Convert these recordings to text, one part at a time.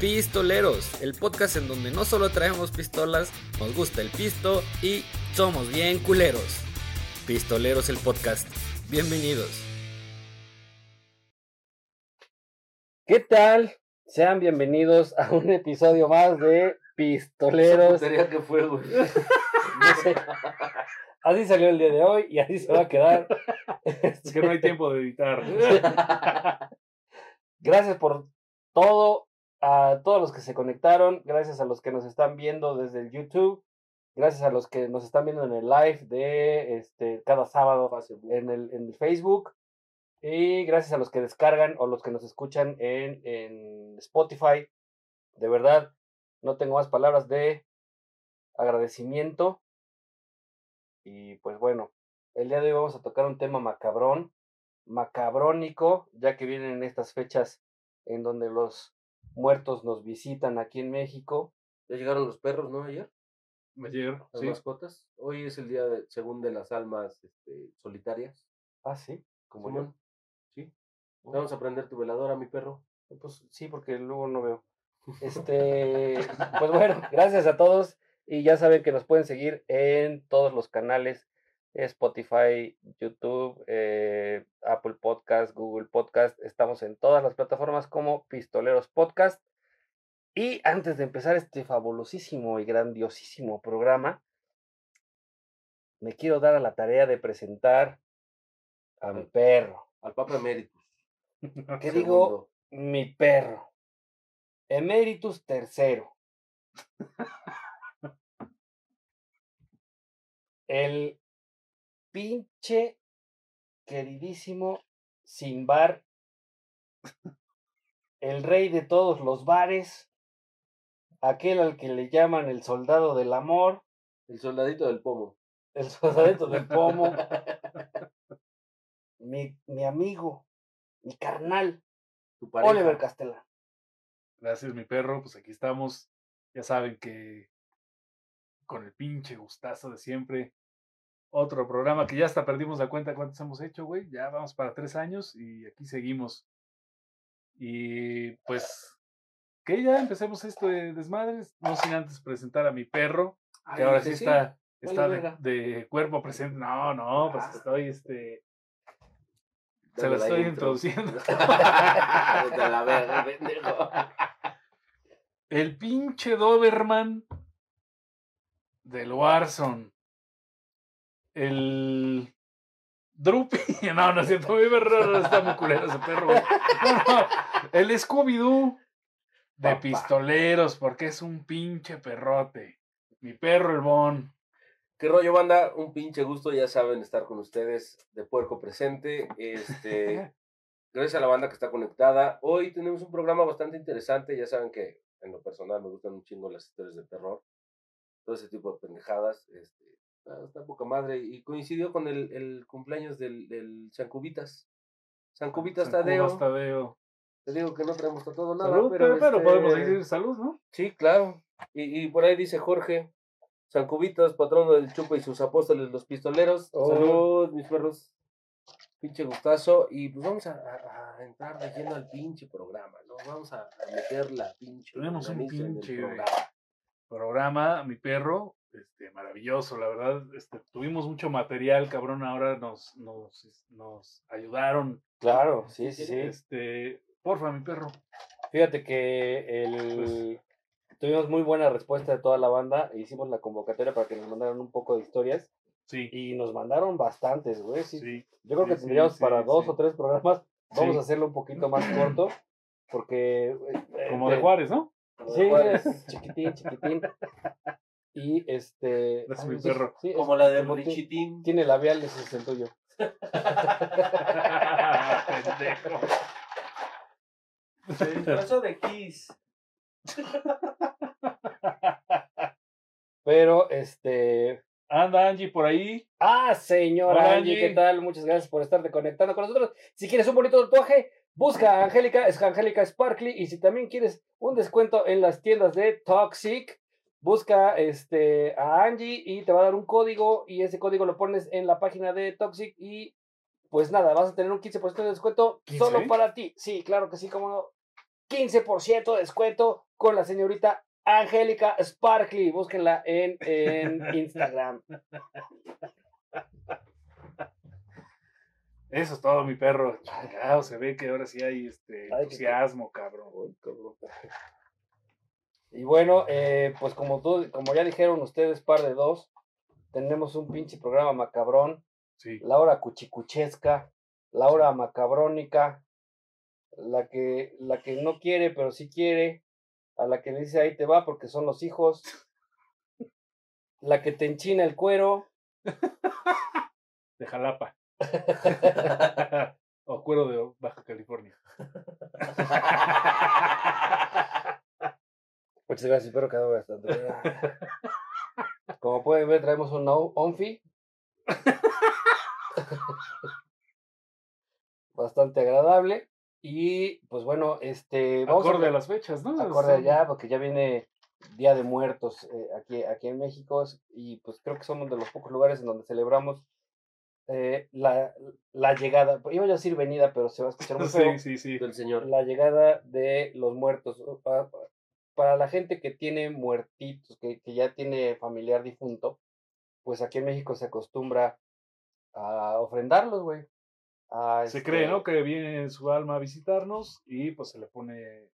Pistoleros, el podcast en donde no solo traemos pistolas, nos gusta el pisto y somos bien culeros. Pistoleros el podcast. Bienvenidos. ¿Qué tal? Sean bienvenidos a un episodio más de Pistoleros. Sería que fue, güey. No sé. Así salió el día de hoy y así se va a quedar. Es que no hay tiempo de editar. Gracias por todo, a todos los que se conectaron, gracias a los que nos están viendo desde el YouTube, gracias a los que nos están viendo en el live de este cada sábado en el, en el Facebook y gracias a los que descargan o los que nos escuchan en, en Spotify. De verdad, no tengo más palabras de agradecimiento. Y pues bueno, el día de hoy vamos a tocar un tema macabrón, macabrónico, ya que vienen estas fechas en donde los muertos nos visitan aquí en México. Ya llegaron los perros, ¿no? Ayer, Ayer, las sí. mascotas. Hoy es el día, de, según de las almas este, solitarias. Ah, sí, como Simón, Sí. yo. Vamos a prender tu veladora, mi perro. Pues sí, porque luego no veo. Este, pues bueno, gracias a todos. Y ya saben que nos pueden seguir en todos los canales: Spotify, YouTube, eh, Apple Podcast, Google Podcast. Estamos en todas las plataformas como Pistoleros Podcast. Y antes de empezar este fabulosísimo y grandiosísimo programa, me quiero dar a la tarea de presentar a mi perro. Al Papa Emeritus. ¿Qué digo? Mi perro. Emeritus tercero. El pinche queridísimo Simbar. El rey de todos los bares. Aquel al que le llaman el soldado del amor. El soldadito del pomo. El soldadito del pomo. Mi, mi amigo. Mi carnal. Tu pareja. Oliver Castela. Gracias, mi perro. Pues aquí estamos. Ya saben que con el pinche gustazo de siempre. Otro programa que ya hasta perdimos la cuenta cuántos hemos hecho, güey. Ya vamos para tres años y aquí seguimos. Y pues que ya empecemos esto de desmadres. No sin antes presentar a mi perro, que Ay, ahora dice, sí está, está de, cuerpo presente. No, no, pues Ah. estoy este. Se la estoy intro. introduciendo. Vete a la verga, pendejo. El pinche Doberman del Warzone. El Drupi. No, no es cierto, mi perro está muy culero ese perro. güey. No, no, El Scooby-Doo de Papá. pistoleros, porque es un pinche perrote. Mi perro, el Bon. ¿Qué rollo, banda? Un pinche gusto, ya saben, estar con ustedes de puerco presente. Este, gracias a la banda que está conectada. Hoy tenemos un programa bastante interesante. Ya saben que en lo personal me gustan un chingo las historias de terror. Todo ese tipo de pendejadas. Este, está, está poca madre. Y coincidió con el, el cumpleaños del, del San Cubitas. San San Tadeo. Tadeo. Te digo que no traemos a todo nada. Salud, pero, pero, podemos este, decir salud, ¿no? Sí, claro. Y, y por ahí dice Jorge, San Cubitas, patrono del chupa y sus apóstoles, los pistoleros. Oh. Salud, mis perros. Pinche gustazo. Y pues vamos a, a- a entrar de lleno al pinche programa, ¿no? Vamos a, a meter la pinche. Tenemos un pinche- programa. programa, mi perro, este, maravilloso, la verdad, este, tuvimos mucho material, cabrón, ahora nos, nos, nos ayudaron, Claro, sí, sí, sí. este, porfa, mi perro, Fíjate que el... tuvimos muy buena respuesta de toda la banda. e Hicimos la convocatoria para que nos mandaran un poco de historias. sí, Y nos mandaron bastantes, güey. Sí. sí, Yo creo que sí, tendríamos sí, para dos sí. o tres programas. Vamos Sí. a hacerlo un poquito más corto. Porque. eh, como eh, de Juárez, ¿no? Sí, Juárez. es chiquitín, chiquitín. Y este. Es ay, mi sí, perro. sí, es Como la de como ti- Richitín. Tiene labiales, ese es el tuyo. Pendejo. Se disfrazó de Kiss. Pero, este. Anda Angie por ahí, Ah, señora Hola, Angie, ¿qué tal? Muchas gracias por estarte conectando con nosotros. Si quieres un bonito tatuaje, busca a Angélica, es Angélica Sparkly. Y si también quieres un descuento en las tiendas de Toxic, busca este, a Angie y te va a dar un código. Y ese código lo pones en la página de Toxic. Y pues nada, vas a tener un 15% de descuento solo ¿15? para ti. Sí, claro que sí, como no. 15% de descuento con la señorita Angélica Sparkly. Búsquenla en, en Instagram. Eso es todo, mi perro. Se ve que ahora sí hay este entusiasmo, cabrón. Y bueno, eh, pues como, tú, como ya dijeron ustedes, par de dos, tenemos un pinche programa macabrón, Sí. la hora cuchicuchesca, la hora macabrónica, la que, la que no quiere, pero sí quiere, a la que le dice ahí te va porque son los hijos, la que te enchina el cuero, De Jalapa. o cuero de Baja California. Muchas gracias, espero que no. Como pueden ver, traemos un on- Onfi. Bastante agradable. Y pues bueno, este. Vamos Acorde a las fechas, ¿no? acorde Son- ya, porque ya viene Día de Muertos eh, aquí, aquí en México. Y pues creo que somos de los pocos lugares en donde celebramos eh, la, la llegada. Iba a decir venida, pero se va a escuchar muy feo Sí, sí, sí. Del señor. la llegada de los muertos. Para la gente que tiene muertitos, que, que ya tiene familiar difunto, pues aquí en México se acostumbra a ofrendarlos, güey. Se este, cree, ¿no? Que viene su alma a visitarnos y pues se le pone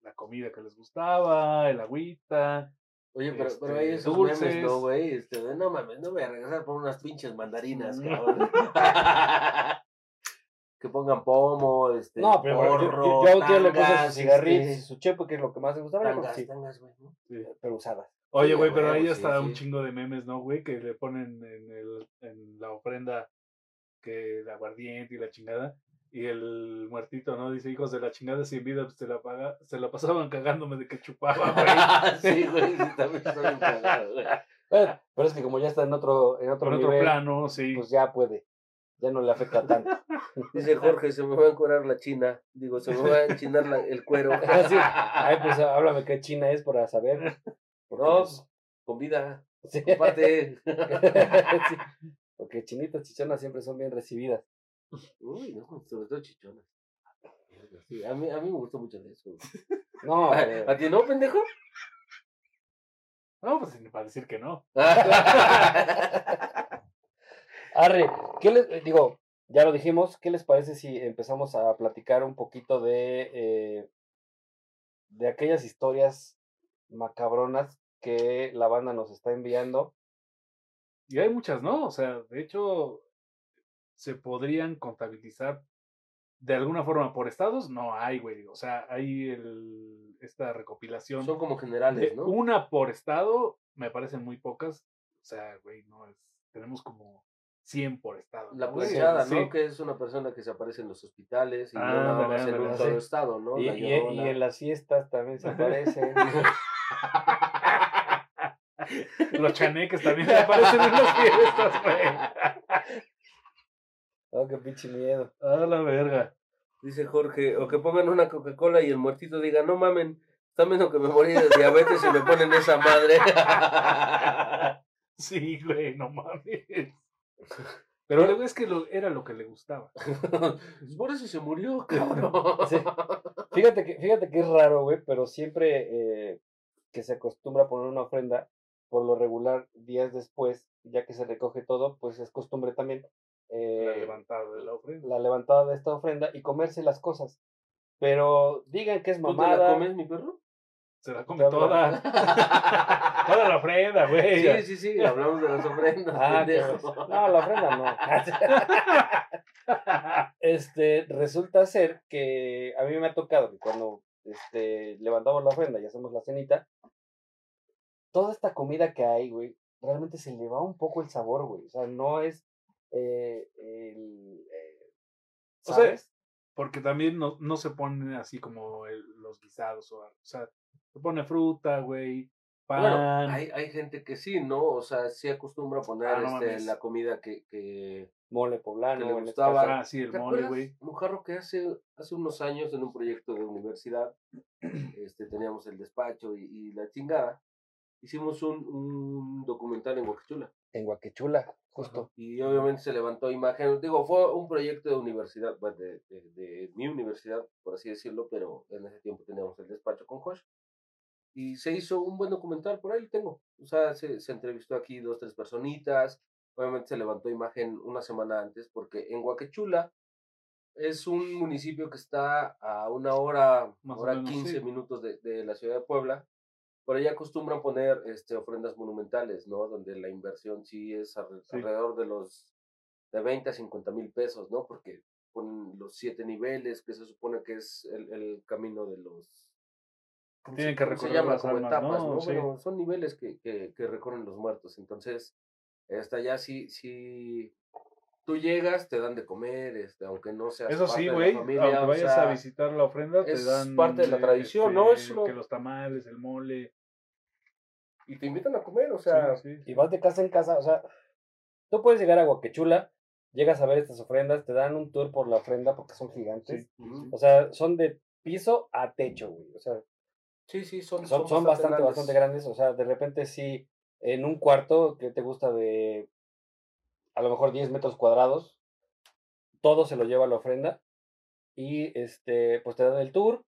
la comida que les gustaba, el agüita. Oye, pero, pero Este, hay esos dulces. memes, ¿no, güey? Este, no mames, no voy a regresar por unas pinches mandarinas, Mm. cabrón. que pongan pomo, este, No, pero yo- yo, porro, yo tío le puse cigarritos y este, su chepo, que es lo que más le gustaba. yo tangas, sí, tangas, güey, ¿no? Sí. pero usadas. Oye, güey, pero ahí sí, está un sí. chingo de memes, ¿no, güey? Que le ponen en, el, en la ofrenda que el aguardiente y la chingada. Y el muertito, ¿no? Dice, hijos de la chingada, sin vida, pues se la, paga, se la pasaban cagándome de que chupaba, güey. sí, güey, sí, también está bien. Bueno, pero es que como ya está en otro, en otro, otro plano, sí. pues ya puede. Ya no le afecta tanto. Dice Jorge, se me va a encurar la china. Digo, se me va a enchinar la- el cuero. Sí, Ay, pues háblame qué China es para saber. Porque, No, pues, con vida. sí. Comparte. Sí, Porque chinitas chichonas siempre son bien recibidas. Uy, no, sobre todo chichona. Sí, a mí, a mí me gusta mucho de eso. No, eh, ¿A ti no, pendejo? No, pues ni para decir que no. Arre, ¿qué les eh, digo? Ya lo dijimos, ¿qué les parece si empezamos a platicar un poquito de eh, de aquellas historias macabronas que la banda nos está enviando? Y hay muchas, ¿no? O sea, de hecho, se podrían contabilizar de alguna forma por estados. No hay, güey. O sea, hay el, esta recopilación. Son como generales, ¿no? Una por estado, me parecen muy pocas. O sea, güey, no es. Tenemos como 100 por estado. La ¿no, Sí. ¿no? Que es una persona que se aparece en los hospitales y no Ándale, nada más en un ándale, solo sí. estado, ¿no? Y, en las fiestas también se aparecen. Los chaneques también aparecen en las fiestas, güey. oh, qué pinche miedo. A la verga. Dice Jorge, o que pongan una Coca-Cola y el muertito diga, no mamen, están viendo que me morí de diabetes y me ponen esa madre. Sí, güey, no mames. Pero luego es que lo, era lo que le gustaba. Pues Por eso se murió, cabrón. Sí. Fíjate que, fíjate que es raro, güey, pero siempre eh, que se acostumbra a poner una ofrenda, por lo regular, días después, ya que se recoge todo, pues es costumbre también La eh, levantada de la ofrenda. la levantada de esta ofrenda y comerse las cosas. Pero digan que es ¿Tú te la mamada. comes, mi perro? Se la come toda. toda la ofrenda, güey. Sí, sí, sí, hablamos de las ofrendas, Ah, no, la ofrenda no. este, resulta ser que a mí me ha tocado que cuando este, levantamos la ofrenda y hacemos la cenita, toda esta comida que hay, güey, realmente se le va un poco el sabor, güey. O sea, no es eh, el... eh, O sea. Porque también no, no se ponen así como el- los guisados. O, o sea, se pone fruta, güey, pan. Bueno, hay, hay gente que sí, ¿no? O sea, sí acostumbra a poner Ah, no este, la comida que, que... Mole poblano. que le gustaba. Ah, sí, el ¿Te mole, güey. Mujarro, que hace, hace unos años en un proyecto de universidad, este, teníamos el despacho y, y la chingada, hicimos un, un documental en Huacachula. En Guaquechula, justo. Y obviamente se levantó imagen, digo, fue un proyecto de universidad, de, de, de mi universidad, por así decirlo, pero en ese tiempo teníamos el despacho con Josh. Y se hizo un buen documental, por ahí lo tengo. O sea, se, se entrevistó aquí dos, tres personitas. Obviamente se levantó imagen una semana antes, porque en Huaquechula es un municipio que está a una hora, Más hora menos, 15 sí. minutos de, de la ciudad de Puebla. Por allá acostumbran poner este, ofrendas monumentales, ¿no? Donde la inversión sí es Sí. alrededor de los de 20 a 50 mil pesos, ¿no? Porque ponen los siete niveles, que se supone que es el, el camino de los... ¿cómo se- Tienen que cómo se recorrer llama? las Como almas, etapas, ¿no? ¿no? Sí. Bueno, son niveles que, que, que recorren los muertos. Entonces, hasta allá sí, sí... Tú llegas, te dan de comer, este, aunque no seas Eso parte sí, güey. Aunque o vayas sea, a visitar la ofrenda, te es dan. parte de la tradición, ¿no? Es lo- Que los tamales, el mole. Y te invitan a comer, o sea... sí, sí, Y vas de casa en casa, o sea, tú puedes llegar a Guaquechula, llegas a ver estas ofrendas, te dan un tour por la ofrenda porque son gigantes. O sea, son de piso a techo, güey. O sea, Sí, sí, son, son, son bastante, grandes. bastante grandes. O sea, de repente sí, en un cuarto que te gusta de a lo mejor 10 metros cuadrados, todo se lo lleva la ofrenda. Y este, pues te dan el tour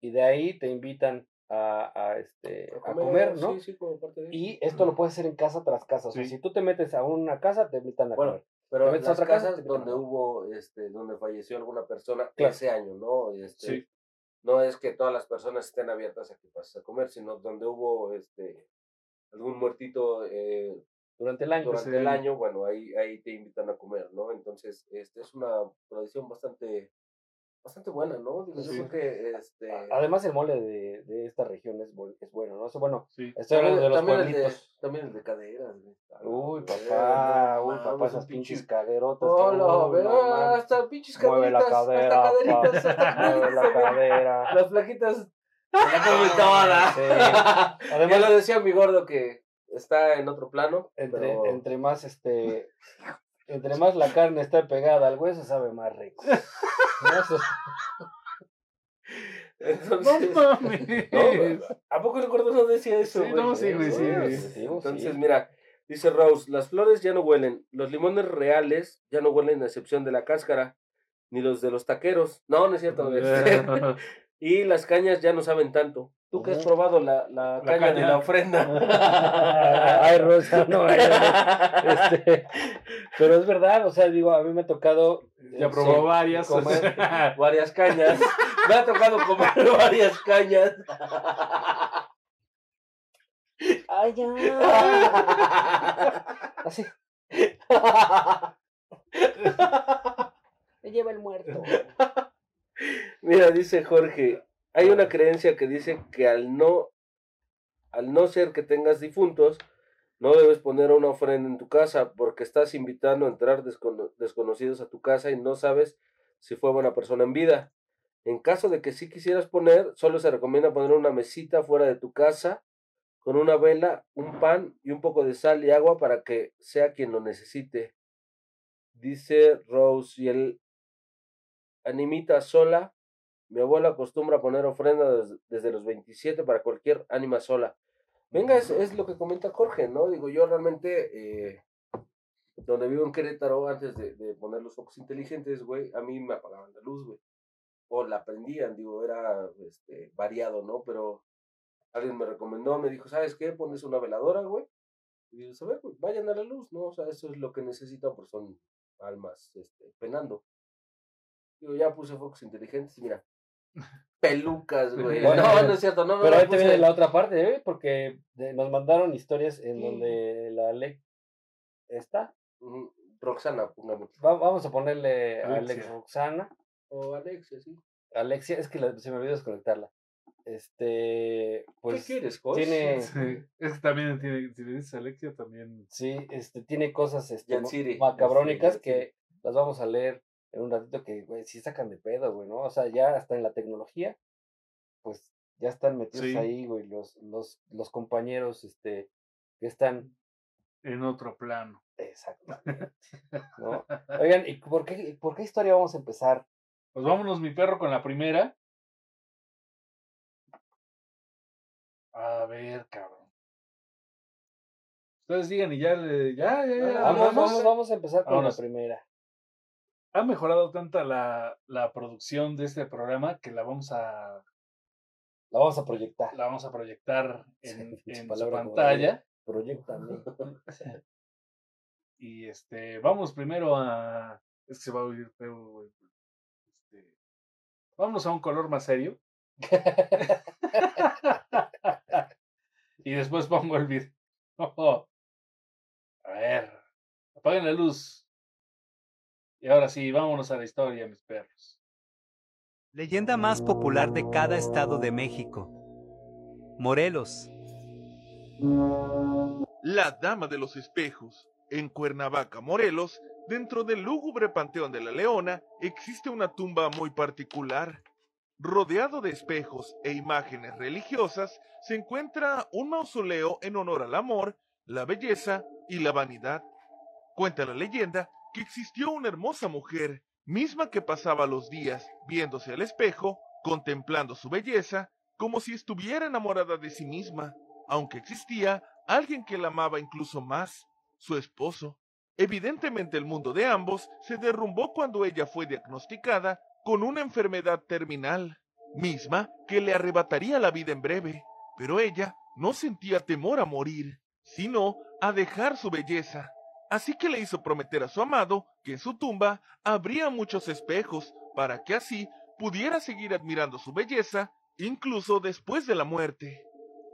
y de ahí te invitan a, a, este, a comer, ¿no? Sí, sí, como parte de Y esto lo puedes hacer en casa tras casa. O sea, Sí. si tú te metes a una casa, te invitan a Bueno, comer. Pero Te metes a otra casa, casas a donde hubo, este, donde falleció alguna persona Claro. ese año, ¿no? Este, Sí. No es que todas las personas estén abiertas a que pases a comer, sino donde hubo, este, algún muertito eh, Durante el año. durante el año. año, bueno, ahí, ahí te invitan a comer, ¿no? Entonces, este, es una tradición bastante, bastante buena, ¿no? Digo, Sí. Yo creo que, este... Además, el mole de, de esta región es, es bueno, ¿no? O sea, bueno, Sí. estoy hablando de los también el de, pueblitos. también el de caderas, la Uy, papá, no uy, papá, esas pinches pinche- caderotas. Hola, ve, no hasta pinches Mueve la caderitas, cadera, hasta caderitas, hasta Mueve la caderitas. cadera. Las flaquitas la come toda. Sí. ya Además, lo decía mi gordo que está en otro plano. entre, pero- entre más este entre más la carne está pegada al hueso sabe más rico Entonces, No mames. No, ¿A poco el gordo no decía eso? Sí, no, sí, güey, sí, güey. Entonces, mira, dice Rose, las flores ya no huelen, los limones reales ya no huelen a excepción de la cáscara, ni los de los taqueros. No, no es cierto. y las cañas ya no saben tanto. Tú que has probado la, la, caña, de la ofrenda. ay rosa no ay, este, pero es verdad o sea digo a mí me ha tocado Ya eh, probó sí, varias. comer. varias cañas. Me ha tocado comer varias cañas. ay ya así me lleva el muerto Mira, dice Jorge, hay una creencia que dice que al no, al no ser que tengas difuntos, no debes poner una ofrenda en tu casa porque estás invitando a entrar descono- desconocidos a tu casa y no sabes si fue buena persona en vida. En caso de que sí quisieras poner, solo se recomienda poner una mesita fuera de tu casa con una vela, un pan y un poco de sal y agua para que sea quien lo necesite. Dice Rose, y el animita sola, mi abuela acostumbra poner ofrenda des- desde, los 27 para cualquier ánima sola. Venga, es, es lo que comenta Jorge, ¿no? Digo, yo realmente, eh, donde vivo en Querétaro, antes de, de poner los focos inteligentes, güey, a mí me apagaban la luz, güey. O la prendían, digo, era este, variado, ¿no? Pero alguien me recomendó, me dijo, ¿sabes qué? Pones una veladora, güey. Y digo, a ver, güey, vayan a la luz, ¿no? O sea, eso es lo que necesitan, pues son almas este, penando. Digo, ya puse focos inteligentes y mira, pelucas, güey. Bueno, no, no es cierto, no, no. pero ahí te viene la otra parte ¿eh? porque nos mandaron historias en Sí. donde la ley está Roxana. Va- vamos a ponerle a Alex. Roxana O Alexia, sí. Alexia, es que la- se me olvidó desconectarla. Este, pues. ¿Qué quieres, Jos? tiene- Sí, Es que también tiene, si le dices Alexia, también. Sí, este, tiene cosas este, macabrónicas que las vamos a leer en un ratito que, güey, sí sacan de pedo, güey, ¿no? O sea, ya hasta en la tecnología, pues ya están metidos Sí. ahí, güey, los, los, los compañeros, este, que están En otro plano. exactamente, ¿no? Oigan, ¿y por qué, por qué historia vamos a empezar? Pues vámonos, mi perro, con la primera. A ver, cabrón. Ustedes digan y ya, le- ya, ya, ya. Vamos, ¿vamos? vamos, vamos a empezar con Vámonos. la primera. Ha mejorado tanta la, la producción de este programa que la vamos a, La vamos a proyectar. la vamos a proyectar Sí, en, pinche en su pantalla. Proyectame. Y este, vamos primero a. Es que se va a oír feo. Este, vámonos a un color más serio. y después pongo el video. A ver, apaguen la luz. Y ahora sí, vámonos a la historia, mis perros. Leyenda más popular de cada estado de México. Morelos. La Dama de los Espejos. En Cuernavaca, Morelos, dentro del lúgubre Panteón de la Leona, existe una tumba muy particular. Rodeado de espejos e imágenes religiosas, se encuentra un mausoleo en honor al amor, la belleza y la vanidad. Cuenta la leyenda que existió una hermosa mujer, misma que pasaba los días viéndose al espejo, contemplando su belleza, como si estuviera enamorada de sí misma, aunque existía alguien que la amaba incluso más, su esposo. Evidentemente el mundo de ambos se derrumbó cuando ella fue diagnosticada con una enfermedad terminal, misma que le arrebataría la vida en breve, pero ella no sentía temor a morir, sino a dejar su belleza. Así que le hizo prometer a su amado que en su tumba habría muchos espejos para que así pudiera seguir admirando su belleza incluso después de la muerte.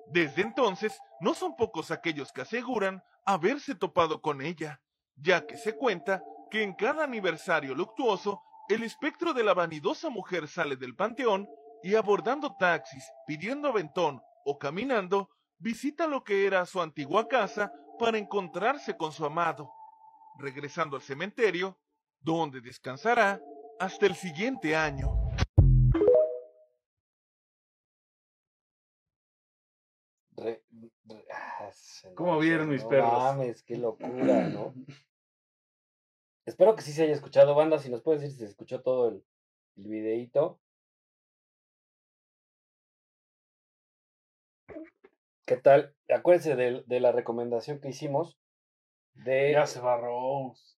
Desde entonces, no son pocos aquellos que aseguran haberse topado con ella, ya que se cuenta que en cada aniversario luctuoso, el espectro de la vanidosa mujer sale del panteón y abordando taxis, pidiendo aventón o caminando, visita lo que era su antigua casa para encontrarse con su amado, regresando al cementerio, donde descansará hasta el siguiente año. Re- re- ah, ¿Cómo no, vieron no mis perros? mames, qué locura, ¿no? Espero que sí se haya escuchado, banda. Si nos puedes decir si se escuchó todo el, el videíto. ¿Qué tal? Acuérdense de, de la recomendación que hicimos. De. Ya se va Rose.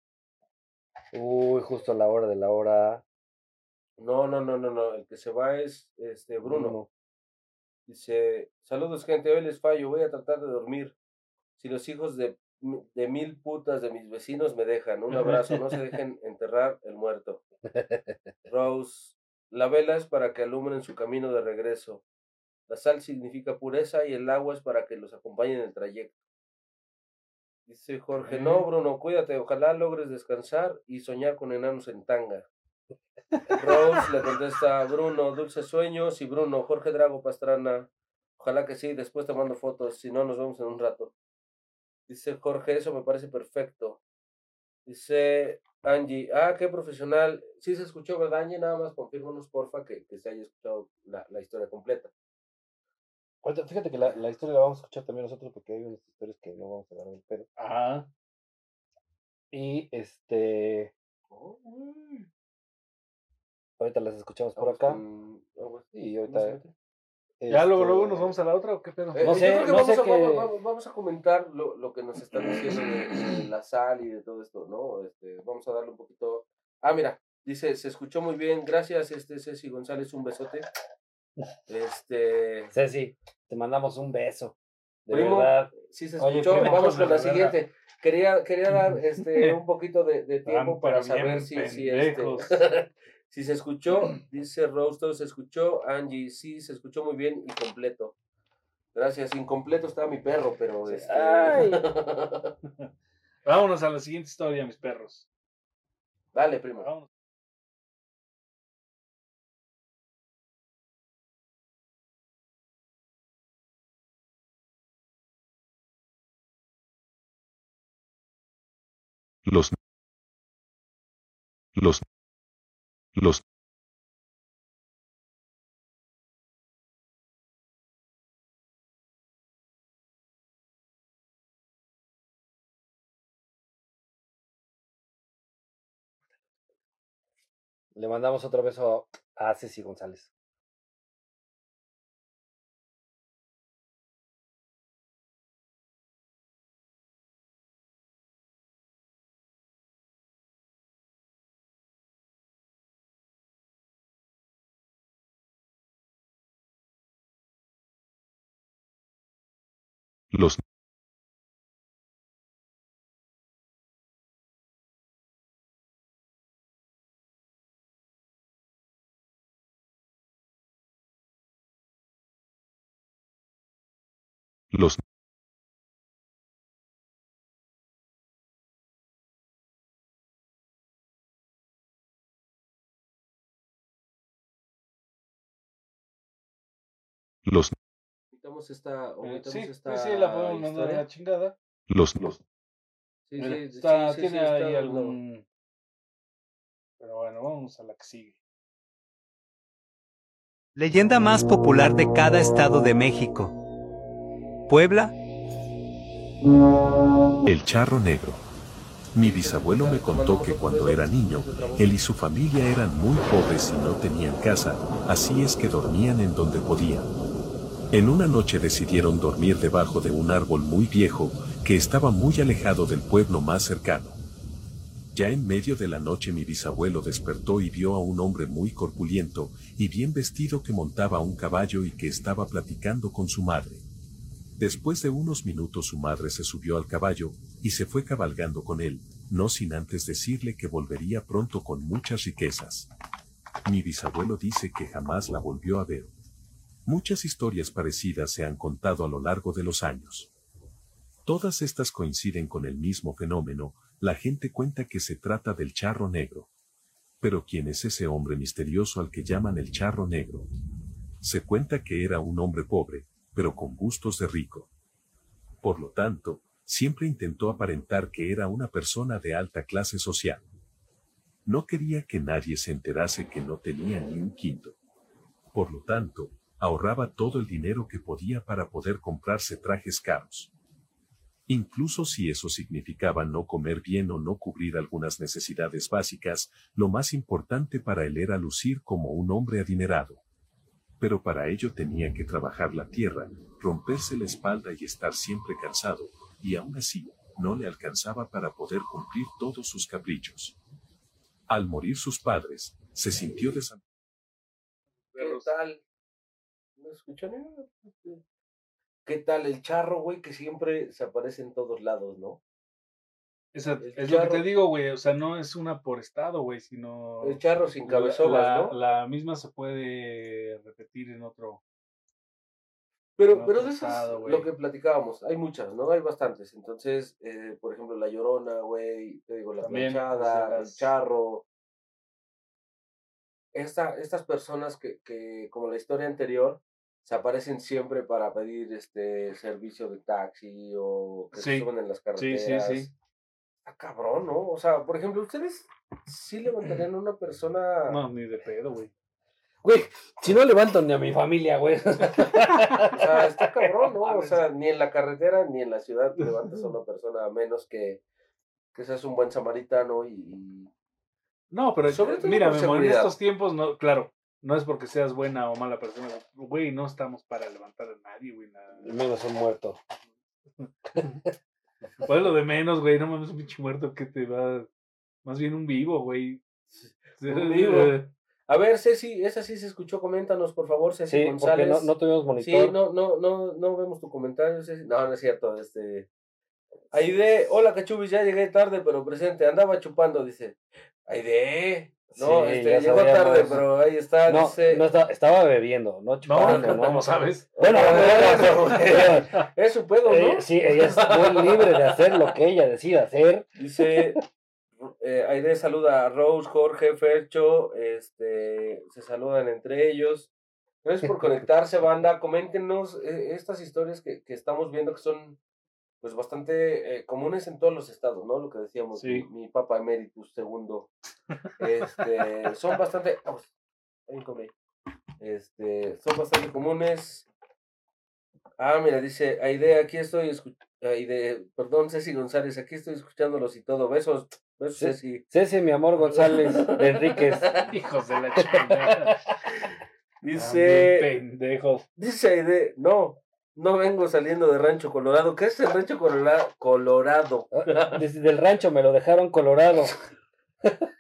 Uy, justo a la hora de la hora. No, no, no, no, no. El que se va es este Bruno. Bruno. Dice, saludos gente, hoy les fallo, voy a tratar de dormir. Si los hijos de, de mil putas de mis vecinos me dejan, un abrazo, no se dejen enterrar el muerto. Rose, la vela es para que alumbren su camino de regreso. La sal significa pureza y el agua es para que los acompañe en el trayecto. Dice Jorge, no. Bruno, cuídate, ojalá logres descansar y soñar con enanos en tanga. Rose le contesta a Bruno, dulces sueños, y Bruno, Jorge Drago Pastrana, ojalá que sí, después te mando fotos, si no nos vemos en un rato. Dice Jorge, eso me parece perfecto. Dice Angie, ah, qué profesional. Sí se escuchó, ¿verdad, Angie? Nada más confírmanos, porfa, que, que se haya escuchado la, la historia completa. Fíjate que la, la historia la vamos a escuchar también nosotros porque hay unas historias que no vamos a dar el pedo. Ajá. Y este. Ahorita las escuchamos por acá. Aguas. Y ¿No ahorita. Ya luego, luego este, nos vamos a la otra o qué pedo. Eh, No yo sé, creo que no vamos, sé a, qué- vamos, vamos- vamos a comentar lo, lo que nos están diciendo de, de la sal y de todo esto, ¿no? Este, vamos a darle un poquito. Ah, mira, dice, se escuchó muy bien, gracias, este Ceci González, un besote. Este, Ceci, te mandamos un beso. De Primo, verdad. sí se Oye, escuchó, primo, vamos con la siguiente. Quería, quería dar este un poquito de, de tiempo para saber si, si, este, si se escuchó, dice Rose, todo se escuchó, Angie, sí, se escuchó muy bien y completo. Gracias, incompleto estaba mi perro, pero este... Ay. Vámonos a la siguiente historia, mis perros. Dale, primo. Vámonos. Los los los Le mandamos otro beso a Ceci González. Los Omitamos esta, Eh, omitamos sí, sí, esta sí, la podemos mandar a la chingada. los Sí, Mira, sí, está- sí, sí, tiene sí, está ahí algún. Pero bueno, vamos a la que sigue. Leyenda más popular de cada estado de México. Puebla, El charro negro. Mi bisabuelo me contó que cuando era niño, él y su familia eran muy pobres y no tenían casa, así es que dormían en donde podían. En una noche decidieron dormir debajo de un árbol muy viejo que estaba muy alejado del pueblo más cercano. Ya en medio de la noche mi bisabuelo despertó y vio a un hombre muy corpulento y bien vestido que montaba un caballo y que estaba platicando con su madre. Después de unos minutos su madre se subió al caballo y se fue cabalgando con él, no sin antes decirle que volvería pronto con muchas riquezas. Mi bisabuelo dice que jamás la volvió a ver. Muchas historias parecidas se han contado a lo largo de los años. Todas estas coinciden con el mismo fenómeno, la gente cuenta que se trata del charro negro. Pero ¿quién es ese hombre misterioso al que llaman el charro negro? Se cuenta que era un hombre pobre, pero con gustos de rico. Por lo tanto, siempre intentó aparentar que era una persona de alta clase social. No quería que nadie se enterase que no tenía ni un quinto. Por lo tanto, ahorraba todo el dinero que podía para poder comprarse trajes caros. Incluso si eso significaba no comer bien o no cubrir algunas necesidades básicas, lo más importante para él era lucir como un hombre adinerado. Pero para ello tenía que trabajar la tierra, romperse la espalda y estar siempre cansado, y aún así, no le alcanzaba para poder cumplir todos sus caprichos. Al morir sus padres, se sintió desamparado. ¿No escuchan? ¿Qué tal el charro, güey, que siempre se aparece en todos lados, no? Esa- es lo que te charro. digo, güey. O sea, no es una por estado, güey, sino. El charro sin la, ¿no? la misma se puede repetir en otro. Pero, pero de eso es lo que platicábamos. Hay muchas, ¿no? Hay bastantes. Entonces, eh, por ejemplo, la llorona, güey, te digo, la También, planchada, el charro. Esta, estas personas que, que, como la historia anterior, se aparecen siempre para pedir este servicio de taxi o que se Sí. suben en las carreteras. sí, sí. Está cabrón, ¿no? O sea, por ejemplo, ¿ustedes sí levantarían a una persona? No, ni de pedo, güey. Güey, si no levanto ni a mi familia, güey. O sea, está cabrón, ¿no? O sea, ni en la carretera ni en la ciudad levantas a una persona a menos que, que seas un buen samaritano y, y- No, pero Sobre todo mira, en estos tiempos, no, claro, no es porque seas buena o mala persona. Güey, no estamos para levantar a nadie, güey. nada. Menos un muerto. Pues lo de menos, güey, no mames, un pinche muerto que te va. Más bien un vivo, güey. Un vivo. A ver, Ceci, esa sí se escuchó, coméntanos, por favor, Ceci Sí, porque González. no, no tuvimos monitor. Sí, no, no, no, no vemos tu comentario, Ceci. No, no es cierto, este... Aide, hola Cachubis, ya llegué tarde, pero presente, andaba chupando, dice. Aide, no, Sí, este, llegó tarde, pero ahí está, No, dice... no estaba, estaba bebiendo, no No, chupando, no, ¿cómo sabes? Bueno, Bueno, bueno, bueno, es su pedo, ¿no? eh, sí, ella es muy libre de hacer lo que ella decida hacer. Dice, eh, Aide saluda a Rose, Jorge, Fercho, este, se saludan entre ellos. Gracias por conectarse, banda. Coméntenos eh, estas historias que, que estamos viendo que son pues bastante eh, comunes en todos los estados, ¿no? Lo que decíamos, Sí. mi, mi Papa Emeritus segundo. Este, son bastante... ahí. Este, son bastante comunes. Ah, mira, dice Aide, aquí estoy escuchando. perdón, Ceci González, aquí estoy escuchándolos y todo. Besos, besos. Ceci. Ceci, mi amor González de Enríquez. Hijos de la chingada. Dice, Pendejos. dice Aide, no, no vengo saliendo de Rancho Colorado. ¿Qué es el Rancho Colorado? Colorado. Desde el rancho me lo dejaron colorado.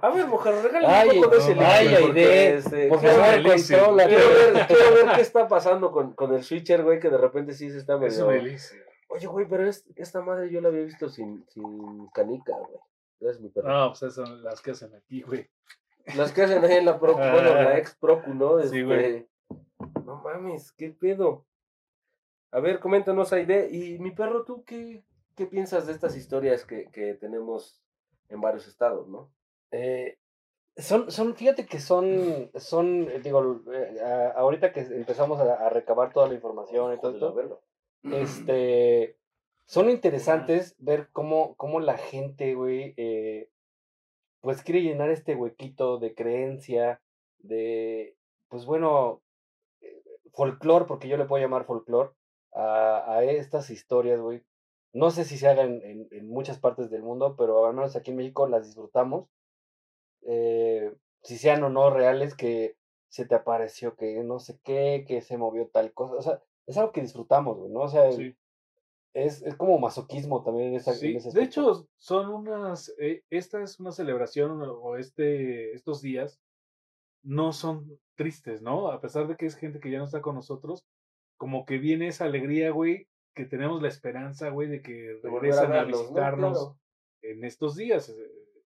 A ver, mujer, regálame Ay, un poco de ese no, ay, Aide, este, por quiero, favor, controla. quiero ver- quiero ver qué está pasando con, con el switcher, güey, que de repente sí se está Es medio... un elixir. Oye, güey, pero es- esta madre yo la había visto sin, sin canica, güey. Gracias, mi perro. No, pues esas son las que hacen aquí, güey. Las que hacen ahí en la Procu, bueno, la ex Procu, ¿no? Sí, güey. No mames, qué pedo. A ver, coméntanos, Aide. Y mi perro, ¿tú qué, qué piensas de estas historias que, que tenemos en varios estados, no? Eh, son, son, fíjate que son, son, eh, digo, eh, ahorita que empezamos a, a recabar toda la información y todo esto, este, son interesantes ver cómo, cómo la gente, güey, eh, pues quiere llenar este huequito de creencia, de, pues bueno, folclore, porque yo le puedo llamar folclore, a, a estas historias, güey. No sé si se hagan en, en muchas partes del mundo, pero al menos aquí en México las disfrutamos. Eh, si sean o no reales, que se te apareció que no sé qué, que se movió tal cosa. O sea, es algo que disfrutamos, güey, ¿no? O sea, Sí. es, es como masoquismo también en, esa, en Sí, ese de hecho, son unas, eh, esta es una celebración o este, estos días no son tristes, ¿no? A pesar de que es gente que ya no está con nosotros, como que viene esa alegría, güey, que tenemos la esperanza, güey, de que a regresan a, ¿no? visitarnos Claro. en estos días, eh,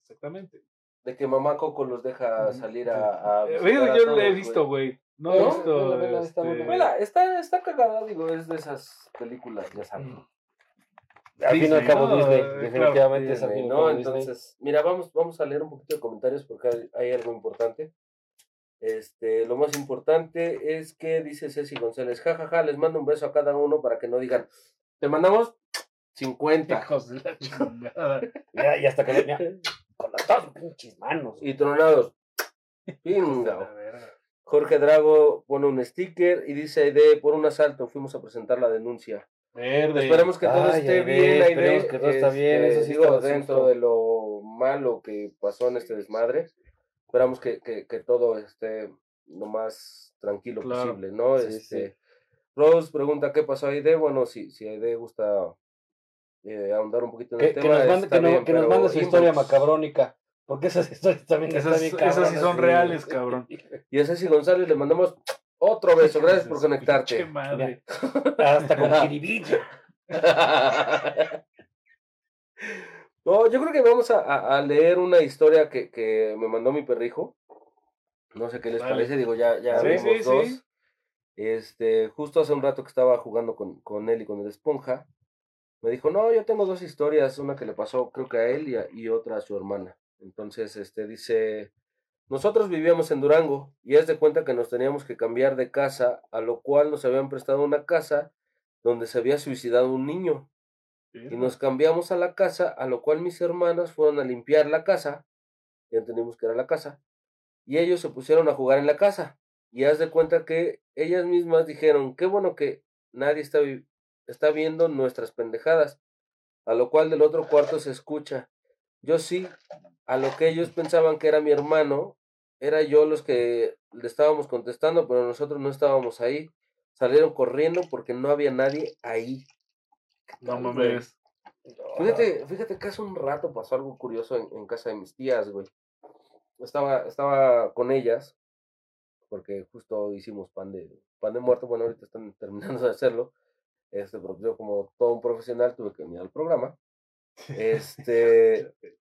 exactamente. De que mamá Coco los deja salir a. a Eh, visitar a yo lo he visto, güey. No, ¿No? he visto. Está está, está cagada, digo, es de esas películas, ya saben. Al fin y al Disney, cabo, ¿no? Disney, Eh, claro, definitivamente es al fin ¿no? Disney. Entonces, mira, vamos, vamos a leer un poquito de comentarios porque hay, hay algo importante. Este, lo más importante es que dice Ceci González, jajaja, les mando un beso a cada uno para que no digan, te mandamos 50. Hijos de la chingada. Mira, y hasta que mira, con las dos pinches manos. Y tronados. Pinga. Jorge Drago pone un sticker y dice Aide, por un asalto fuimos a presentar la denuncia. Verde. Esperemos que todo Ay, esté Aide, bien, Aide. esperemos que todo está bien, Este, eso sí digo, dentro de lo malo que pasó en este desmadre, esperamos que, que, que todo esté lo más tranquilo Claro. posible, ¿no? Sí, este, Rose pregunta qué pasó a Aide, bueno, si, si Aide gusta eh, ahondar un poquito en Que, el que tema, nos mande, que, bien, que nos mande su historia macabrónica. Porque esas historias también Esas- están bien esas sí son reales, cabrón. Y a Ceci González le mandamos otro beso, gracias por conectarte. madre. Hasta con jiribilla. No, yo creo que vamos a, a- leer una historia que, que me mandó mi perrijo. No sé qué les Vale. parece, digo, ya, ya Sí, sí, dos. sí. Este, justo hace un rato que estaba jugando con, con él y con el esponja, me dijo, no, yo tengo dos historias, una que le pasó creo que a él y, a- y otra a su hermana. Entonces, este, dice, nosotros vivíamos en Durango y es de cuenta que nos teníamos que cambiar de casa, a lo cual nos habían prestado una casa donde se había suicidado un niño. Y nos cambiamos a la casa, a lo cual mis hermanas fueron a limpiar la casa, ya entendimos que era la casa, y ellos se pusieron a jugar en la casa. Y haz de cuenta que ellas mismas dijeron, qué bueno que nadie está, vi- está viendo nuestras pendejadas, a lo cual del otro cuarto se escucha. Yo sí, a lo que ellos pensaban que era mi hermano, era yo los que le estábamos contestando, pero nosotros no estábamos ahí. Salieron corriendo porque no había nadie ahí. No mames. Fíjate, fíjate que hace un rato pasó algo curioso en, en casa de mis tías, güey. Estaba, estaba con ellas, porque justo hicimos pan de, pan de muerto, bueno, ahorita están terminando de hacerlo. Este, pero yo como todo un profesional tuve que venir al programa. Este,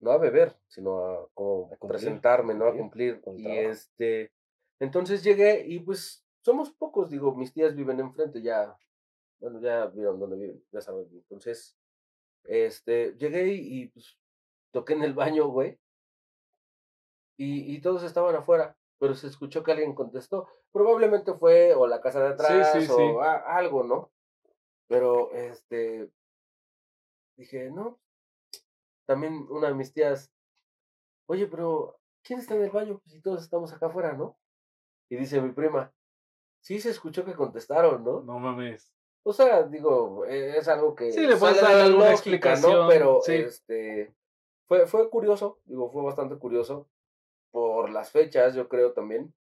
no a beber, sino a como A cumplir, presentarme, ¿no? A cumplir con Y trabajo. este, entonces llegué y pues somos pocos, digo, mis tías viven enfrente, ya, bueno, ya vieron dónde viven, ya saben. Entonces, este, llegué y, y, pues toqué en el baño, güey. Y, y todos estaban afuera, pero se escuchó que alguien contestó. Probablemente fue o la casa de atrás sí, o sí. a- algo, ¿no? Pero, este, dije, no. También una de mis tías, oye, pero ¿quién está en el baño? Pues si todos estamos acá afuera, ¿no? Y dice mi prima, sí se escuchó que contestaron, ¿no? No mames. O sea, digo, eh, es algo que Sí, le puedes sale dar alguna lógica, explicación, ¿no? Pero sí. este fue, fue curioso, digo, fue bastante curioso por las fechas, yo creo también.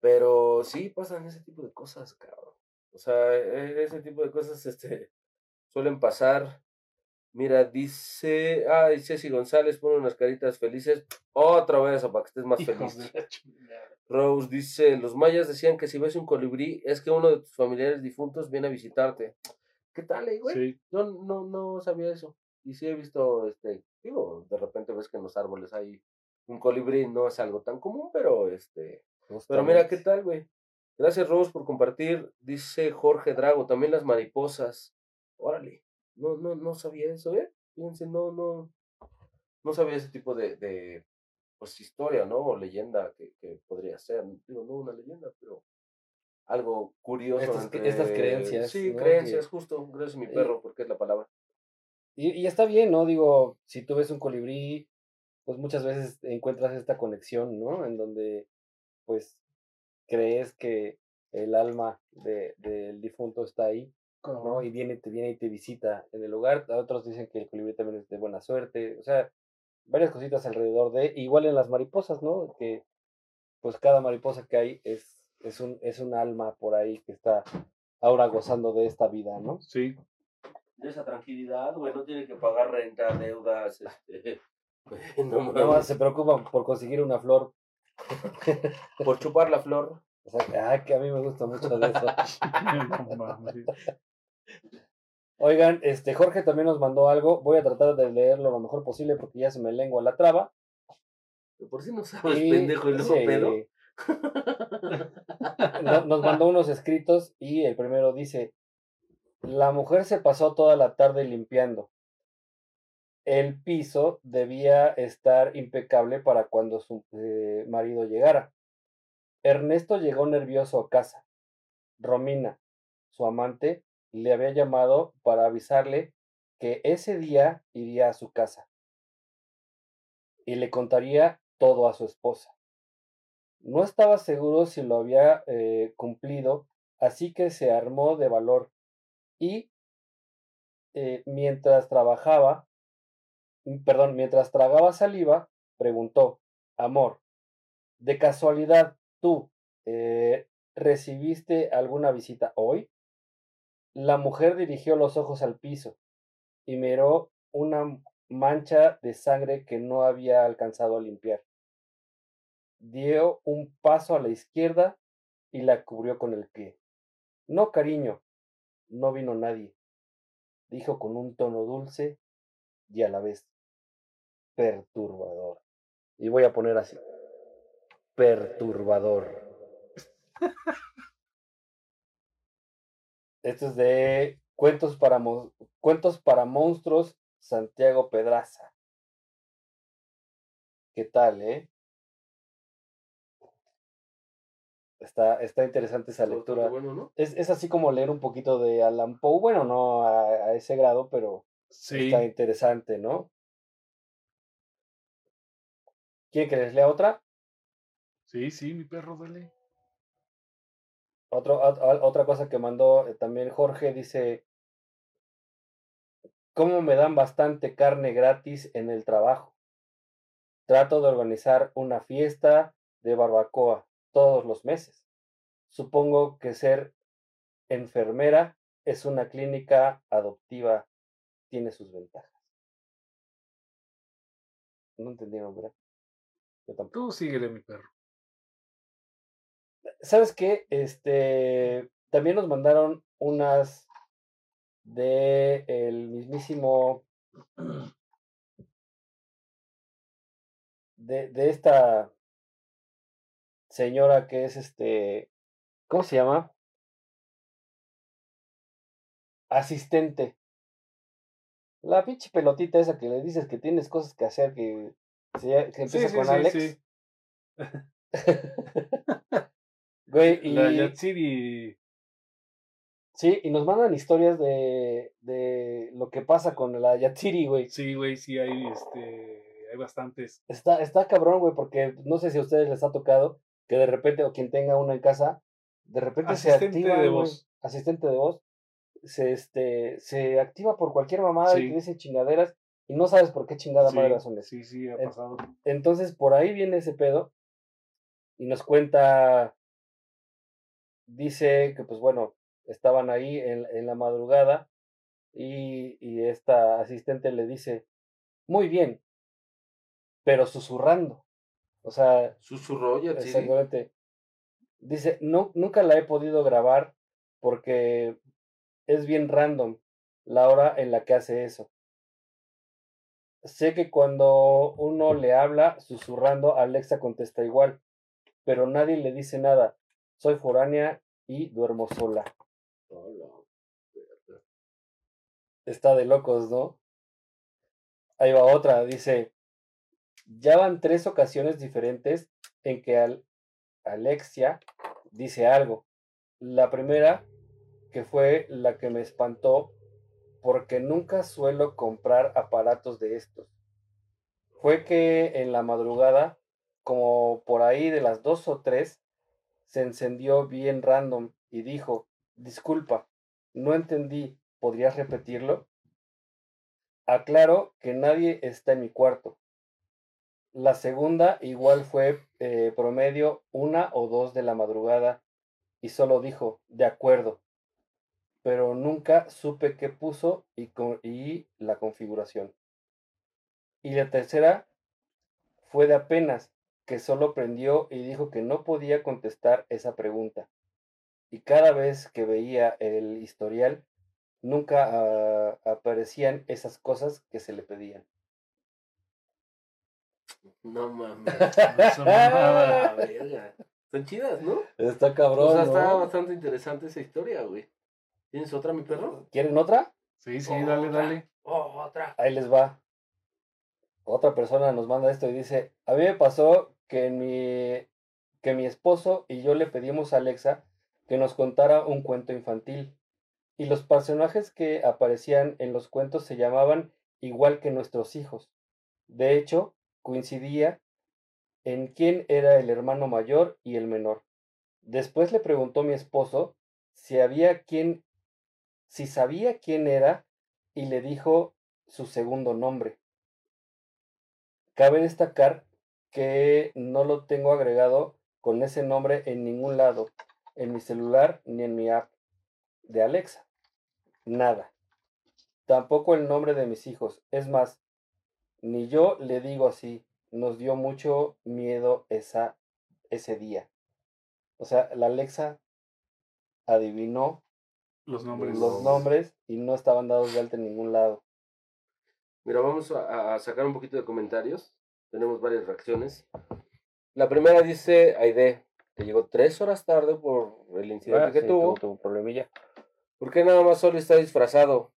Pero sí pasan ese tipo de cosas, cabrón. O sea, e- ese tipo de cosas este suelen pasar Mira, dice, ay, Ceci González pone unas caritas felices. Otra vez, para que estés más feliz. Rose dice, los mayas decían que si ves un colibrí es que uno de tus familiares difuntos viene a visitarte. ¿Qué tal, eh, güey? Sí, Yo no, no sabía eso. Y sí he visto, este, digo, de repente ves que en los árboles hay un colibrí, no es algo tan común, pero este, pero mira, ¿qué tal, güey? Gracias, Rose, por compartir. Dice Jorge Drago, también las mariposas. Órale, no, no, no sabía eso, ¿eh? Fíjense, no, no, no sabía ese tipo de, de pues, historia, ¿no? O leyenda que, que podría ser. Digo, no una leyenda, pero algo curioso. Estas cre- estas creencias, Sí, ¿no? creencias, Que- justo. Gracias, mi y- perro, porque es la palabra. Y, y está bien, ¿no? Digo, si tú ves un colibrí, pues muchas veces encuentras esta conexión, ¿no? En donde, pues, crees que el alma de, del difunto está ahí, ¿no? Y viene, te viene y te visita en el lugar. Otros dicen que el colibrí también es de buena suerte. O sea, varias cositas alrededor de, igual en las mariposas, ¿no? Que, pues, cada mariposa que hay es, es un, es un alma por ahí que está ahora gozando de esta vida, ¿no? Sí, De esa tranquilidad, güey, no tiene que pagar renta, deudas, este. No, más se preocupan por conseguir una flor. Por chupar la flor. O sea, que- ah, que a mí me gusta mucho de eso. Oigan, este Jorge también nos mandó algo. Voy a tratar de leerlo lo mejor posible porque ya se me lengua la traba. Por si no sabes, Y- pendejo, y luego sí. pedo. No- nos mandó unos escritos y el primero dice: La mujer se pasó toda la tarde limpiando. El piso debía estar impecable para cuando su eh, marido llegara. Ernesto llegó nervioso a casa. Romina, su amante, le había llamado para avisarle que ese día iría a su casa y le contaría todo a su esposa. No estaba seguro si lo había eh, cumplido, así que se armó de valor y eh, mientras trabajaba, mm, perdón, mientras tragaba saliva, preguntó, amor, de casualidad, tú eh, recibiste alguna visita hoy? La mujer dirigió los ojos al piso y miró una mancha de sangre que no había alcanzado a limpiar. Dio un paso a la izquierda y la cubrió con el pie. No, cariño, no vino nadie, dijo con un tono dulce y a la vez perturbador. Y voy a poner así, perturbador. Esto es de Cuentos para, Mon- Cuentos para Monstruos, Santiago Pedraza. ¿Qué tal, eh? Está, está interesante esa lectura. Bueno, ¿no? Es, es así como leer un poquito de Alan Poe. Bueno, no a, a ese grado, pero Sí, está interesante, ¿no? ¿Quieren que les lea otra? sí, sí, mi perro, dale. Otra cosa que mandó eh, también Jorge dice, ¿cómo me dan bastante carne gratis en el trabajo? Trato de organizar una fiesta de barbacoa todos los meses. Supongo que ser enfermera es una clínica adoptiva, tiene sus ventajas. No entendieron, ¿verdad? Yo tampoco. Tú síguele, mi perro. ¿Sabes qué? Este, también nos mandaron unas de el mismísimo de, de esta señora que es este, ¿cómo se llama? Asistente. La pinche pelotita esa que le dices que tienes cosas que hacer que, que empieza sí, con sí, Alex. Güey, y La Yatsiri. Sí, y nos mandan historias de, de lo que pasa con la Yatsiri, güey. Sí, güey, sí, hay, este, hay bastantes. Está, está cabrón, güey, porque no sé si a ustedes les ha tocado que de repente, o quien tenga una en casa, de repente se activa. de voz. Asistente de voz. Se, este, se activa por cualquier mamada y te dice chingaderas y no sabes por qué chingada Sí, madre son sí, sí, ha pasado. Entonces, por ahí viene ese pedo. Y nos cuenta. Dice que, pues bueno, estaban ahí en, en la madrugada Y, y esta asistente le dice, muy bien, pero susurrando. O sea, Susurró Yatsiri. exactamente. Dice, no, nunca la he podido grabar porque es bien random la hora en la que hace eso. Sé que cuando uno le habla susurrando, Alexa contesta igual, pero nadie le dice nada. Soy foránea y duermo sola. Hola. Está de locos, ¿no? Ahí va otra, dice, ya van tres ocasiones diferentes en que Al- Alexia dice algo. La primera, que fue la que me espantó, porque nunca suelo comprar aparatos de estos. Fue que en la madrugada, como por ahí de las dos o tres, se encendió bien random y dijo, disculpa, no entendí, ¿podrías repetirlo? Aclaro que nadie está en mi cuarto. La segunda igual fue eh, promedio una o dos de la madrugada y solo dijo, de acuerdo, pero nunca supe qué puso y, co- y la configuración. Y la tercera fue de apenas, que solo prendió y dijo que no podía contestar esa pregunta. Y cada vez que veía el historial, nunca ah, aparecían esas cosas que se le pedían. No mames. Verga. Están chidas, ¿no? Está cabrón. o sea, está ¿no? bastante interesante esa historia, güey. ¿Tienes otra, mi perro? ¿Quieren otra? Sí, sí, dale, Otra. dale. Oh, otra. Ahí les va. Otra persona nos manda esto y dice, a mí me pasó que mi, que mi esposo y yo le pedimos a Alexa que nos contara un cuento infantil. Y los personajes que aparecían en los cuentos se llamaban igual que nuestros hijos. De hecho, coincidía en quién era el hermano mayor y el menor. Después le preguntó mi esposo si había quien, si sabía quién era y le dijo su segundo nombre. Cabe destacar que no lo tengo agregado con ese nombre en ningún lado, en mi celular ni en mi app de Alexa. Nada. Tampoco el nombre de mis hijos. Es más, ni yo le digo así. Nos dio mucho miedo esa, ese día. O sea, la Alexa adivinó Los nombres. los nombres y no estaban dados de alta en ningún lado. Mira, vamos a, a sacar un poquito de comentarios. Tenemos varias reacciones. La primera dice Aide, que llegó tres horas tarde por el incidente Ah, que sí, tuvo. tuvo problemilla. ¿Por qué nada más solo está disfrazado?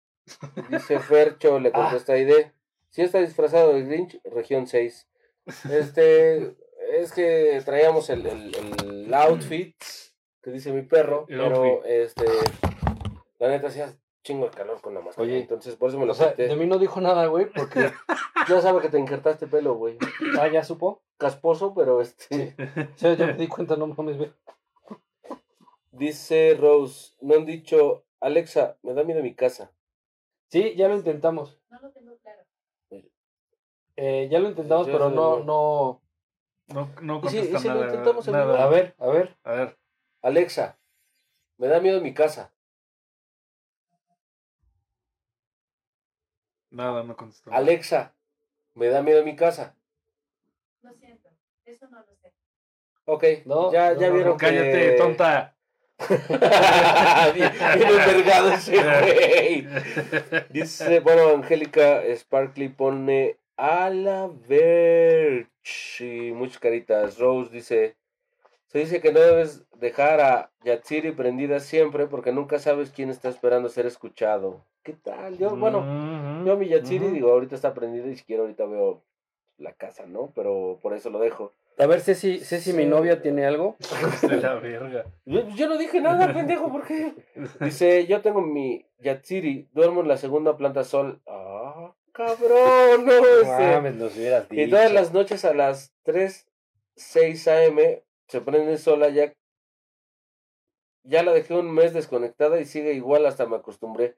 Dice Fercho, le contesta Aide. Si está disfrazado de Grinch, región 6. Este, es que traíamos el, el, el outfit que dice mi perro, pero este, la neta chingo de calor con la máscara. Oye, entonces por eso me lo O sea, quité. de mí no dijo nada, güey, porque Ya sabe que te injertaste pelo, güey. ah, ya supo. Casposo, pero este. Sí, ya me di cuenta, no mames, güey. Dice Rose, no han dicho, Alexa, me da miedo mi casa. Sí, ya lo intentamos. No lo tengo claro. Eh, ya lo intentamos, Yo pero no, no. No, no ¿Y si- y si lo nada. intentamos en nada. A ver, a ver. A ver. Alexa, me da miedo mi casa. Nada, no contestó. Alexa, me da miedo mi casa. Lo siento. Eso no lo sé. Ok, No, ya, no, ya vieron no, Cállate, que... tonta. bien, bien envergado ese güey. Dice, bueno, Angélica Sparkly pone a la ver y muchas caritas. Rose dice, se dice que no debes dejar a Yatsiri prendida siempre porque nunca sabes quién está esperando ser escuchado. ¿Qué tal? Yo, bueno, Ujú, yo a mi Yatsiri ujú. digo, ahorita está prendida y si quiero ahorita veo la casa, ¿no? Pero por eso lo dejo. A ver, Ceci, Ceci, mi novia tiene algo. De la verga. Yo, yo no dije nada, pendejo, ¿por qué? Dice, yo tengo mi Yatsiri, duermo en la segunda planta sol. Ah, cabrón, no. Mames, nos hubieras dicho. Y todas las noches a las 3, 6 am se prende sola ya. Ya la dejé un mes desconectada y sigue igual hasta me acostumbré.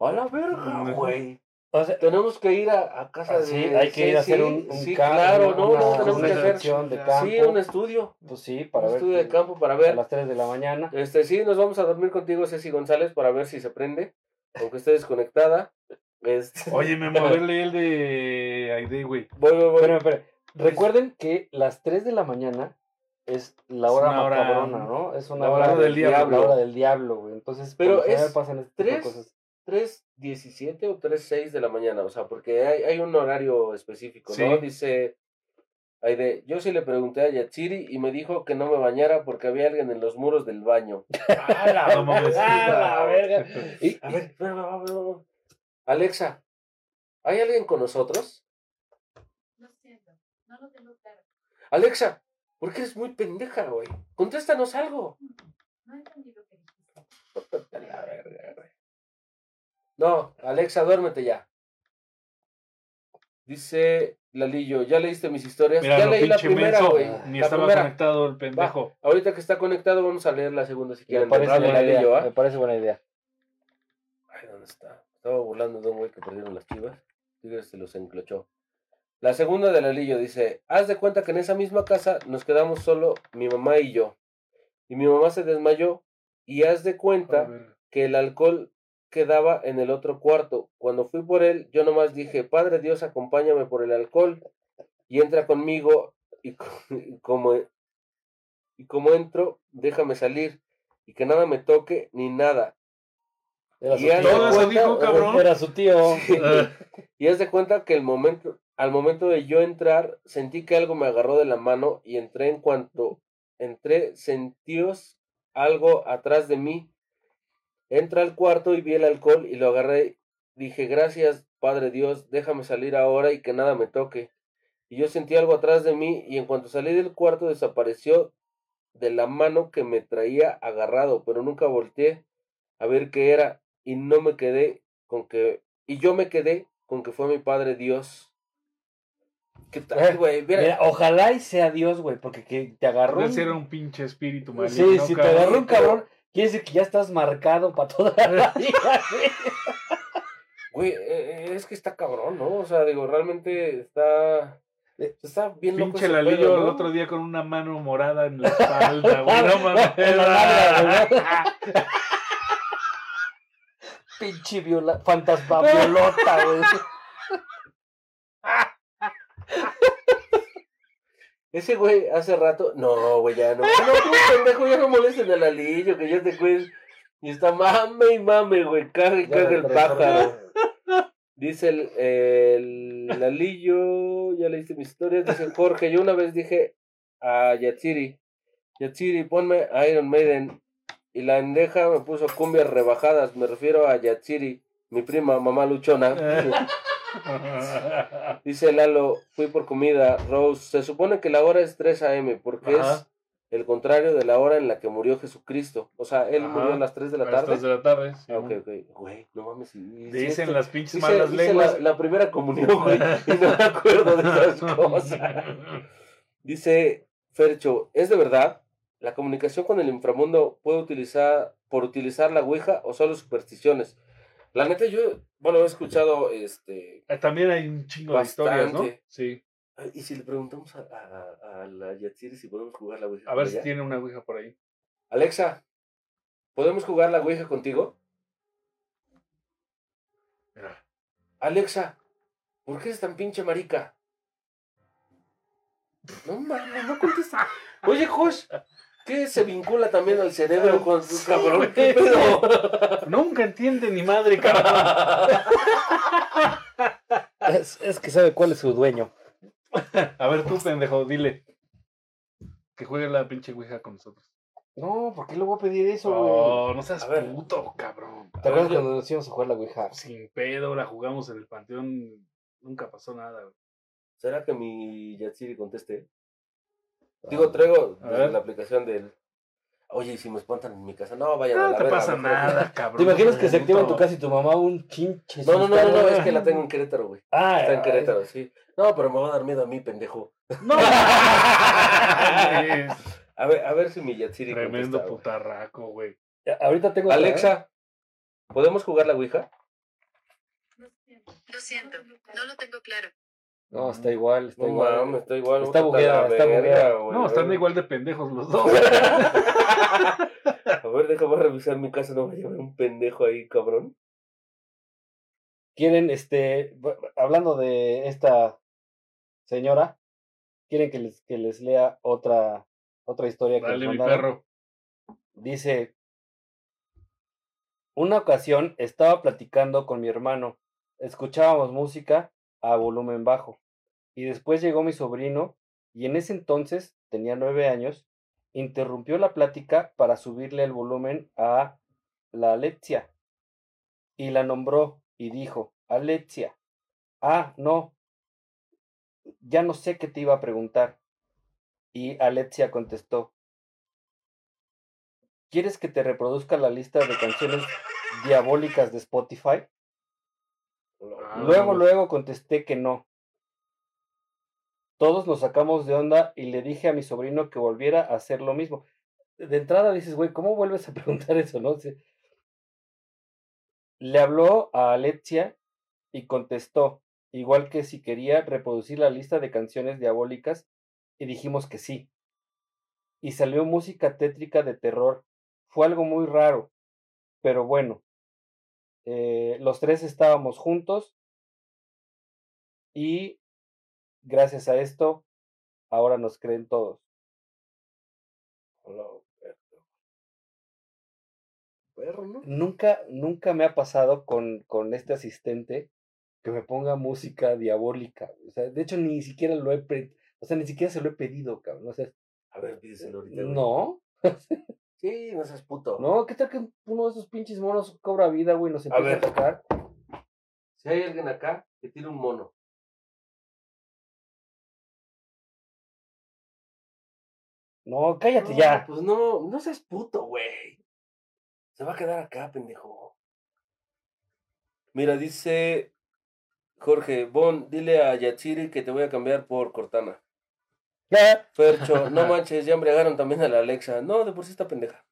A la verga, güey. O sea, Tenemos que ir a, a casa ah, de sí, hay que ir a hacer un, un Sí, campo, claro, no, una, no, tenemos una que hacer. de campo. Sí, un estudio. Pues sí, Un para ver. estudio de campo para A ver. las 3 de la mañana. Este, sí, nos vamos a dormir contigo, Ceci González, para ver si se prende. aunque esté desconectada. Este, Oye, me moverle el de Aide, güey. voy, voy, voy. Espérame, espérame. Recuerden que las 3 de la mañana es la Es hora hora- macabrona, ¿no? Es una la hora, hora del diablo. diablo. La hora del diablo, güey. Entonces, Pero es pasan este tres- cosas. 3.17 o 3.6 de la mañana, o sea, porque hay, hay un horario específico, Sí. ¿no? Dice, Aide, yo sí le pregunté a Yatsiri y me dijo que no me bañara porque había alguien en los muros del baño. ¡Ah, la. ¡Ah, la verga! Y, A ver. Alexa, ¿hay alguien con nosotros? Lo siento, no lo tengo claro. Alexa, ¿por qué eres muy pendeja, güey? Contéstanos algo. No entendí lo que dijiste. A la verga, güey. No, Alexa, duérmete ya. Dice Lalillo, ¿ya leíste mis historias? Mira, ya lo leí la primera, güey. Ni La estaba primera. conectado el pendejo. Ahorita que está conectado, vamos a leer la segunda si me quieren. parece Dale, buena Lalillo, idea. ¿ah? Me parece buena idea. Ay, ¿dónde está? Estaba burlando de un güey que perdieron las chivas. Tigres se los enclochó. La segunda de Lalillo dice, haz de cuenta que en esa misma casa nos quedamos solo mi mamá y yo. Y mi mamá se desmayó y haz de cuenta que el alcohol quedaba en el otro cuarto. Cuando fui por él, yo nomás dije, Padre Dios, acompáñame por el alcohol y entra conmigo y, co- y como y como entro, déjame salir y que nada me toque ni nada. Era Y haz de cuenta- dijo, cabrón. Era su tío. Ah, Y haz de cuenta que el momento, al momento de yo entrar, sentí que algo me agarró de la mano y entré en cuanto entré, sentíos algo atrás de mí. Entra al cuarto y vi el alcohol y lo agarré. Dije, gracias, Padre Dios, déjame salir ahora y que nada me toque. Y yo sentí algo atrás de mí y en cuanto salí del cuarto desapareció de la mano que me traía agarrado, pero nunca volteé a ver qué era y no me quedé con que y yo me quedé con que fue mi Padre Dios. ¿Qué tal, güey? Mira, Mira, ojalá y sea Dios, güey, porque que te agarró. Debe un- ser un pinche espíritu maligno. Sí, si te agarró un cabrón, quiere decir que ya estás marcado para toda la vida, güey. güey, eh, eh, es que está cabrón, ¿no? O sea, digo, realmente está está bien loco Pinche ese Lalillo pedo, el ¿no? otro día con una mano morada en la espalda, güey. No mames. La. Pinche viola, fantasma violota, güey. Ese güey hace rato, no, güey, ya no. No, tú, pendejo, ya no molesten al Lalillo, que ya te cuides. Y está mame y mame, güey, caga y caga el pájaro. Dice el, el Lalillo, ya leíste mis historias, dice Jorge, yo una vez dije a Yatsiri, Yatsiri, ponme Iron Maiden. Y la endeja me puso cumbias rebajadas, me refiero a Yatsiri, mi prima, mamá luchona. Dice Lalo, fui por comida, Rose, se supone que la hora es 3 a.m. porque Ajá. es el contrario de la hora en la que murió Jesucristo. O sea, él Ajá. murió a las 3 de la A las tarde. tres de la tarde. sí, Ah, ok, güey. ok. Güey, no mames. Dicen las pinches hice- malas hice lenguas. La, la primera comunión, güey, y no me acuerdo de esas cosas. Dice Fercho, ¿es de verdad? ¿La comunicación con el inframundo puede utilizar por utilizar la Ouija o solo supersticiones? La neta, yo, bueno, he escuchado este. Eh, También hay un chingo de historias, ¿no? Sí. ¿Y si le preguntamos a, a, a la Yatsiri si podemos jugar la Ouija? A ver si tiene una ouija por ahí. Alexa, ¿podemos jugar la Ouija contigo? Mira. Alexa, ¿por qué eres tan pinche marica? No mames, no contesta. Oye, Josh, ¿qué se vincula también al cerebro con su cabrón? ¿Qué pedo? Nunca entiende ni madre, cabrón. Es, es que sabe cuál es su dueño. A ver tú, pendejo, dile. Que juegue la pinche ouija con nosotros. No, ¿por qué le voy a pedir eso, güey? Oh, no seas A ver. puto, cabrón. ¿Te acuerdas cuando nos íbamos a jugar la Ouija? Sin pedo, la jugamos en el panteón. Nunca pasó nada, güey. ¿Será que mi Yatsiri conteste? Digo, traigo A la aplicación del. Oye, ¿y si me espantan en mi casa? No, vayan a No la te verga, pasa nada, cabrón. ¿Te imaginas que se activa en tu casa y tu mamá un chinche? No, no, no, no, no, es que la tengo en Querétaro, güey. Ah, Está en Querétaro, sí. No, pero me va a dar miedo a mí, pendejo. No. A ver, a ver si mi Yatsiri Tremendo contesta, putarraco, güey. Ahorita tengo. ¿eh? Alexa, ¿podemos jugar la Ouija? Lo siento. Lo siento, no lo tengo claro. No, está igual, está No igual. mames, está igual. Está bugueada, está bugueada. No, están igual de pendejos los dos. A ver, déjame revisar mi casa, no me a llevar un pendejo ahí, cabrón. quieren, este, hablando de esta señora, quieren que les, que les lea otra, otra historia que nos Dale, mi perro. Dice, una ocasión estaba platicando con mi hermano, escuchábamos música a volumen bajo, y después llegó mi sobrino, y en ese entonces, tenía nueve años, interrumpió la plática para subirle el volumen a la Alexia, y la nombró, y dijo, Alexia, ah, no, ya no sé qué te iba a preguntar. Y Alexia contestó, ¿Quieres que te reproduzca la lista de canciones diabólicas de Spotify? Ah, Luego, luego contesté que no. Todos nos sacamos de onda y le dije a mi sobrino que volviera a hacer lo mismo. De entrada dices, güey, ¿cómo vuelves a preguntar eso, no? Le habló a Alexia y contestó, igual que si quería reproducir la lista de canciones diabólicas, y dijimos que sí. Y salió música tétrica de terror. Fue algo muy raro, pero bueno. Eh, los tres estábamos juntos y gracias a esto ahora nos creen todos. Hola, perro. Perro, ¿no? Nunca, nunca me ha pasado con, con este asistente que me ponga música diabólica. O sea, de hecho, ni siquiera lo he o sea, ni siquiera se lo he pedido, cabrón. O sea, A ver, pídeselo ahorita. no, Sí, no seas puto. no, ¿qué tal que uno de esos pinches monos cobra vida, güey, nos empieza a, ver. atacar? Si hay alguien acá que tiene un mono. No, cállate No, ya. Pues no, no seas puto, güey. Se va a quedar acá, pendejo. Mira, dice Jorge, Bon, dile a Yatsiri que te voy a cambiar por Cortana. Fercho, no manches, ya embriagaron también a la Alexa. No, de por sí está pendeja.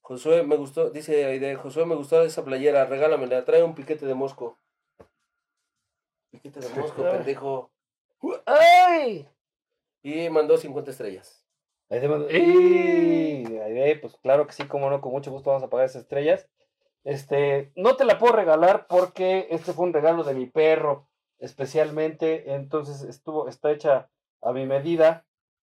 Josué, me gustó, dice Aide, Josué, me gustó esa playera, regálamela, trae un piquete de mosco. Piquete de mosco, pendejo. ¡Ay! Y mandó 50 estrellas. Ahí. ¡Y! Ahí ve, pues claro que sí, como no, con mucho gusto vamos a pagar esas estrellas. Este, no te la puedo regalar porque este fue un regalo de mi perro, especialmente, entonces estuvo, está hecha a mi medida.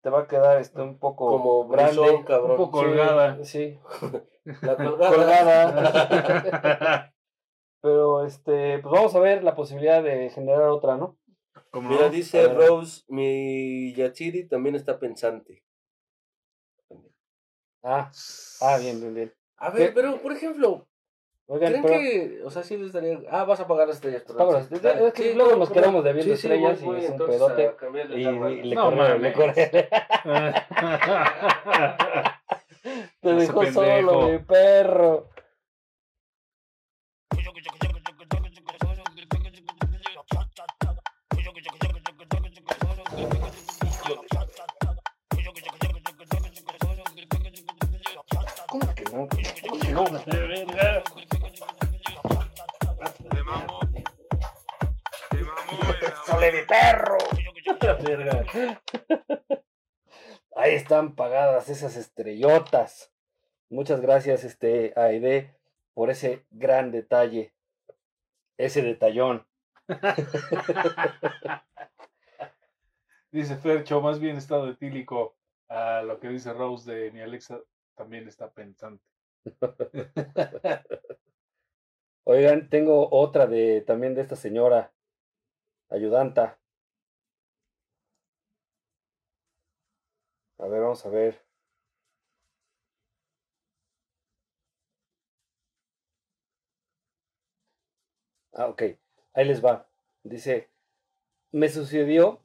Te va a quedar este un poco Como grande, cabrón. Un poco colgada. Sí, La colgada. colgada. Pero este, pues vamos a ver la posibilidad de generar otra, ¿no? Como Mira, no, dice. Rose, mi Yatsiri también está pensante. Ah, ah, bien, bien, bien. A ver, ¿Qué? pero por ejemplo, Oigan, ¿creen pero que, o sea, sí les daría, ah, vas a pagar las estrellas, perdón, Es- que Sí, luego no, nos quedamos debiendo Sí, sí, estrellas voy, y es un pedote. y, y le No corre, le corre. Te dejó solo, mi perro. ¿Cómo que no? ¿Cómo que no? ¡Sole mi perro! Ahí están pagadas esas estrellotas. Muchas gracias, este, Aide, por ese gran detalle. Ese detallón. Dice Fercho, más bien estado etílico a lo que dice Rose de mi Alexa también está pensante. Oigan, tengo otra de también de esta señora ayudanta. A ver, vamos a ver. Ah, ok. Ahí les va. Dice, me sucedió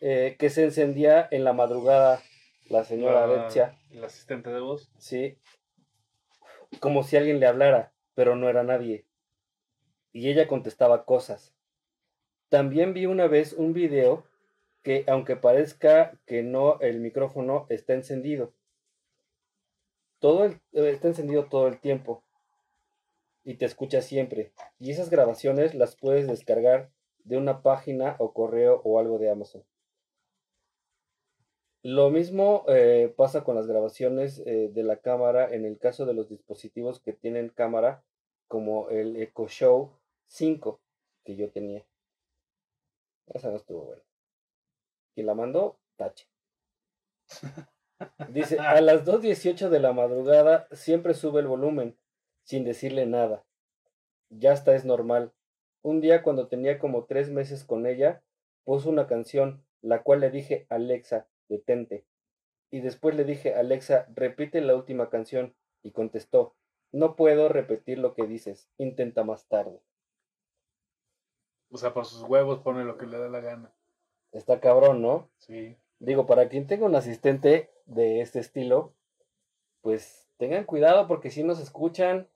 eh, que se encendía en la madrugada la señora La- Alexia. El asistente de voz. Sí. Como si alguien le hablara, pero no era nadie. Y ella contestaba cosas. También vi una vez un video que, aunque parezca que no, el micrófono está encendido. Todo el- eh, está encendido todo el tiempo. Y te escucha siempre. Y esas grabaciones las puedes descargar de una página o correo o algo de Amazon. Lo mismo eh, pasa con las grabaciones eh, de la cámara en el caso de los dispositivos que tienen cámara, como el Echo Show 5 que yo tenía. Esa no estuvo buena. Y la mandó, tache. Dice, a las 2.18 de la madrugada siempre sube el volumen, sin decirle nada. Ya hasta es normal. Un día cuando tenía como tres meses con ella, puso una canción, la cual le dije, Alexa, detente. Y después le dije, Alexa, repite la última canción. Y contestó, no puedo repetir lo que dices, intenta más tarde. O sea, por sus huevos pone lo que le da la gana. Está cabrón, ¿no? Sí. Digo, para quien tenga un asistente de este estilo, pues tengan cuidado porque si nos escuchan,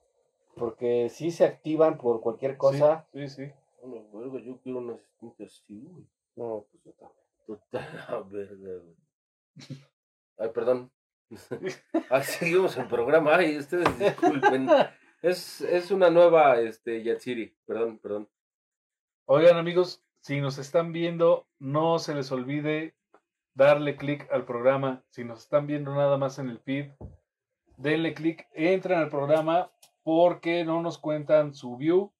porque si se activan por cualquier cosa. Sí, sí. sí. Bueno, verga, yo quiero un asistente así, güey. No, pues yo también. Total, la verga, güey. Ay, perdón. Ay, seguimos el programa. Ay, ustedes disculpen. Es, es una nueva, este, Yatsiri. Perdón, perdón. Oigan, amigos, si nos están viendo, no se les olvide darle clic al programa. Si nos están viendo nada más en el feed, denle clic, entren al programa porque no nos cuentan su view.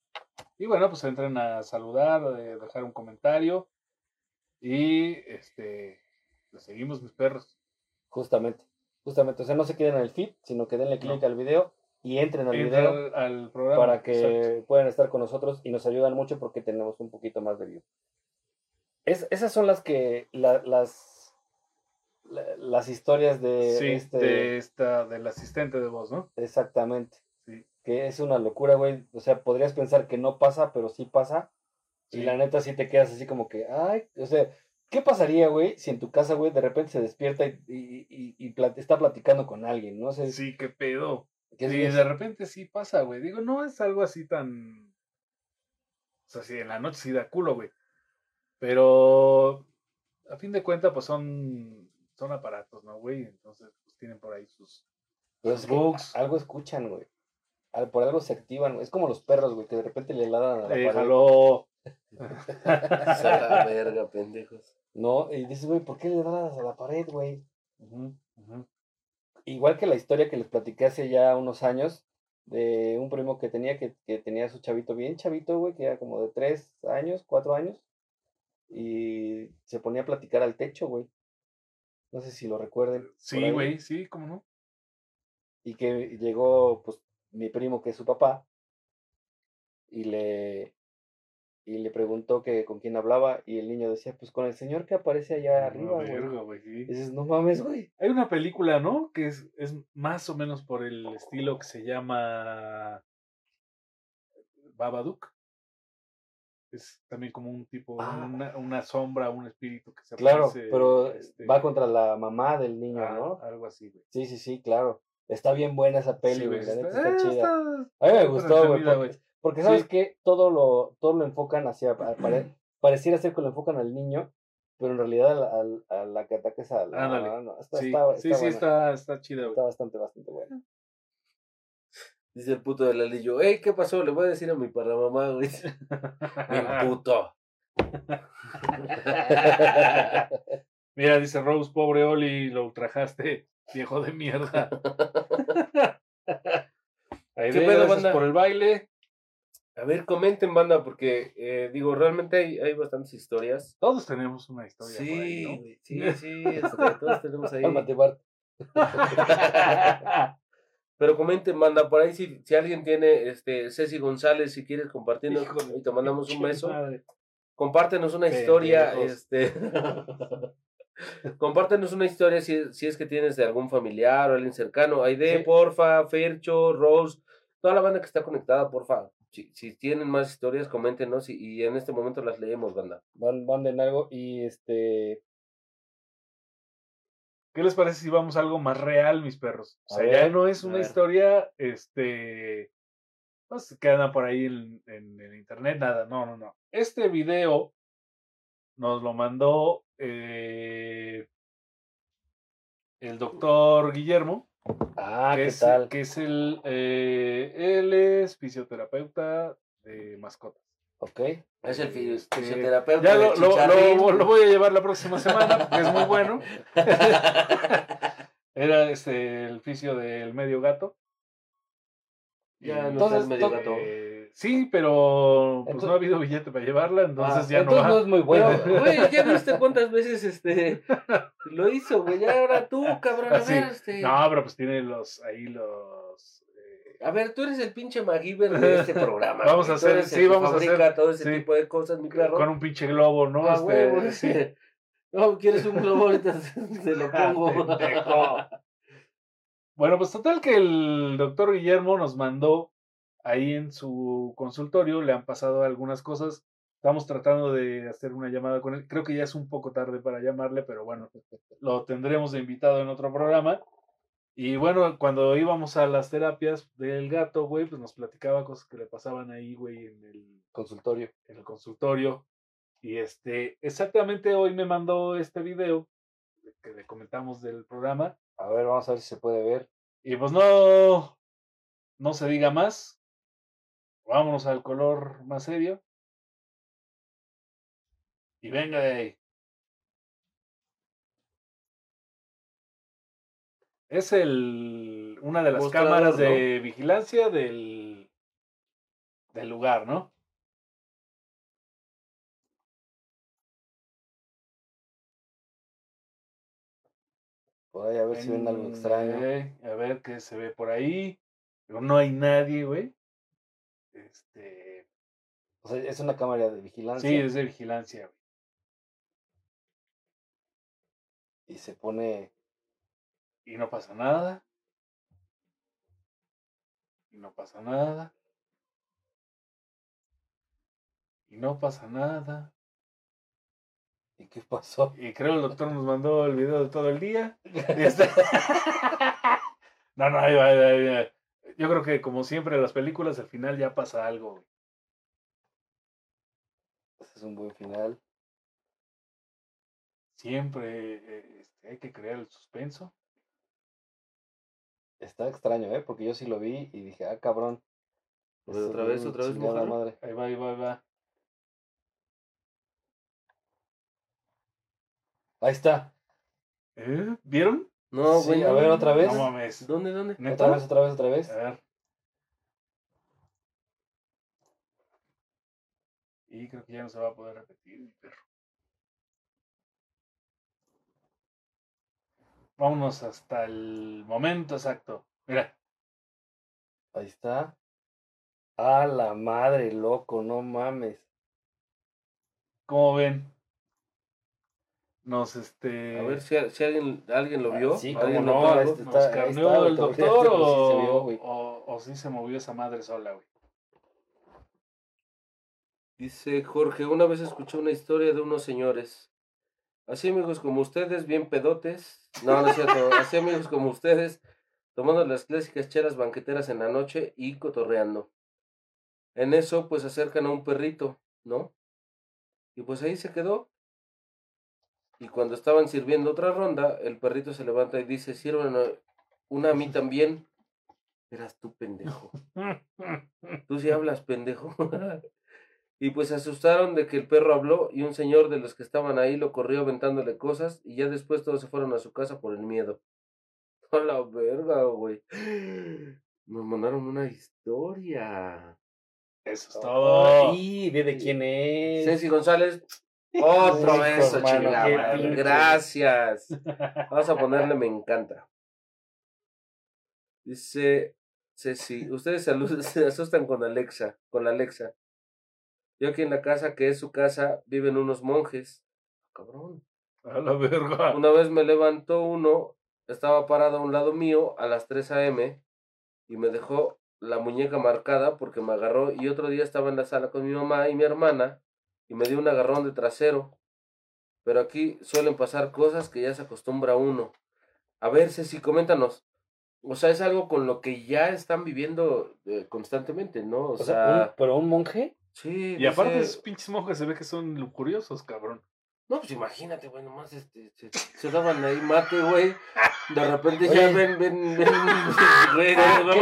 Y bueno, pues entren a saludar, a dejar un comentario. Y este, les seguimos mis perros. Justamente. Justamente. O sea, no se queden en el feed, sino que denle clic No. al video y entren al Entra video al, al programa. para que exacto. puedan estar con nosotros y nos ayudan mucho porque tenemos un poquito más de view. Es, esas son las que, la- las, la- las historias de Sí, este, de esta, del asistente de voz, ¿no? exactamente. Sí. Que es una locura, güey. O sea, podrías pensar que no pasa, pero sí pasa. Y la neta sí te quedas así como que, ay, o sea, ¿qué pasaría, güey, si en tu casa, güey, de repente se despierta y, y, y- y plat- está platicando con alguien, ¿no? O sea, Sí, qué pedo. Es- de repente sí pasa, güey. Digo, no es algo así tan. O sea, sí, en la noche sí da culo, güey. Pero a fin de cuentas, pues son, son aparatos, ¿no, güey? Entonces, pues tienen por ahí sus. pero sus es que bugs. algo escuchan, güey. Al- Por algo se activan, güey. Es como los perros, güey, que de repente le ladran a la pared. Déjalo. Verga, pendejos. No, y dices, güey, ¿por qué le ladras a la pared, güey? Ujú, ujú. Igual que la historia que les platiqué hace ya unos años de un primo que tenía que, que tenía a su chavito bien chavito, güey, que era como de tres años, cuatro años, y se ponía a platicar al techo, güey. No sé si lo recuerden. Sí, güey, sí, cómo no. Y que llegó, pues, mi primo, que es su papá, y le, y le preguntó que con quién hablaba, y el niño decía, pues con el señor que aparece allá arriba, No, güey. verga, güey, sí. Dices, no mames, güey. Hay una película, ¿no? Que es, es más o menos por el estilo que se llama Babadook. Es también como un tipo, Ah. una, una sombra, un espíritu que se Claro, aparece, pero este, va contra la mamá del niño, ah, ¿no? Algo así, güey. Sí, sí, sí, claro. Está bien buena esa peli, Sí, güey. neta está- está chida. está- A mí me gustó, güey. Porque, sabes Sí. que todo lo, todo lo enfocan hacia. pare- pareciera ser que lo enfocan al niño, pero en realidad al- al- a, la que ataca es a la. Ándale. no, no, está, Sí, está, sí, está sí, está, está chida, Está güey. bastante, bastante buena. Dice el puto del alillo, ey, ¿qué pasó? Le voy a decir a mi parramamá, güey. Bien puto. Mira, dice Rose, pobre Oli, lo ultrajaste, viejo de mierda. Ahí ¿Qué de, pedo, banda? por el baile. A ver, comenten, banda, porque eh, digo, realmente hay, hay bastantes historias. Todos tenemos una historia por Sí, ahí, ¿no? sí, sí, este, todos tenemos ahí. Pero comenten, manda, por ahí si, si alguien tiene, este, Ceci González, si quieres compartirnos, y te mandamos un beso. madre. Compártenos una historia, Pendejos. este. Compártenos una historia si, si es que tienes de algún familiar o alguien cercano. Aide, Sí. porfa, Fercho, Rose, toda la banda que está conectada, porfa. Si, si tienen más historias, coméntenos y, y en este momento las leemos, banda. Van, manden algo y este. ¿Qué les parece si vamos a algo más real, mis perros? O sea, ver, ya no es una historia, este, pues, que anda por ahí en, en el internet, nada, no, no, no. Este video nos lo mandó eh, el doctor Guillermo, Ah, ¿qué es, tal? que es el, eh, él es fisioterapeuta de mascotas. Ok. Es el Este, fisioterapeuta. Ya lo, lo- lo voy a llevar la próxima semana porque es muy bueno. Era este el fisio del medio gato. Ya no Entonces, medio to- gato. Eh, sí, pero pues Entonces- no ha habido billete para llevarla, entonces Ah, ya entonces no va. es muy bueno. Pero, güey, ya viste cuántas veces este lo hizo, güey. Ya ahora tú, cabrón. A ver, este. No, pero pues tiene los, ahí los... eh, A ver, tú eres el pinche MacGyver de este programa. Vamos a hacer- sí, vamos a hacer- todo ese sí. tipo de cosas, mi perro. con un pinche globo, ¿no? Ah, Este, sí. No, ¿quieres un globo? Ahorita se lo pongo. Bueno, pues total que el doctor Guillermo nos mandó ahí en su consultorio, le han pasado algunas cosas. Estamos tratando de hacer una llamada con él. Creo que ya es un poco tarde para llamarle, pero bueno, lo tendremos invitado en otro programa. Y bueno, cuando íbamos a las terapias del gato, güey, pues nos platicaba cosas que le pasaban ahí, güey, en el, Consultorio. en el consultorio. Y este, exactamente hoy me mandó este video que le comentamos del programa. A ver, vamos a ver si se puede ver. Y pues no, no se diga más. Vámonos al color más serio. Y venga de ahí. Es el, una de las cámaras de vigilancia del, del lugar, ¿no? Por ahí a ver si ven algo extraño. eh, a ver qué se ve por ahí. Pero no hay nadie, güey. Este, O sea, es una cámara de vigilancia. sí, es de vigilancia, güey. Y se pone. Y no pasa nada. Y no pasa nada. Y no pasa nada. ¿Y qué pasó? Y creo el doctor nos mandó el video de todo el día. Y este- no, no, ahí va, ahí va, ahí va. Yo creo que como siempre en las películas al final ya pasa algo. güey. Ese es un buen final. Siempre eh, este, hay que crear el suspenso. Está extraño, ¿eh? Porque yo sí lo vi y dije, ah, cabrón. Esto otra vez, otra vez, madre. Ahí va, ahí va, ahí va. Ahí está. ¿Eh? ¿Vieron? No, Sí, güey. a ver, otra vez. No mames. ¿Dónde, dónde? ¿Neta? Otra vez, otra vez, otra vez. A ver. Y creo que ya no se va a poder repetir, mi perro. Vámonos hasta el momento exacto. Mira, Ahí está. A la madre, loco, no mames. ¿cómo ven? Nos este. A ver si, si alguien, alguien lo vio. Sí, ¿Alguien cómo notó no, este- nos está- ahí carneó está, el doctor, doctor sí o, vio, o, o sí se movió esa madre sola, güey. Dice Jorge, una vez escuché una historia de unos señores. Así amigos como ustedes, bien pedotes. No, no es cierto. Así amigos como ustedes, tomando las clásicas chelas banqueteras en la noche y cotorreando. En eso, pues acercan a un perrito, ¿no? Y pues ahí se quedó. Y cuando estaban sirviendo otra ronda, el perrito se levanta y dice, sirvan una a mí también. Eras tú, pendejo. Tú sí hablas, pendejo. y pues se asustaron de que el perro habló y un señor de los que estaban ahí lo corrió aventándole cosas y ya después todos se fueron a su casa por el miedo. A la verga, güey. Nos mandaron una historia. Eso es todo. Y ve de quién es. Ceci González, otro beso, chingada Gracias. Vamos a ponerle me encanta. Dice Ceci, ustedes se asustan con Alexa, con la Alexa. Yo aquí en la casa, que es su casa, viven unos monjes. Cabrón. A la verga. Una vez me levantó uno, estaba parado a un lado mío a las 3 a.m. y me dejó la muñeca marcada porque me agarró y otro día estaba en la sala con mi mamá y mi hermana y me dio un agarrón de trasero. Pero aquí suelen pasar cosas que ya se acostumbra uno. A ver, Ceci, coméntanos. O sea, es algo con lo que ya están viviendo eh, constantemente, ¿no? O, O sea, sea, un- pero un monje. sí. Y aparte, esos pinches monjes se ve que son lucuriosos, cabrón. No, pues imagínate, güey, nomás este, se, se daban ahí mate, güey. De repente ya Oye. ven, ven, ven, güey, no, no,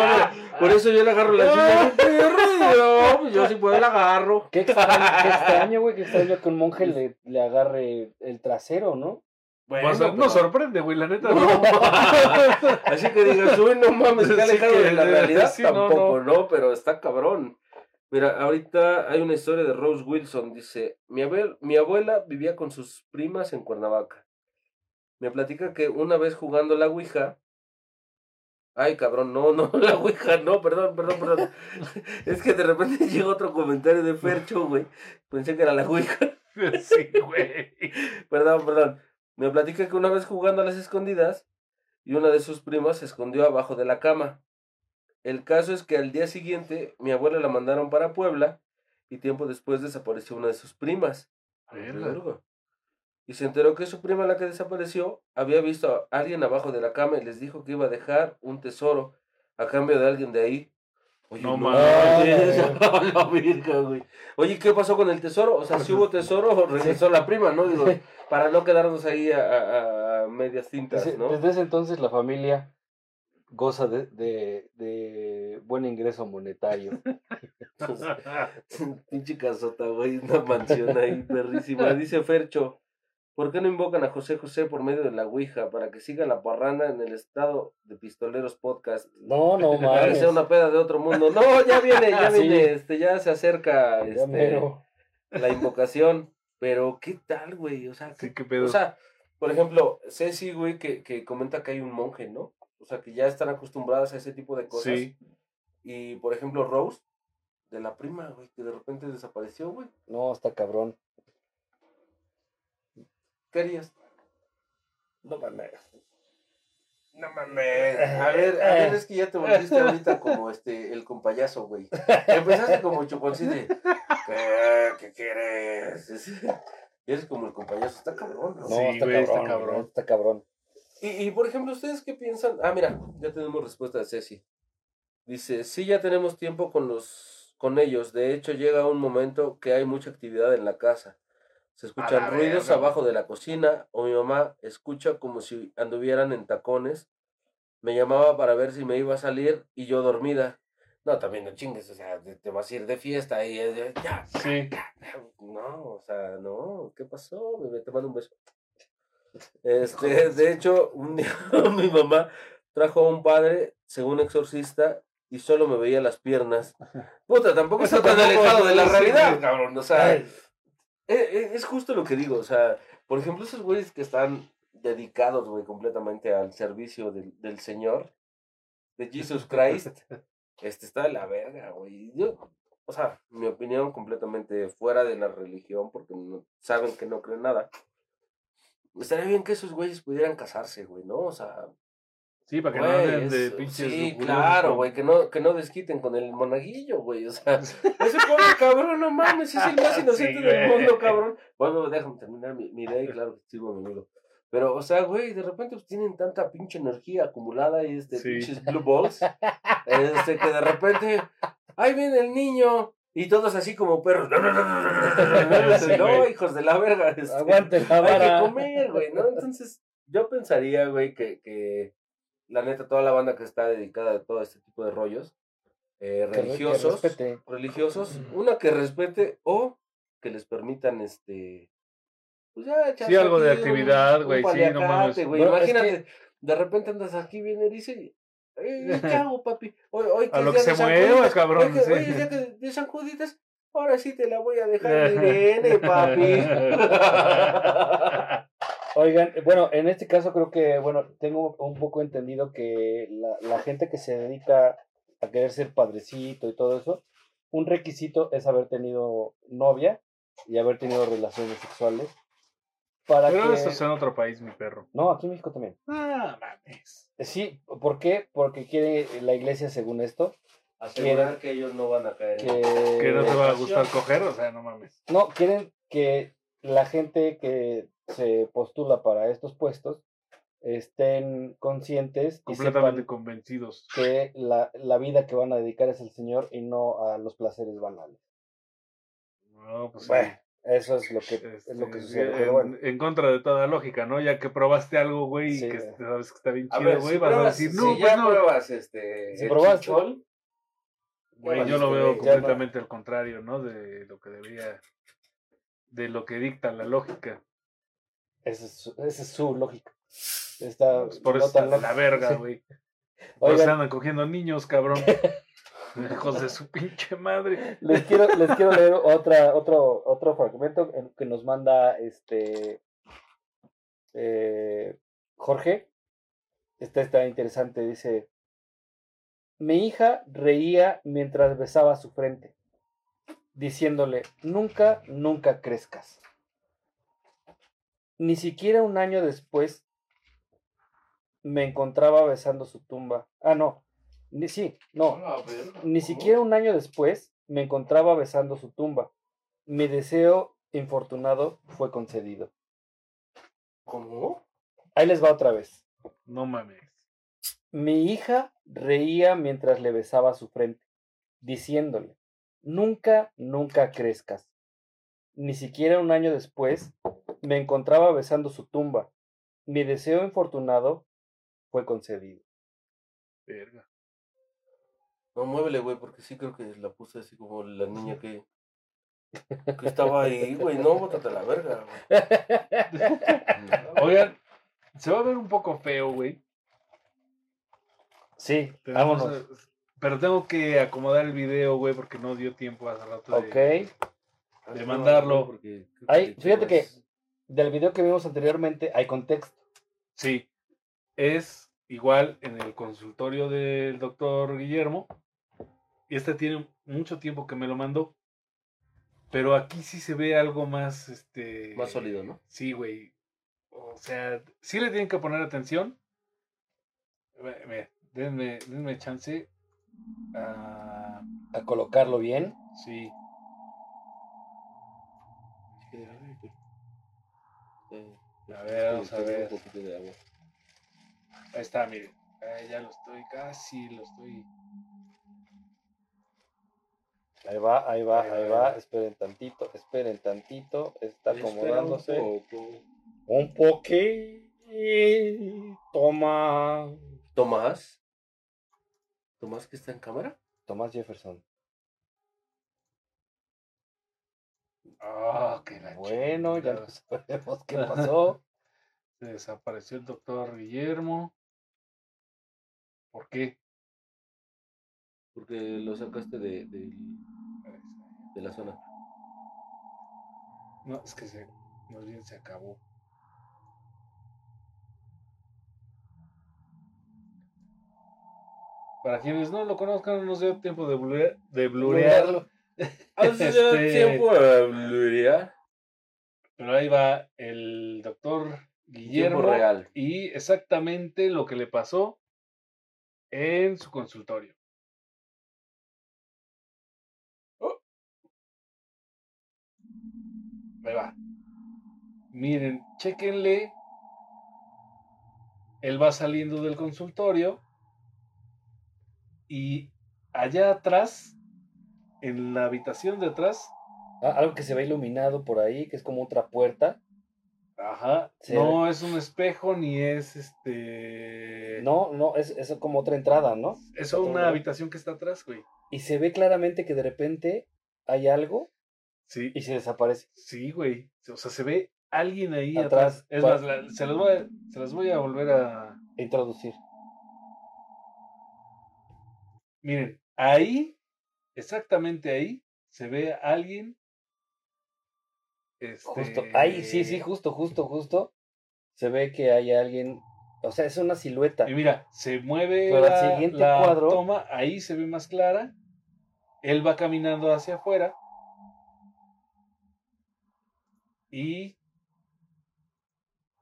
Por eso yo le agarro la silla, perro, y yo, pues yo sí puedo la agarro. Qué extraño, qué extraño, güey, qué extraño que un monje le, le agarre el trasero, ¿no? Bueno, O sea, no sorprende, güey, la neta. No. No. Así que digas, uy, no mames, está Sí alejado que- de la realidad, sí, no, tampoco, no, pero está cabrón. Mira, ahorita hay una historia de Rose Wilson. Dice, mi, abel- mi abuela vivía con sus primas en Cuernavaca. Me platica que una vez jugando la Ouija... Ay, cabrón, no, no, la Ouija, no, perdón, perdón, perdón. es que de repente llegó otro comentario de Fercho, güey. Pensé que era la Ouija. Sí, güey. Perdón, perdón. Me platica que una vez jugando a las escondidas y una de sus primas se escondió abajo de la cama. El caso es que al día siguiente mi abuela la mandaron para Puebla y tiempo después desapareció una de sus primas. Verga. Y se enteró que su prima, la que desapareció, había visto a alguien abajo de la cama y les dijo que iba a dejar un tesoro a cambio de alguien de ahí. Oye, No mames, mames. Oye, ¿qué pasó con el tesoro? O sea, si hubo tesoro, regresó la prima, ¿no? Digo, para no quedarnos ahí a, a- a medias Desde, ¿no? desde ese entonces la familia goza de, de, de buen ingreso monetario. Pinche casota, güey, una mansión ahí perrísima. Dice Fercho, ¿por qué no invocan a José José por medio de la Ouija para que siga la parranda en el estado de Pistoleros Podcast? No, no Para que sea una peda de otro mundo. No, ya viene, ya Sí. viene, este, ya se acerca este, la invocación. Pero, ¿qué tal, güey? O sea, Sí, qué pedo. o sea, por ejemplo, Ceci, güey, que, que comenta que hay un monje, ¿no? O sea, que ya están acostumbradas a ese tipo de cosas. sí. Y, por ejemplo, Rose, de la prima, güey, que de repente desapareció, güey. No, está cabrón. ¿Qué harías? No mames. No mames. A ver, a ver, es que ya te volviste ahorita como este, el compayazo, güey. Empezaste como chuponcito de, ¿qué, qué quieres? Es- Eres como el compayazo, está cabrón, ¿no? No, Sí, está, güey, está cabrón, cabrón. está cabrón. Y, y, por ejemplo, ¿ustedes qué piensan? Ah, mira, ya tenemos respuesta de Ceci. Dice, sí, ya tenemos tiempo con los con ellos. De hecho, llega un momento que hay mucha actividad en la casa. Se escuchan ruidos verga, abajo de la cocina o mi mamá escucha como si anduvieran en tacones. Me llamaba para ver si me iba a salir y yo dormida. No, también no chingues, o sea, te, vas a ir de fiesta y ya, Sí. no, o sea, no, ¿qué pasó? Te mando un beso. Este, de hecho, un día mi mamá trajo a un padre, según exorcista, y solo me veía las piernas. Puta, tampoco está tan alejado de la realidad, cabrón. O sea, eh, eh, es justo lo que digo. O sea, por ejemplo, esos güeyes que están dedicados, güey, completamente al servicio del, del Señor, de Jesus Christ, este está de la verga, güey. Yo, o sea, mi opinión completamente fuera de la religión, porque no, saben que no creen nada. Estaría bien que esos güeyes pudieran casarse, güey, ¿no? O sea, Sí, para que no anden de es- pinches. sí, claro, güey, que no, que no desquiten con el monaguillo, güey, o sea, ese pobre cabrón, no mames, es el más Sí, inocente del mundo, cabrón. Bueno, déjame terminar mi, mi idea y claro que mi amigo. Pero, o sea, güey, de repente pues, tienen tanta pinche energía acumulada y este Sí. pinches blue balls, este, que de repente, ahí viene el niño, y todos así como perros. Sí, no, güey. hijos de la verga. este, Aguante la hay que vara. comer, güey, ¿no? Entonces, yo pensaría, güey, que, que la neta, toda la banda que está dedicada a todo este tipo de rollos, eh, Que re- que religiosos, religiosos, una que respete o que les permitan, este, pues ya, echarse Sí, algo de actividad, güey, sí, no mames. güey, No, es imagínate, de repente andas aquí, viene y "Eh, ¿qué hago, papi? Hoy, hoy A lo que se mueva, cabrón, Hoy, sí. hoy es día de, de San Juditas, ahora sí te la voy a dejar, mi nene, papi. Oigan, bueno, en este caso creo que, bueno, tengo un poco entendido que la, la gente que se dedica a querer ser padrecito y todo eso, un requisito es haber tenido novia y haber tenido relaciones sexuales. Para Pero que... eso es en otro país, mi perro. No, aquí en México también. Ah, mames. Eh, Sí, ¿por qué? Porque quiere la iglesia, según esto, Asegurar que ellos no van a caer. que... Que no te va a gustar coger, o sea, no mames. No, quieren que la gente que se postula para estos puestos estén conscientes y Completamente sepan convencidos. que la, la vida que van a dedicar es al Señor y no a los placeres banales. No, pues sí. Bueno, eso es lo que, es lo que Este, sucede. en, pero bueno, en contra de toda lógica, ¿no? Ya que probaste algo, güey, Sí, y que sabes que está bien chido, güey, si vas a pruebas, decir, si no, ya pues no. pruebas este, Si probaste. chichol, Güey, ya yo lo valiste, veo. Ya completamente al contrario, ¿no? De lo que debería, de lo que dicta la lógica. esa es, su- esa es su lógica. Está Pues por eso está la verga, Sí. güey. Eso Oigan, andan cogiendo niños, cabrón. Hijos de su pinche madre. Les quiero, les quiero leer otra, otro, otro fragmento en- que nos manda este eh, Jorge. Este está interesante, dice. Mi hija reía mientras besaba su frente, diciéndole, nunca, nunca crezcas. Ni siquiera un año después me encontraba besando su tumba. Ah, no. Ni, sí, no. Ni siquiera un año después me encontraba besando su tumba. Mi deseo infortunado fue concedido. ¿Cómo? Ahí les va otra vez. No mames. Mi hija reía mientras le besaba su frente, diciéndole, nunca, nunca crezcas. Ni siquiera un año después me encontraba besando su tumba. Mi deseo infortunado fue concedido. Verga. No, muévele, güey, porque sí creo que la puse así como la niña que, que estaba ahí, güey. No, bótate a la verga, güey. Oigan, se va a ver un poco feo, güey. Sí, Tenemos, vámonos. Pero tengo que acomodar el video, güey, porque no dio tiempo hace rato. de- Ok. De mandarlo. Porque creo Ahí, que fíjate que del video que vimos anteriormente hay contexto. Sí. Es igual en el consultorio del doctor Guillermo. Y este tiene mucho tiempo que me lo mandó. Pero aquí sí se ve algo más, este... Más sólido, ¿no? Sí, güey. O sea, sí le tienen que poner atención. Ve, Denme, denme chance. A colocarlo bien. sí. Eh, A ver, vamos a ver. Ahí está, miren. Ahí ya lo estoy, casi lo estoy. Ahí va, ahí va, Ahí va, ahí ahí va. va. Esperen tantito, esperen tantito. Está acomodándose. Un poco. Un poquito más. Tomás. Tomás que está en cámara. Tomás Jefferson. Ah, que la Bueno, ya no sabemos qué pasó. Se desapareció el doctor Guillermo. ¿Por qué? Porque lo sacaste de, de, de la zona. No, es que se, más bien se acabó. Para quienes no lo conozcan, no nos dio tiempo de, blure- de blurearlo. Hace Este- tiempo de blurear. Pero ahí va el doctor Guillermo. Real. Y exactamente lo que le pasó en su consultorio. Ahí va. Miren, chéquenle. Él va saliendo del consultorio. Y allá atrás, en la habitación de atrás, Ah, algo que se ve iluminado por ahí, que es como otra puerta. Ajá. Sí. No es un espejo ni es este. No, no, es, es como otra entrada, ¿no? Es una habitación que está atrás, güey. Y se ve claramente que de repente hay algo Sí. y se desaparece. Sí, güey. O sea, se ve alguien ahí Atrás, atrás. Es más, la- se, las voy a, se las voy a volver a. Introducir. Miren, ahí, exactamente ahí, se ve a alguien. Este... Justo. Ahí, sí, sí, justo, justo, justo. Se ve que hay alguien. O sea, es una silueta. Y mira, se mueve Pero la, siguiente la cuadro- toma, ahí se ve más clara. Él va caminando hacia afuera. Y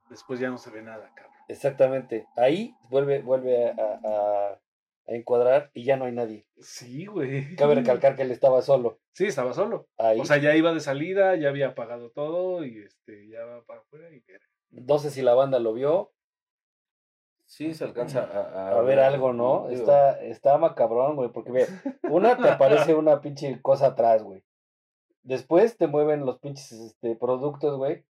después ya no se ve nada, cabrón. Exactamente. Ahí vuelve, vuelve a, a- a encuadrar y ya no hay nadie. Sí, güey. Cabe recalcar que él estaba solo. Sí, estaba solo. Ahí. O sea, ya iba de salida, ya había apagado todo y este, ya va para afuera y no sé si la banda lo vio. Sí, se alcanza a, A ver algo, ¿no? Digo, Está, está macabrón, güey, porque ve, una te aparece una pinche cosa atrás, güey. Después te mueven los pinches este, productos, güey.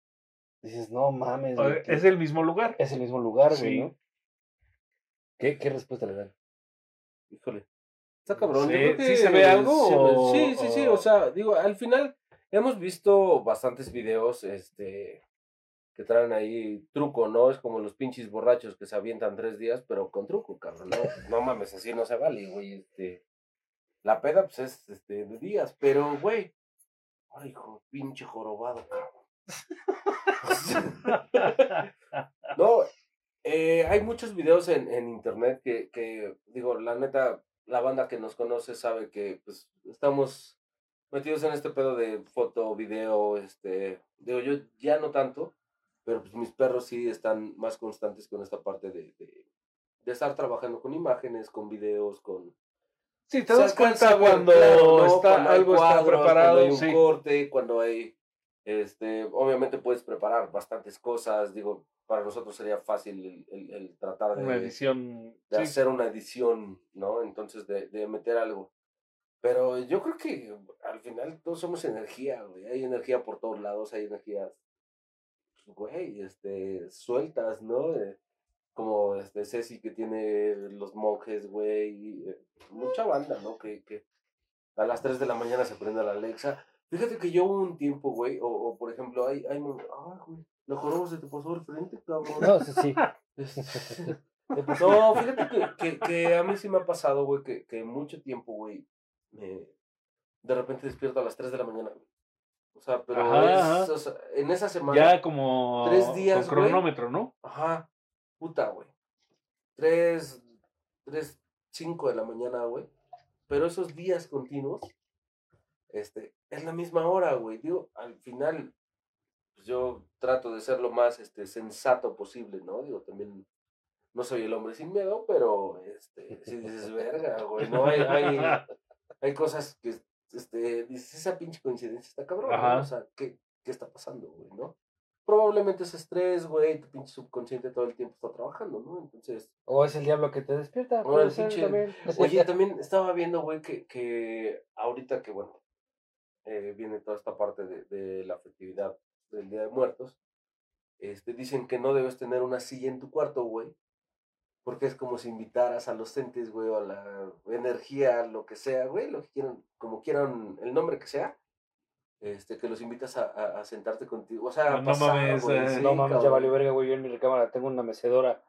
Dices, no mames, güey, que- Es el mismo lugar. es el mismo lugar, güey. ¿no? ¿Qué, ¿Qué respuesta le dan? Híjole. Está cabrón. Sí, yo creo ¿sí que se ve algo Sí, o- sí, sí, sí. o- O sea, digo, al final hemos visto bastantes videos, este, que traen ahí truco, ¿no? Es como los pinches borrachos que se avientan tres días, pero con truco, cabrón, ¿no? No mames, así no se vale, güey, este. La peda, pues es este, de días, pero, güey. Ay, hijo, pinche jorobado, cabrón. no, eh, hay muchos videos en, en internet que, que, digo, la neta, la banda que nos conoce sabe que, pues, estamos metidos en este pedo de foto, video, este, digo, yo ya no tanto, pero pues mis perros sí están más constantes con esta parte de, de, de estar trabajando con imágenes, con videos, con... Sí, te das cuenta cuando, claro, ¿no? está, Cuando algo está preparado. Cuando hay un sí. corte, cuando hay, este, obviamente puedes preparar bastantes cosas, digo, para nosotros sería fácil el, el- el tratar de, Una edición. de sí. hacer una edición, ¿no? Entonces, de, de meter algo. Pero yo creo que al final todos somos energía, güey. Hay energía por todos lados, hay energías, güey, este, sueltas, ¿no? Como este Ceci que tiene los monjes, güey. eh, mucha banda, ¿no? Que, que a las 3 de la mañana se prende la Alexa. Fíjate que yo hubo un tiempo, güey, o, o por ejemplo, hay, hay, ay, güey, joroba se te pasó al frente, cabrón. No, sí, sí. Este, No, fíjate que, que, que a mí sí me ha pasado, güey, que, que mucho tiempo, güey, me, de repente despierto a las 3 de la mañana. güey. O sea, pero Ajá, es, ajá. o sea, en esa semana. Ya como. Tres días, Con güey. cronómetro, ¿no? Ajá, puta, güey. 3, 3, 5 de la mañana, güey. Pero esos días continuos, este, es la misma hora, güey. Digo, al final, pues yo trato de ser lo más este, sensato posible, ¿no? Digo, también no soy el hombre sin miedo, pero este, si dices, verga, güey, no hay, hay, hay cosas que, este, dices, esa pinche coincidencia está cabrón. O sea, ¿qué, ¿qué está pasando, güey, no? Probablemente es estrés, güey, tu pinche subconsciente todo el tiempo está trabajando, ¿no? Entonces, O es el diablo que te despierta. O el pinche- también. Oye, también estaba viendo, güey, que, que ahorita que, bueno, eh, viene toda esta parte de, de la festividad del Día de Muertos, este, dicen que no debes tener una silla en tu cuarto, güey, porque es como si invitaras a los entes, güey, o a la energía, lo que sea, güey, lo que quieran, como quieran, el nombre que sea, este, que los invitas a, a- a sentarte contigo, o sea, No mames, güey, eh, sí, no mames, ya valió verga, güey. Yo en mi recámara tengo una mecedora.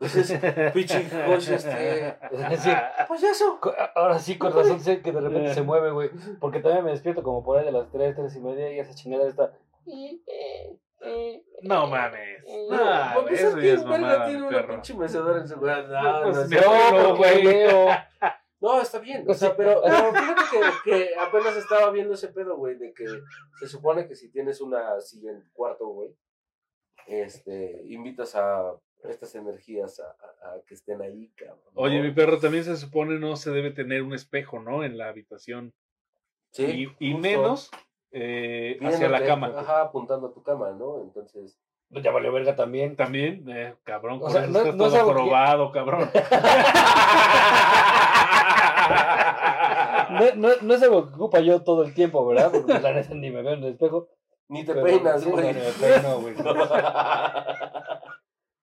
Entonces, pinche coche, este, Sí, payaso. co- ahora sí, con razón sé que de repente se mueve, güey. Porque también me despierto como por ahí de las 3, 3 y media y esa chingada está. No mames. No, Ah, para güey, empezar, eso ya ¿quién es mamada, tiene una pinche mecedora en su? No, Pues, no, mi no, perro, no, güey. No, está bien. O Pues sea, pero, pero fíjate que, que apenas estaba viendo ese pedo, güey, de que se supone que si tienes una silla en cuarto, güey, este, invitas a estas energías a, a- a que estén ahí, cabrón. ¿no? Oye, mi perro también se supone no se debe tener un espejo, ¿no? En la habitación. Sí, y menos eh, hacia la cama. Ajá, apuntando a tu cama, ¿no? Entonces. Ya valió verga también. También, eh, cabrón, O sea, no- no todo jorobado, cabrón. No, no, no es algo que ocupa yo todo el tiempo, ¿verdad? Porque pues, la neta ni me veo en el espejo. Ni te Pero- peinas, güey. no, ni me peino, güey.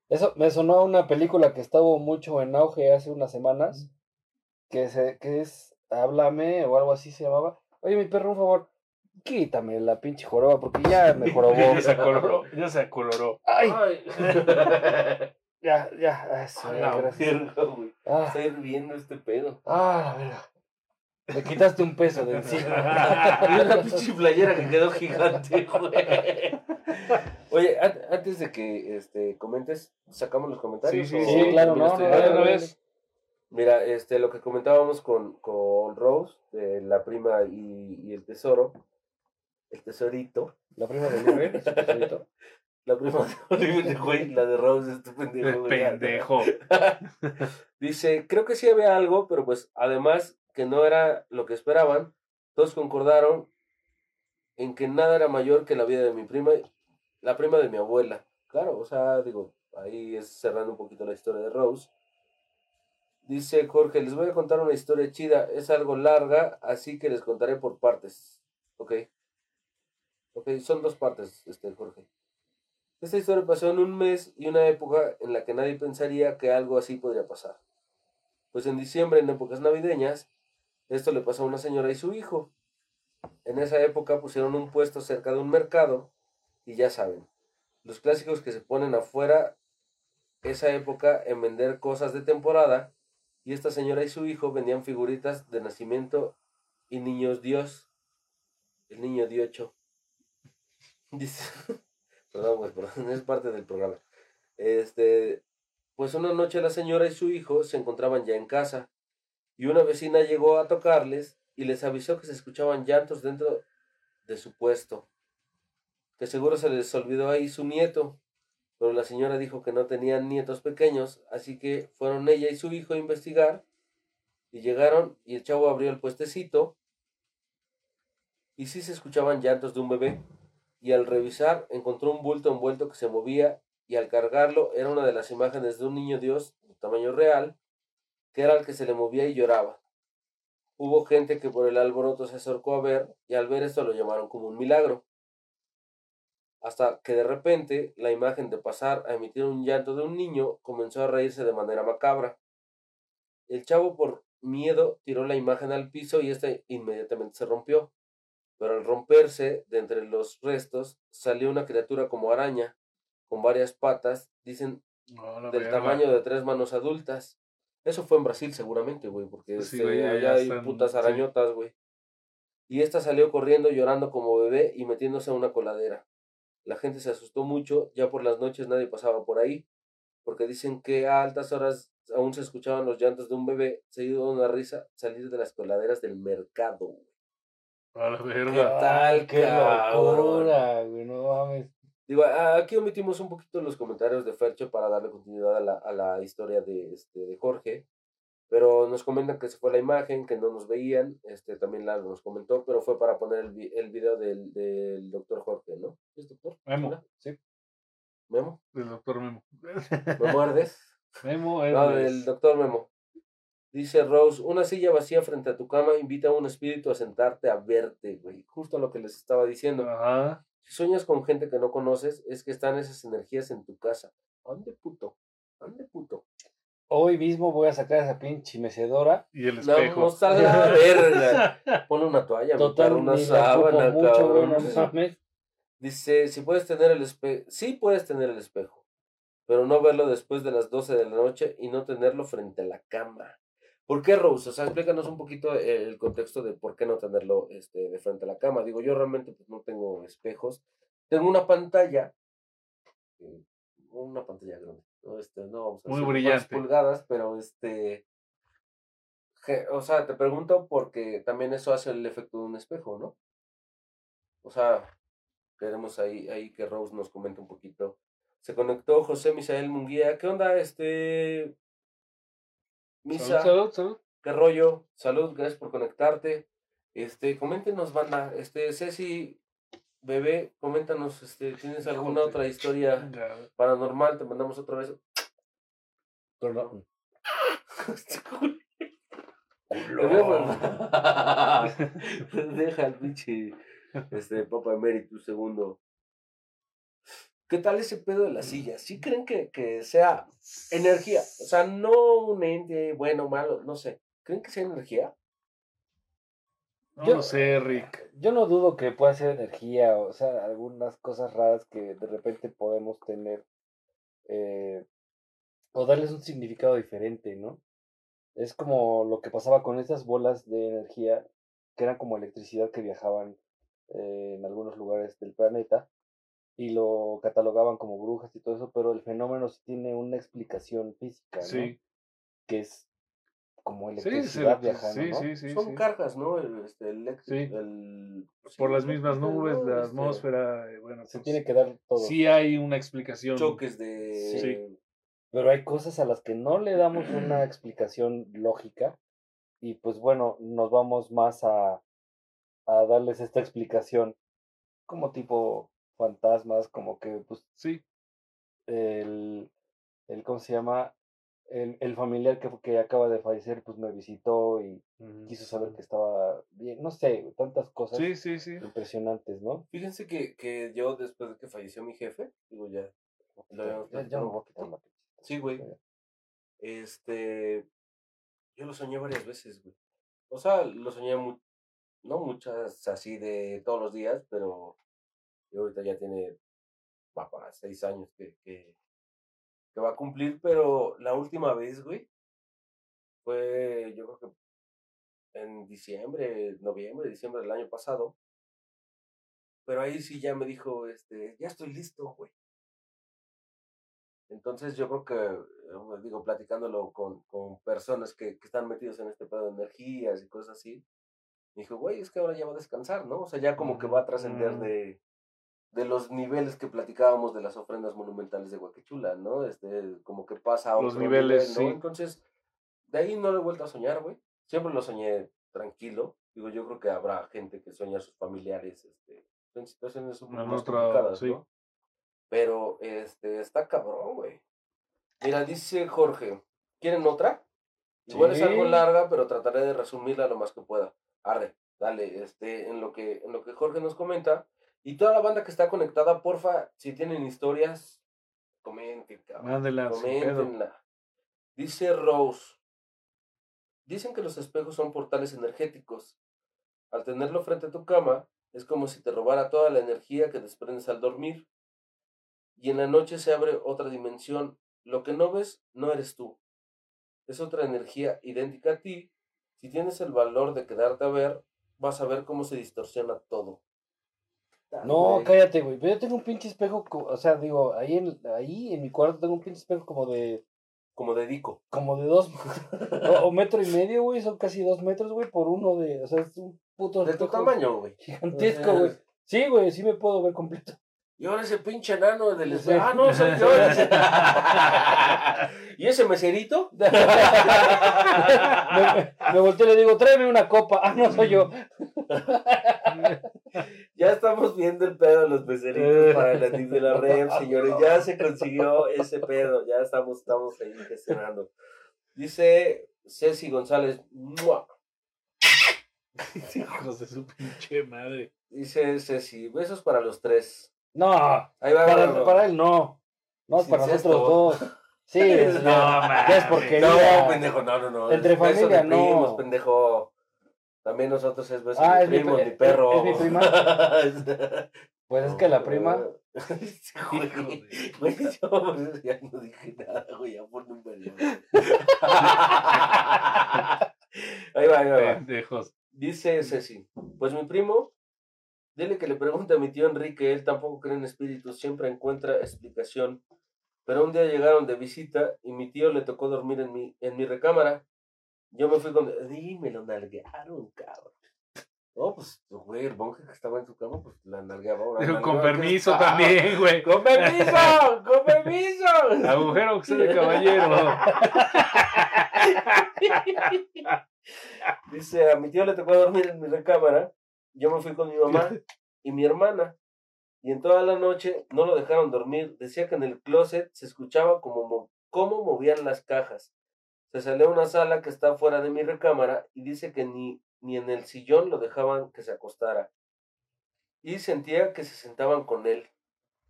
Eso me sonó a una película que estaba mucho en auge hace unas semanas, que, se, que es Háblame o algo así se llamaba. Oye, mi perro, un favor, quítame la pinche joroba porque ya me jorobó. ya se acoloró, ya se acoloró. Ay, Ay. ya, ya, eso, A la verga, güey. Ah, Está hirviendo este pedo. ah, la verga. Me quitaste un peso de Y encima. una pinche playera que quedó gigante, güey. Oye, an- antes de que este, comentes, ¿sacamos los comentarios? Sí, sí, sí, claro, no, no, no, vez. Mira, este, lo que comentábamos con, con Rose, de la prima y, y el tesoro, el tesorito, La prima de Oliver, su tesorito. la prima güey, la de Rose, este pendejo. El güey. pendejo. Dice, creo que sí había algo, pero pues además que no era lo que esperaban, todos concordaron en que nada era mayor que la vida de mi prima, la prima de mi abuela. Claro, o sea, digo, ahí es cerrando un poquito la historia de Rose. Dice Jorge, les voy a contar una historia chida, es algo larga, así que les contaré por partes. Ok. Ok, son dos partes, este Jorge. Esta historia pasó en un mes y una época en la que nadie pensaría que algo así podría pasar. Pues en diciembre, en épocas navideñas, esto le pasó a una señora y su hijo. En esa época pusieron un puesto cerca de un mercado y ya saben, los clásicos que se ponen afuera esa época en vender cosas de temporada y esta señora y su hijo vendían figuritas de nacimiento y niños Dios. El niño Diocho. Dice, perdón, güey, perdón, es parte del programa. Este, pues una noche la señora y su hijo se encontraban ya en casa y una vecina llegó a tocarles y les avisó que se escuchaban llantos dentro de su puesto, que seguro se les olvidó ahí su nieto, pero la señora dijo que no tenían nietos pequeños, así que fueron ella y su hijo a investigar y llegaron y el chavo abrió el puestecito y sí se escuchaban llantos de un bebé y al revisar encontró un bulto envuelto que se movía y al cargarlo era una de las imágenes de un niño Dios de tamaño real que era el que se le movía y lloraba. Hubo gente que por el alboroto se acercó a ver y al ver esto lo llamaron como un milagro. Hasta que de repente la imagen de pasar a emitir un llanto de un niño comenzó a reírse de manera macabra. El chavo por miedo tiró la imagen al piso y esta inmediatamente se rompió. Pero al romperse, de entre los restos, salió una criatura como araña, con varias patas, dicen No, del tamaño de tres manos adultas. Eso fue en Brasil seguramente, güey, porque Pues sí, este, güey, allá hay están- putas arañotas, güey. Y esta salió corriendo, llorando como bebé y metiéndose a una coladera. La gente se asustó mucho, ya por las noches nadie pasaba por ahí, porque dicen que a altas horas aún se escuchaban los llantos de un bebé, seguido de una risa, salir de las coladeras del mercado, güey. A la ¿Qué tal, qué locura, güey, no mames. Digo, aquí omitimos un poquito los comentarios de Fercho para darle continuidad a la, a la historia de, este, de Jorge, pero nos comentan que se fue la imagen, que no nos veían, este, también Lalo nos comentó, pero fue para poner el, vi- el video del, del doctor Jorge, ¿no? ¿Es doctor? Memo. Sí. ¿Memo? Del doctor Memo. ¿Me muerdes? Memo No, del doctor Memo. Dice Rose, una silla vacía frente a tu cama invita a un espíritu a sentarte a verte, güey. Justo lo que les estaba diciendo. Ajá. Si sueñas con gente que no conoces, es que están esas energías en tu casa. Ande puto, ande puto. Hoy mismo voy a sacar esa pinche mecedora. Y el No, espejo. no a la verga. Pon una toalla, Total, una sábana, mucho, güey, cabrón. no mames. Dice, si puedes tener el espejo, sí puedes tener el espejo, pero no verlo después de las 12 de la noche y no tenerlo frente a la cama. ¿Por qué, Rose? O sea, explícanos un poquito el contexto de por qué no tenerlo este, de frente a la cama. Digo, yo realmente pues, no tengo espejos. Tengo una pantalla, eh, una pantalla grande. No, este, no vamos a Muy brillante. pulgadas, pero este... O sea, te pregunto porque también eso hace el efecto de un espejo, ¿no? O sea, queremos ahí, ahí que Rose nos comente un poquito. Se conectó José Misael Munguía. ¿Qué onda, este? Misa, Salud, salud, salud. ¿qué rollo? Salud, gracias por conectarte. Este, coméntenos, banda. Este, Ceci, bebé, coméntanos, este, ¿tienes alguna otra historia paranormal? Te mandamos otra vez. Perdón. Deja el pinche este, Papa Emeritus segundo. ¿Qué tal ese pedo de la silla? ¿Sí creen que, que sea energía? O sea, no un ente bueno o malo, no sé. ¿Creen que sea energía? No Yo- lo sé, Rick. Yo no dudo que pueda ser energía, o sea, algunas cosas raras que de repente podemos tener eh, o darles un significado diferente, ¿no? Es como lo que pasaba con esas bolas de energía que eran como electricidad que viajaban eh, en algunos lugares del planeta y lo catalogaban como brujas y todo eso, pero el fenómeno sí tiene una explicación física, ¿no? Sí. Que es como electricidad sí, viajando, sí, ¿no? sí, sí, Son sí. cargas, ¿no? El, este, el, elect- Sí. el- sí, Por las el- mismas nubes, ¿no? la Este, atmósfera, eh, bueno, Se pues, tiene que dar todo. sí hay una explicación. Choques de... Sí. Pero hay cosas a las que no le damos una explicación lógica y pues bueno, nos vamos más a, a darles esta explicación como tipo fantasmas, como que pues Sí, el, el ¿cómo se llama? El, el familiar que, que acaba de fallecer pues me visitó y quiso saber que estaba bien, no sé, tantas cosas sí, sí, sí. impresionantes, ¿no? Fíjense que, que yo después de que falleció mi jefe, digo ya, lo habíamos Ya, ya me voy a quitar la Sí, güey. Este, yo lo soñé varias veces, güey. O sea, lo soñé no muchas así de todos los días, pero yo ahorita ya tiene, va para seis años que, que, que va a cumplir, pero la última vez, güey, fue, yo creo que en diciembre, noviembre, diciembre del año pasado. Pero ahí sí ya me dijo, este, ya estoy listo, güey. Entonces yo creo que, eh, digo, platicándolo con, con personas que, que están metidos en este pedo de energías y cosas así, me dijo, güey, es que ahora ya va a descansar, ¿no? O sea, ya como que va a trascender Mm. de, de los niveles que platicábamos de las ofrendas monumentales de Huaquechula, ¿no? Este, como que pasa a Los niveles, nivel, ¿no? sí. Entonces, de ahí no lo he vuelto a soñar, güey. Siempre lo soñé tranquilo. Digo, yo creo que habrá gente que sueña a sus familiares, este, en situaciones un complicadas, sí. ¿no? Pero, este, está cabrón, güey. Mira, dice Jorge, ¿quieren otra? Igual es algo larga, pero trataré de resumirla lo más que pueda. Arre, dale, este, en lo que, en lo que Jorge nos comenta. Y toda la banda que está conectada, porfa, si tienen historias, comenten, cabrón. Mándela. Coméntenla. Dice Rose. Dicen que los espejos son portales energéticos. Al tenerlo frente a tu cama, es como si te robara toda la energía que desprendes al dormir. Y en la noche se abre otra dimensión. Lo que no ves no eres tú. Es otra energía idéntica a ti. Si tienes el valor de quedarte a ver, vas a ver cómo se distorsiona todo. No, güey. cállate, güey. Pero yo tengo un pinche espejo, o sea, digo, ahí en, ahí en mi cuarto tengo un pinche espejo como de, Como dedico. como de dos, o, o metro y medio, güey, son casi dos metros, güey, por uno de, o sea, es un puto De tu tamaño, güey. gigantesco, güey. Sí, güey, sí me puedo ver completo. Y ahora ese pinche enano del. Ah, no, soy yo. ¿Y ese meserito? me, me volteo y le digo, tráeme una copa. Ah, no soy yo. Ya estamos viendo el pedo de los meseritos para la NIF de la red, señores. Ya se consiguió ese pedo. Ya estamos, estamos ahí gestionando. Dice Ceci González. ¡mua! Hijos de su pinche madre. Dice Ceci, besos para los tres. No, Ahí va, para, para él no. No, Sin para nosotros dos. Sí, es, No, ya, ya es mames. porquería. No, pendejo, no, no, no. Entre es familia, de primos, no. pendejo. También nosotros es beso Ah, de es mi primos, pe- mi perro. ¿es mi prima? Pues es que la prima. Güey, güey, yo por eso ya no dije nada, güey, ya pon un periodo. Ahí va, ahí va, ahí va. Pendejos. Dice Ceci, pues mi primo, dile que le pregunte a mi tío Enrique, él tampoco cree en espíritus, siempre encuentra explicación. Pero un día llegaron de visita y mi tío le tocó dormir en mi, en mi recámara. Yo me fui con... Dime, lo nalguearon, cabrón. No, pues, güey, el monje que estaba en su cama, pues la nalgueaba ahora. Digo, Con nalgueaba, ¿qué permiso también, güey. ¡Con permiso! ¡Con permiso! Agujero que de caballero. Dice, a mi tío le tocó dormir en mi recámara. Yo me fui con mi mamá y mi hermana. Y en toda la noche no lo dejaron dormir. Decía que en el closet se escuchaba como mo- cómo movían las cajas. Se salió a una sala que está fuera de mi recámara y dice que ni, ni en el sillón lo dejaban que se acostara. Y sentía que se sentaban con él.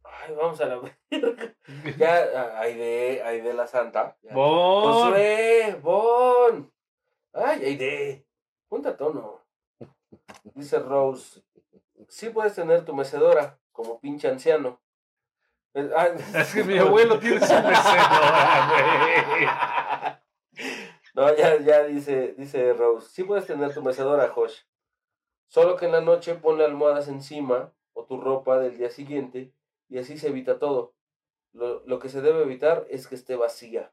Ay, vamos a la verga. Ya, ah, ahí de, ahí de la santa. Ya. Bon. Josué, Bon. Ay, Aide. Ponte a tono. Dice Rose. Sí puedes tener tu mecedora, como pinche anciano. Eh, ah, Es que mi abuelo tiene su mecedora, No, ya, ya dice, dice Rose. Sí puedes tener tu mecedora, Josh. Solo que en la noche ponle almohadas encima o tu ropa del día siguiente y así se evita todo. Lo, lo que se debe evitar es que esté vacía.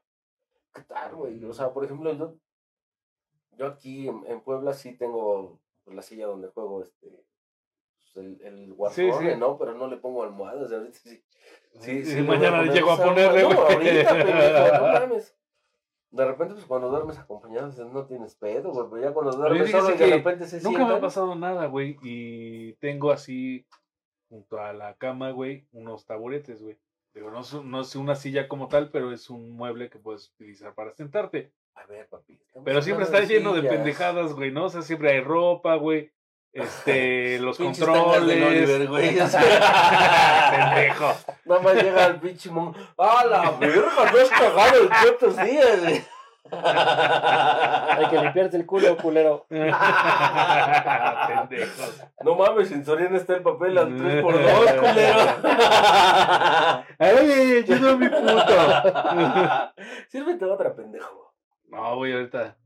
¿Qué tal, güey? O sea, por ejemplo, yo, yo aquí en, en Puebla sí tengo pues, la silla donde juego este pues, el, el sí. ¿no? Pero no le pongo almohadas. Ahorita sí. Sí, sí, le mañana poner llego a ponerle. No, ahorita, pendejo, no mames. De repente, pues cuando duermes acompañado, no tienes pedo, güey. Pero ya cuando duermes solo de repente se Nunca me ha sientan. pasado nada, güey. Y tengo así, junto a la cama, güey, unos taburetes, güey. Digo, no es, no es una silla como tal, pero es un mueble que puedes utilizar para sentarte. A ver, papi. Pero siempre está lleno de pendejadas, güey, ¿no? O sea, siempre hay ropa, güey. Este, los controles. Oliver, güey. Pendejo. Nada más llega el pinche mon. ¡Ah, la verga! No has cagado en cuántos días, güey. Hay que limpiarse el culo, culero. Pendejos. No mames, en Soriana está el papel al 3x2, culero. ¡Ay, ayuda a mi puto! Sírvete otra, pendejo. No, güey, ahorita.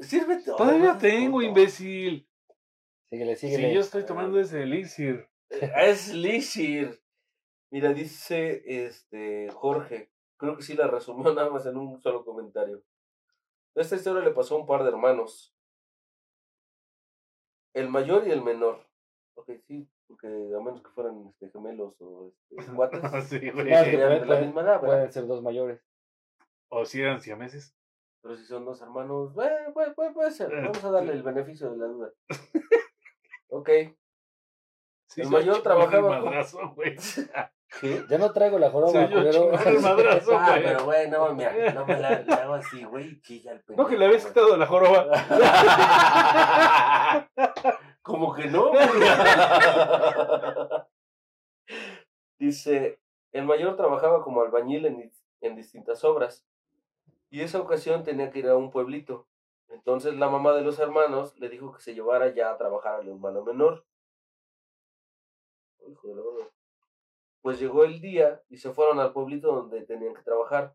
Sirve todo. Todavía no tengo, tonto. imbécil. Síguele, síguele. Sí, yo estoy tomando ese elixir. Eh, Es Lishir. Mira, dice este Jorge. Creo que sí la resumió nada más en un solo comentario. Esta historia le pasó a un par de hermanos. El mayor y el menor. Ok, sí, porque a menos que fueran este, gemelos o este, cuates. sí, güey. de la pueden- misma edad. Pueden ser dos mayores. O si eran siameses. Pero si son dos hermanos, bueno, puede, puede, puede ser. Vamos a darle el beneficio de la duda. Ok. Sí, El mayor trabajaba el madrazo, güey. ¿Qué? Ya no traigo la joroba, yo el madrazo, Ah, güey. pero güey, no, mira, no me la, la hago así, güey, chilla el pendejo. No, que le habías quitado la joroba. Como que no. Dice, el mayor trabajaba como albañil en, en distintas obras y esa ocasión tenía que ir a un pueblito. Entonces la mamá de los hermanos le dijo que se llevara ya a trabajar al hermano menor. Verga. Pues llegó el día y se fueron al pueblito donde tenían que trabajar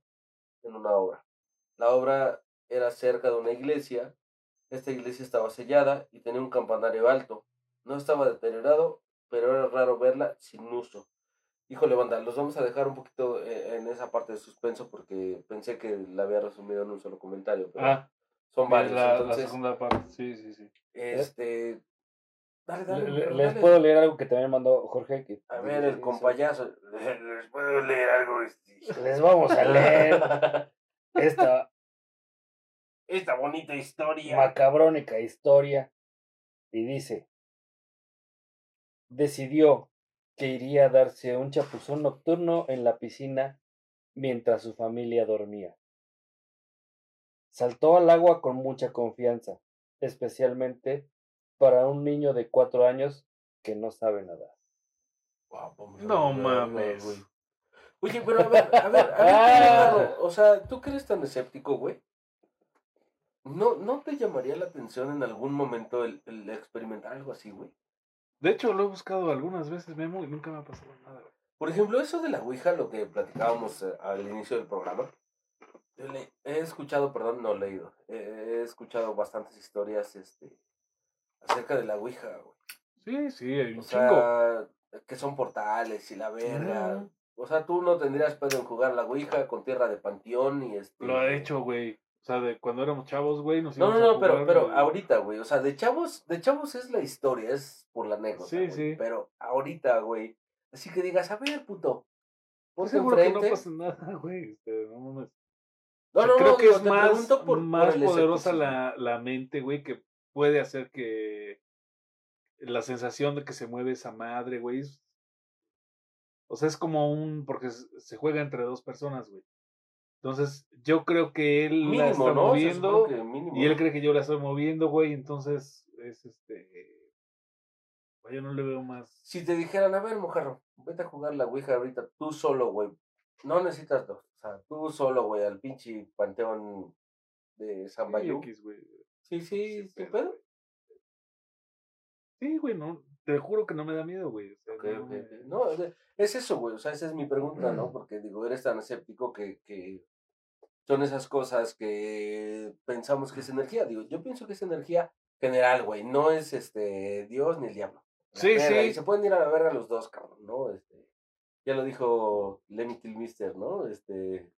en una obra. La obra era cerca de una iglesia esta iglesia estaba sellada y tenía un campanario alto. No estaba deteriorado, pero era raro verla sin uso. Híjole, banda, los vamos a dejar un poquito eh, en esa parte de suspenso porque pensé que la había resumido en un solo comentario, pero Ah, son varios. la, la entonces, segunda parte. Sí, sí, sí. este... Dale, dale, Le- le- pero Les dale. puedo leer algo que también mandó Jorge. que- A ver, el compayazo. Les puedo leer algo. este. Les vamos a leer esta Esta bonita historia. macabrónica historia. Y dice: Decidió que iría a darse un chapuzón nocturno en la piscina mientras su familia dormía. Saltó al agua con mucha confianza, especialmente para un niño de cuatro años que no sabe nadar. Me No mames. güey. Oye, pero a ver, a ver, a ver, Ah. O sea, ¿tú que eres tan escéptico, güey? ¿No, ¿No te llamaría la atención en algún momento el, el experimentar algo así, güey? De hecho, lo he buscado algunas veces, Memo, y nunca me ha pasado nada. Por ejemplo, eso de la Ouija, lo que platicábamos eh, al inicio del programa. He escuchado, perdón, no he leído. he escuchado bastantes historias este, acerca de la Ouija, güey. Sí, sí, hay un O chingo. sea, que son portales y la verga. O sea, tú no tendrías pedo en jugar la Ouija con tierra de panteón y este. Lo ha hecho, güey. O sea, de cuando éramos chavos, güey, nos No, no, no, pero, pero ahorita, güey. O sea, de chavos, de chavos es la historia, es por la anécdota. Sí, güey, sí. Pero ahorita, güey. Así que digas, a ver, puto. Ponte Seguro que no enfrente. pasa nada, güey. este, no mames. No, O sea, no, creo no, que digo, es más, por- poderosa la, la mente, güey, que puede hacer que la sensación de que se mueve esa madre, güey. O sea, es como un. Porque se juega entre dos personas, güey. Entonces, yo creo que él la Mínimo, está ¿no? Moviendo que mínimo, y él cree que yo la estoy moviendo, güey. Entonces, es este. güey, Yo no le veo más. Si te dijeran, a ver, mojarro, vete a jugar la Ouija ahorita, tú solo, güey. No necesitas dos. O sea, tú solo, güey, al pinche panteón de San güey. Sí, sí, ¿sí, pedo. Sí, güey, no. Te juro que no me da miedo, güey. o sea, no me-. No, es- es eso, güey. O sea, esa es mi pregunta, ¿no? Porque digo, eres tan escéptico que, que son esas cosas que pensamos que es energía. Digo, yo pienso que es energía general, güey. No es este Dios ni el diablo. La Sí, verga, sí. Y se pueden ir a la verga los dos, cabrón, ¿no? Este, ya lo dijo Lemmy Kilmister, ¿no? Este.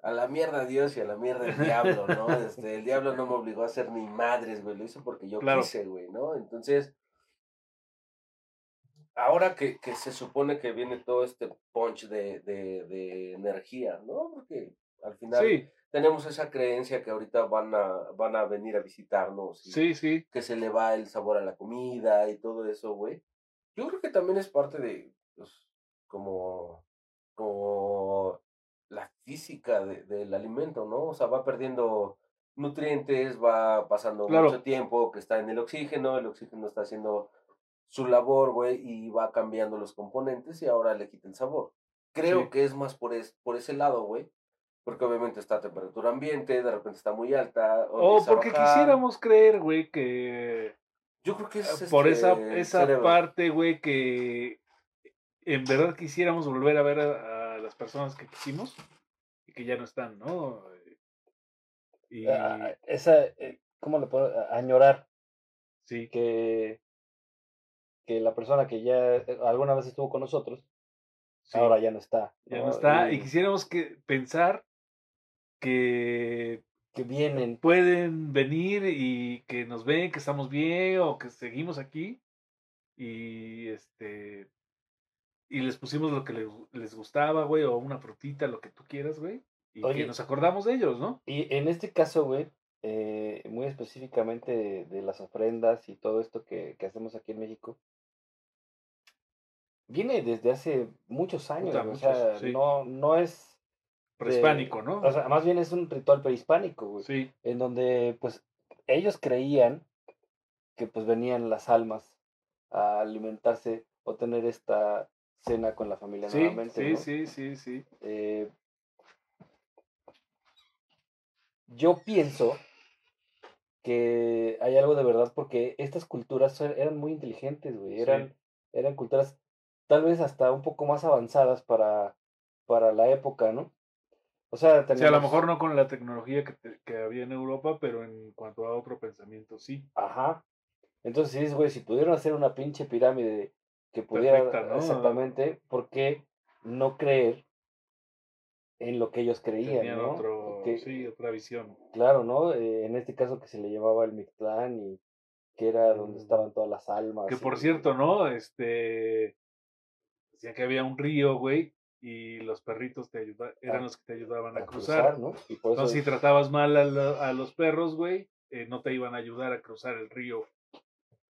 A la mierda Dios y a la mierda el diablo, ¿no? Este, el diablo no me obligó a hacer ni madres, güey. Lo hizo porque yo Claro. quise, güey, ¿no? Entonces ahora que, que se supone que viene todo este punch de, de, de energía, ¿no? Porque al final Sí, tenemos esa creencia que ahorita van a, van a venir a visitarnos y sí, sí. que se le va el sabor a la comida y todo eso, güey. Yo creo que también es parte de, pues, como, como la física de- del alimento, ¿no? O sea, va perdiendo nutrientes, va pasando Claro. mucho tiempo que está en el oxígeno, el oxígeno está haciendo su labor, güey, y va cambiando los componentes y ahora le quita el sabor. Creo Sí. que es más por, es, por ese lado, güey. Porque obviamente está a temperatura ambiente, de repente está muy alta. O porque bajar. quisiéramos creer, güey, que Yo creo que es eh, por este, esa, esa cerebro. parte, güey, que en verdad quisiéramos volver a ver a, a las personas que quisimos y que ya no están, ¿no? Y Ah, esa, eh, ¿cómo le puedo? añorar Sí, que, que la persona que ya eh, alguna vez estuvo con nosotros, sí, ahora ya no está. ya no está. Y Y quisiéramos que pensar que que vienen. pueden venir y que nos ven, que estamos bien o que seguimos aquí y este y les pusimos lo que les, les gustaba, güey, o una frutita, lo que tú quieras, güey, y Oye. que nos acordamos de ellos, ¿no? Y en este caso, güey, eh, muy específicamente de, de las ofrendas y todo esto que, que hacemos aquí en México, viene desde hace muchos años, Puta, o muchos, sea, sí. no, no es... Prehispánico, ¿no? O sea, más bien es un ritual prehispánico, güey. sí, en donde pues ellos creían que pues venían las almas a alimentarse o tener esta cena con la familia sí, nuevamente. sí, ¿no? sí, sí, sí. Eh, yo pienso que hay algo de verdad porque estas culturas eran muy inteligentes, güey. Eran, eran culturas tal vez hasta un poco más avanzadas para, para la época, ¿no? O sea, Sí, a lo mejor no con la tecnología que, te- que había en Europa, pero en cuanto a otro pensamiento, sí. Ajá. Entonces, güey, si pudieron hacer una pinche pirámide que pudiera Perfecta, ¿no? exactamente, ¿por qué no creer en lo que ellos creían, Tenían ¿no? otro, Que- sí, otra visión. Claro, ¿no? Eh, en este caso que se le llamaba el Mictlán y que era donde Mm. estaban todas las almas. Que por y- cierto, ¿no? Este. Decía que había un río, güey, y los perritos te ayuda- eran los que te ayudaban a, a cruzar. cruzar, ¿no? Y por eso Entonces, si tratabas mal a, lo- a los perros, güey, eh, no te iban a ayudar a cruzar el río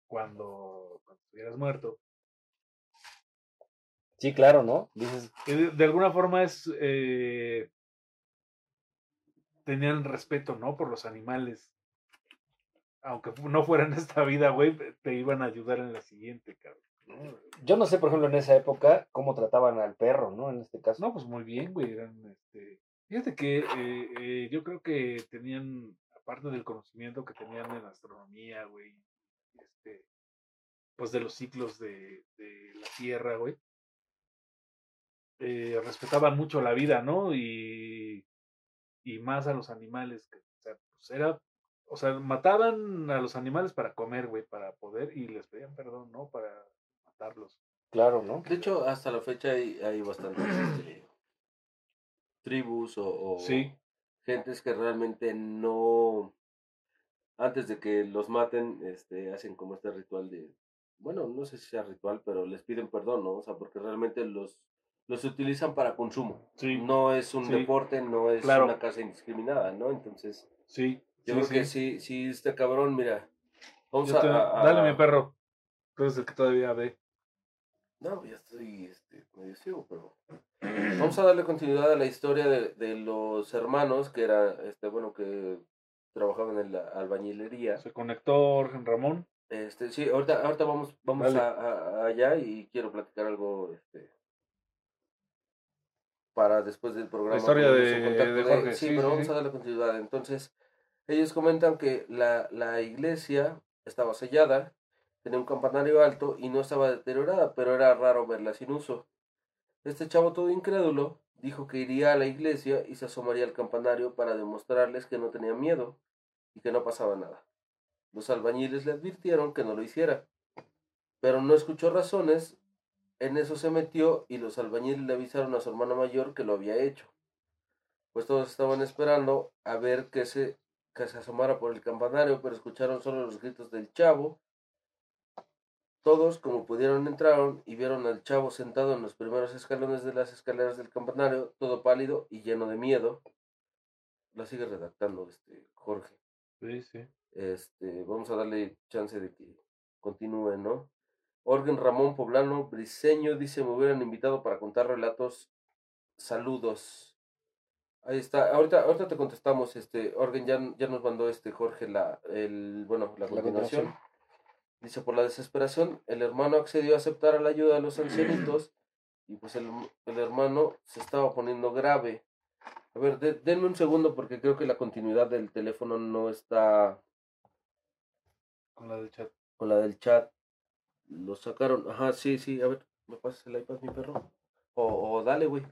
cuando, cuando estuvieras muerto. Sí, claro, ¿no? Dices, De, de alguna forma es. eh, tenían respeto, ¿no? Por los animales. Aunque no fueran esta vida, güey, te iban a ayudar en la siguiente, cabrón. Yo no sé, por ejemplo, en esa época cómo trataban al perro, ¿no? En este caso. No, pues muy bien, güey. Eran, este, fíjate que eh, eh, yo creo que tenían, aparte del conocimiento que tenían en astronomía, güey, este, pues de los ciclos de, de la Tierra, güey, eh, respetaban mucho la vida, ¿no? Y, y más a los animales, que, o sea, pues era, o sea, mataban a los animales para comer, güey, para poder, y les pedían perdón, ¿no? Para matarlos. Claro, ¿no? De hecho, hasta la fecha hay, hay bastantes este, tribus o, o Sí. gentes que realmente no, antes de que los maten, este, hacen como este ritual de, bueno, no sé si sea ritual, pero les piden perdón, ¿no? O sea, porque realmente los, los utilizan para consumo. Sí. No es un Sí. deporte, no es Claro. una caza indiscriminada, ¿no? Entonces, Sí. yo sí, creo que sí. sí, este cabrón, mira, vamos a, te- a- Dale, a- mi perro. Tú eres el que todavía ve. No, ya estoy este, medio ciego, pero. Vamos a darle continuidad a la historia de, de los hermanos que era, este, bueno, que trabajaban en la albañilería. Se conectó Orgen Ramón. Este, sí, ahorita, ahorita vamos, vamos a, a- allá y quiero platicar algo, este, para después del programa. historia ponernos de- de Jorge, Sí, sí, pero sí, vamos sí. a darle continuidad. Entonces, ellos comentan que la, la iglesia estaba sellada, tenía un campanario alto y no estaba deteriorada, pero era raro verla sin uso. Este chavo todo incrédulo dijo que iría a la iglesia y se asomaría al campanario para demostrarles que no tenía miedo y que no pasaba nada. Los albañiles le advirtieron que no lo hiciera, pero no escuchó razones. En eso se metió y los albañiles le avisaron a su hermano mayor que lo había hecho. Pues todos estaban esperando a ver que se, que se asomara por el campanario, pero escucharon solo los gritos del chavo. Todos, como pudieron, entraron y vieron al chavo sentado en los primeros escalones de las escaleras del campanario, todo pálido y lleno de miedo. La sigue redactando este Jorge. Sí, sí. Este, vamos a darle chance de que continúe, ¿no? Orgen Ramón Poblano Briseño dice, me hubieran invitado para contar relatos. Saludos. Ahí está. Ahorita, ahorita te contestamos, este, Orgen ya, ya nos mandó este Jorge la, el, bueno, la La continuación. continuación. Dice, por la desesperación, el hermano accedió a aceptar a la ayuda de los ancianitos y pues el, el hermano se estaba poniendo grave. A ver, de- denme un segundo porque creo que la continuidad del teléfono no está Con la del chat. con la del chat. Lo sacaron. Ajá, sí, sí. A ver, ¿me pasas el iPad, mi perro? O, o dale, güey.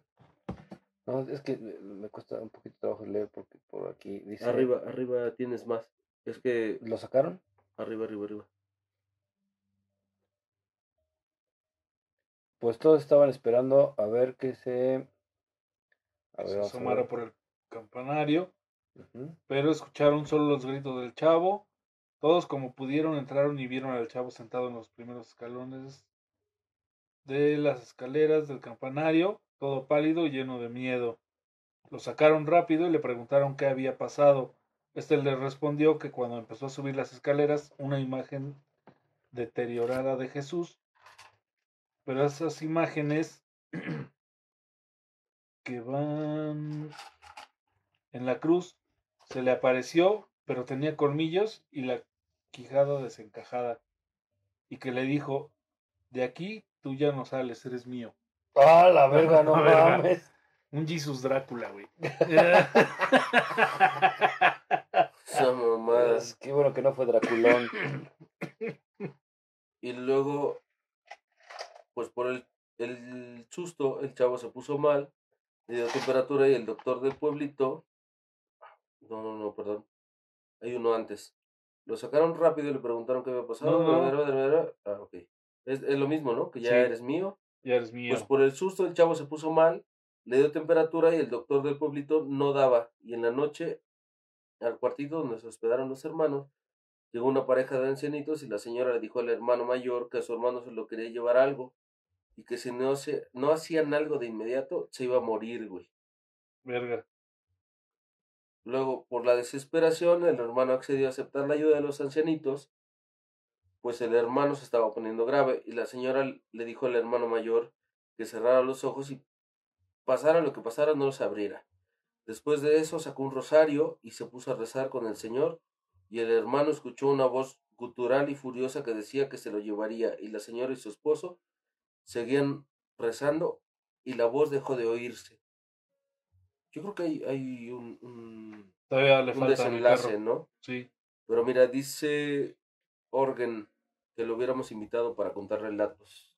No, es que me cuesta un poquito de trabajo leer porque por aquí dice. Arriba, arriba tienes más. Es que ¿Lo sacaron? arriba, arriba, arriba. Pues todos estaban esperando a ver que se... A ver, Se vamos a asomara ver. por el campanario, pero escucharon solo los gritos del chavo. Todos como pudieron entraron y vieron al chavo sentado en los primeros escalones de las escaleras del campanario, todo pálido y lleno de miedo. Lo sacaron rápido y le preguntaron qué había pasado. Este le respondió que cuando empezó a subir las escaleras, una imagen deteriorada de Jesús, pero esas imágenes que van en la cruz se le apareció, pero tenía colmillos y la quijada desencajada, y que le dijo, de aquí tú ya no sales, eres mío. ¡Ah, la verga, no La verga. mames! Un Jesus Drácula, güey. Esa mamada. Es- Qué bueno que no fue Draculón. Y luego, pues por el, el susto, el chavo se puso mal, le dio temperatura y el doctor del pueblito, no, no, no, perdón, hay uno antes, lo sacaron rápido y le preguntaron qué había pasado. No, no. Ah, ok. Es, es lo mismo, ¿no? Que ya Sí. eres mío. Ya eres mío. Pues por el susto el chavo se puso mal, le dio temperatura y el doctor del pueblito no daba. Y en la noche, al cuartito donde se hospedaron los hermanos, llegó una pareja de ancianitos y la señora le dijo al hermano mayor que a su hermano se lo quería llevar algo y que si no, se, no hacían algo de inmediato, se iba a morir, güey. Verga. Luego, por la desesperación, el hermano accedió a aceptar la ayuda de los ancianitos, pues el hermano se estaba poniendo grave y la señora le dijo al hermano mayor que cerrara los ojos y pasara lo que pasara no los abriera. Después de eso sacó un rosario y se puso a rezar con el Señor y el hermano escuchó una voz gutural y furiosa que decía que se lo llevaría y la señora y su esposo seguían rezando y la voz dejó de oírse. Yo creo que hay, hay un, un, Todavía le un falta desenlace. ¿no? Sí. Pero mira, dice Orgen que lo hubiéramos invitado para contar relatos.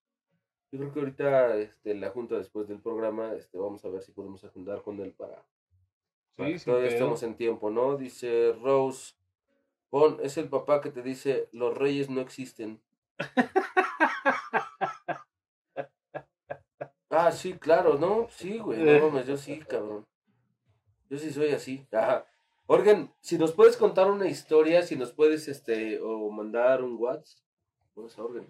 Yo creo que ahorita este, la junta después del programa este, vamos a ver si podemos agendar con él para, para Sí, sin todavía estamos en tiempo, ¿no? Dice Rose, Pon, es el papá que te dice, los reyes no existen. ah, sí, claro, ¿no? Sí, güey, no mames, yo sí, cabrón. Yo sí soy así. Ajá. Orgen, si nos puedes contar una historia, si nos puedes, este, o mandar un WhatsApp. Vamos a Orgen.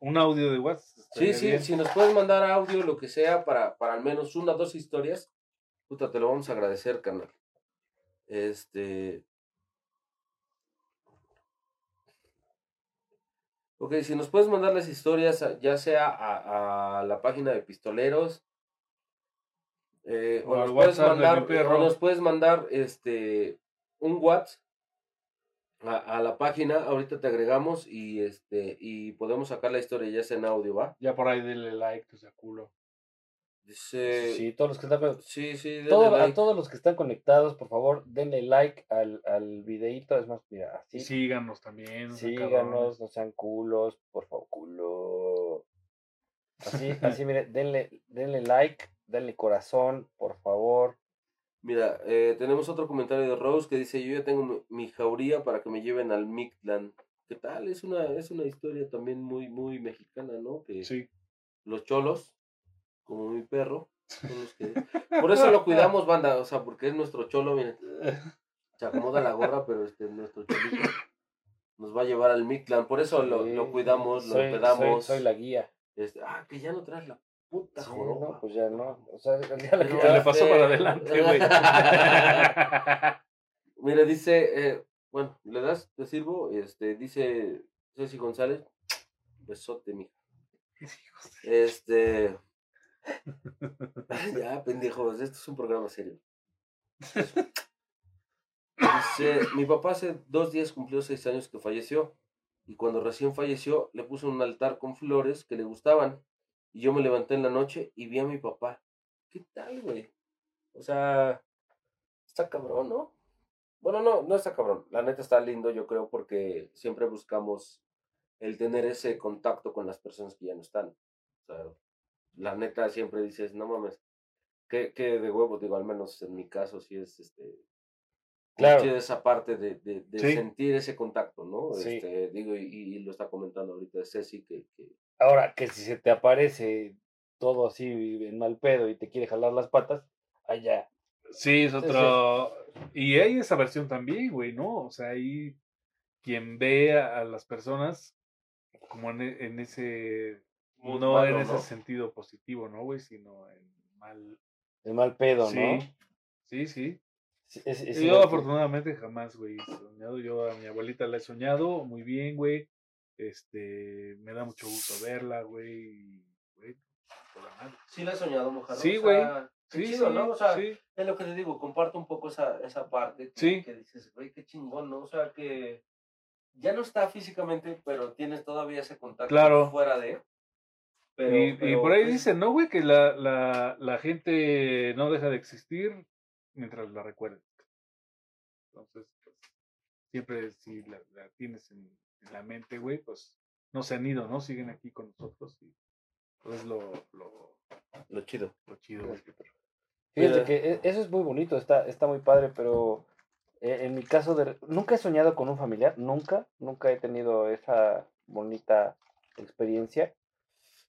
Un audio de WhatsApp. Sí, sí, bien. si nos puedes mandar audio, lo que sea, para, para al menos una o dos historias, puta, te lo vamos a agradecer, carnal. Este. Ok, si nos puedes mandar las historias, a- ya sea a, a la página de Pistoleros, eh, o, nos puedes mandar, perro. o nos puedes mandar este un WhatsApp a, a la página, ahorita te agregamos y este y podemos sacar la historia ya sea en audio, ¿va? Ya por ahí denle like, tu sea culo. Dice. Sí, todos los que están Sí, sí, denle todo- a todos los que están conectados, por favor, denle like al, al videíto. Es más, mira, así. síganos también. Síganos, no sean culos, por favor, culo. Así, así, mire, denle, denle like, denle corazón, por favor. Mira, eh, tenemos otro comentario de Rose que dice, yo ya tengo mi, mi jauría para que me lleven al Mictlan. ¿Qué tal? Es una, es una historia también muy, muy mexicana, ¿no? Que Sí. los cholos, como mi perro, son los que... Por eso lo cuidamos, banda, o sea, porque es nuestro cholo, miren. Se acomoda la gorra, pero este, nuestro cholito nos va a llevar al Mictlan. Por eso lo, lo cuidamos, lo soy- hospedamos. Soy, soy la guía. Este, ah, que ya no traes la puta Sí, joroba. no, pues ya no. O sea, ya la Pero- Se le pasó para adelante, güey. Mira, dice, eh, bueno, ¿le das? ¿Te sirvo? Este, dice Ceci González, besote, mija. Este, ya, pendejos, esto es un programa serio. Dice, mi papá hace dos días cumplió seis años que falleció, y cuando recién falleció, le puso un altar con flores que le gustaban, y yo me levanté en la noche y vi a mi papá. ¿Qué tal, güey? O sea, está cabrón, ¿no? Bueno, no, no está cabrón. La neta está lindo, yo creo, porque siempre buscamos el tener ese contacto con las personas que ya no están. O sea, la neta siempre dices, no mames, que, que de huevos, digo, al menos en mi caso sí es este Claro. esa parte de, de, de Sí. sentir ese contacto, ¿no? Sí. Este, digo, y, y lo está comentando ahorita Ceci, que, que Ahora, que si se te aparece todo así en mal pedo y te quiere jalar las patas, allá. Sí, es otro. Y hay esa versión también, güey, ¿no? O sea, hay quien ve a, a las personas como en, en ese. No en ese ¿no? sentido positivo, ¿no, güey? Sino en mal. El mal pedo, sí, ¿no? sí, sí. Sí, es- es Yo afortunadamente jamás, güey, he soñado. Yo a mi abuelita la he soñado muy bien, güey. Este, me da mucho gusto verla, güey. güey, toda madre. sí la he soñado, Mojarro. Sí, o güey. sea, Sí, chido, sí, ¿no? O sea, sí. es lo que te digo, comparto un poco esa, esa parte que, Sí. que dices, güey, qué chingón, ¿no? O sea, que ya no está físicamente, pero tienes todavía ese contacto Claro. fuera de... Pero, y, por ahí pues, dicen, ¿no, güey? Que la, la, la gente no deja de existir mientras la recuerden. Entonces, pues, siempre si la, la tienes en, en la mente, güey, pues no se han ido, ¿no? Siguen aquí con nosotros y pues, es lo, lo, Lo chido. lo chido, güey. Fíjate que e- eso es muy bonito, está, está muy padre, pero eh, en mi caso, de, nunca he soñado con un familiar, nunca, nunca he tenido esa bonita experiencia.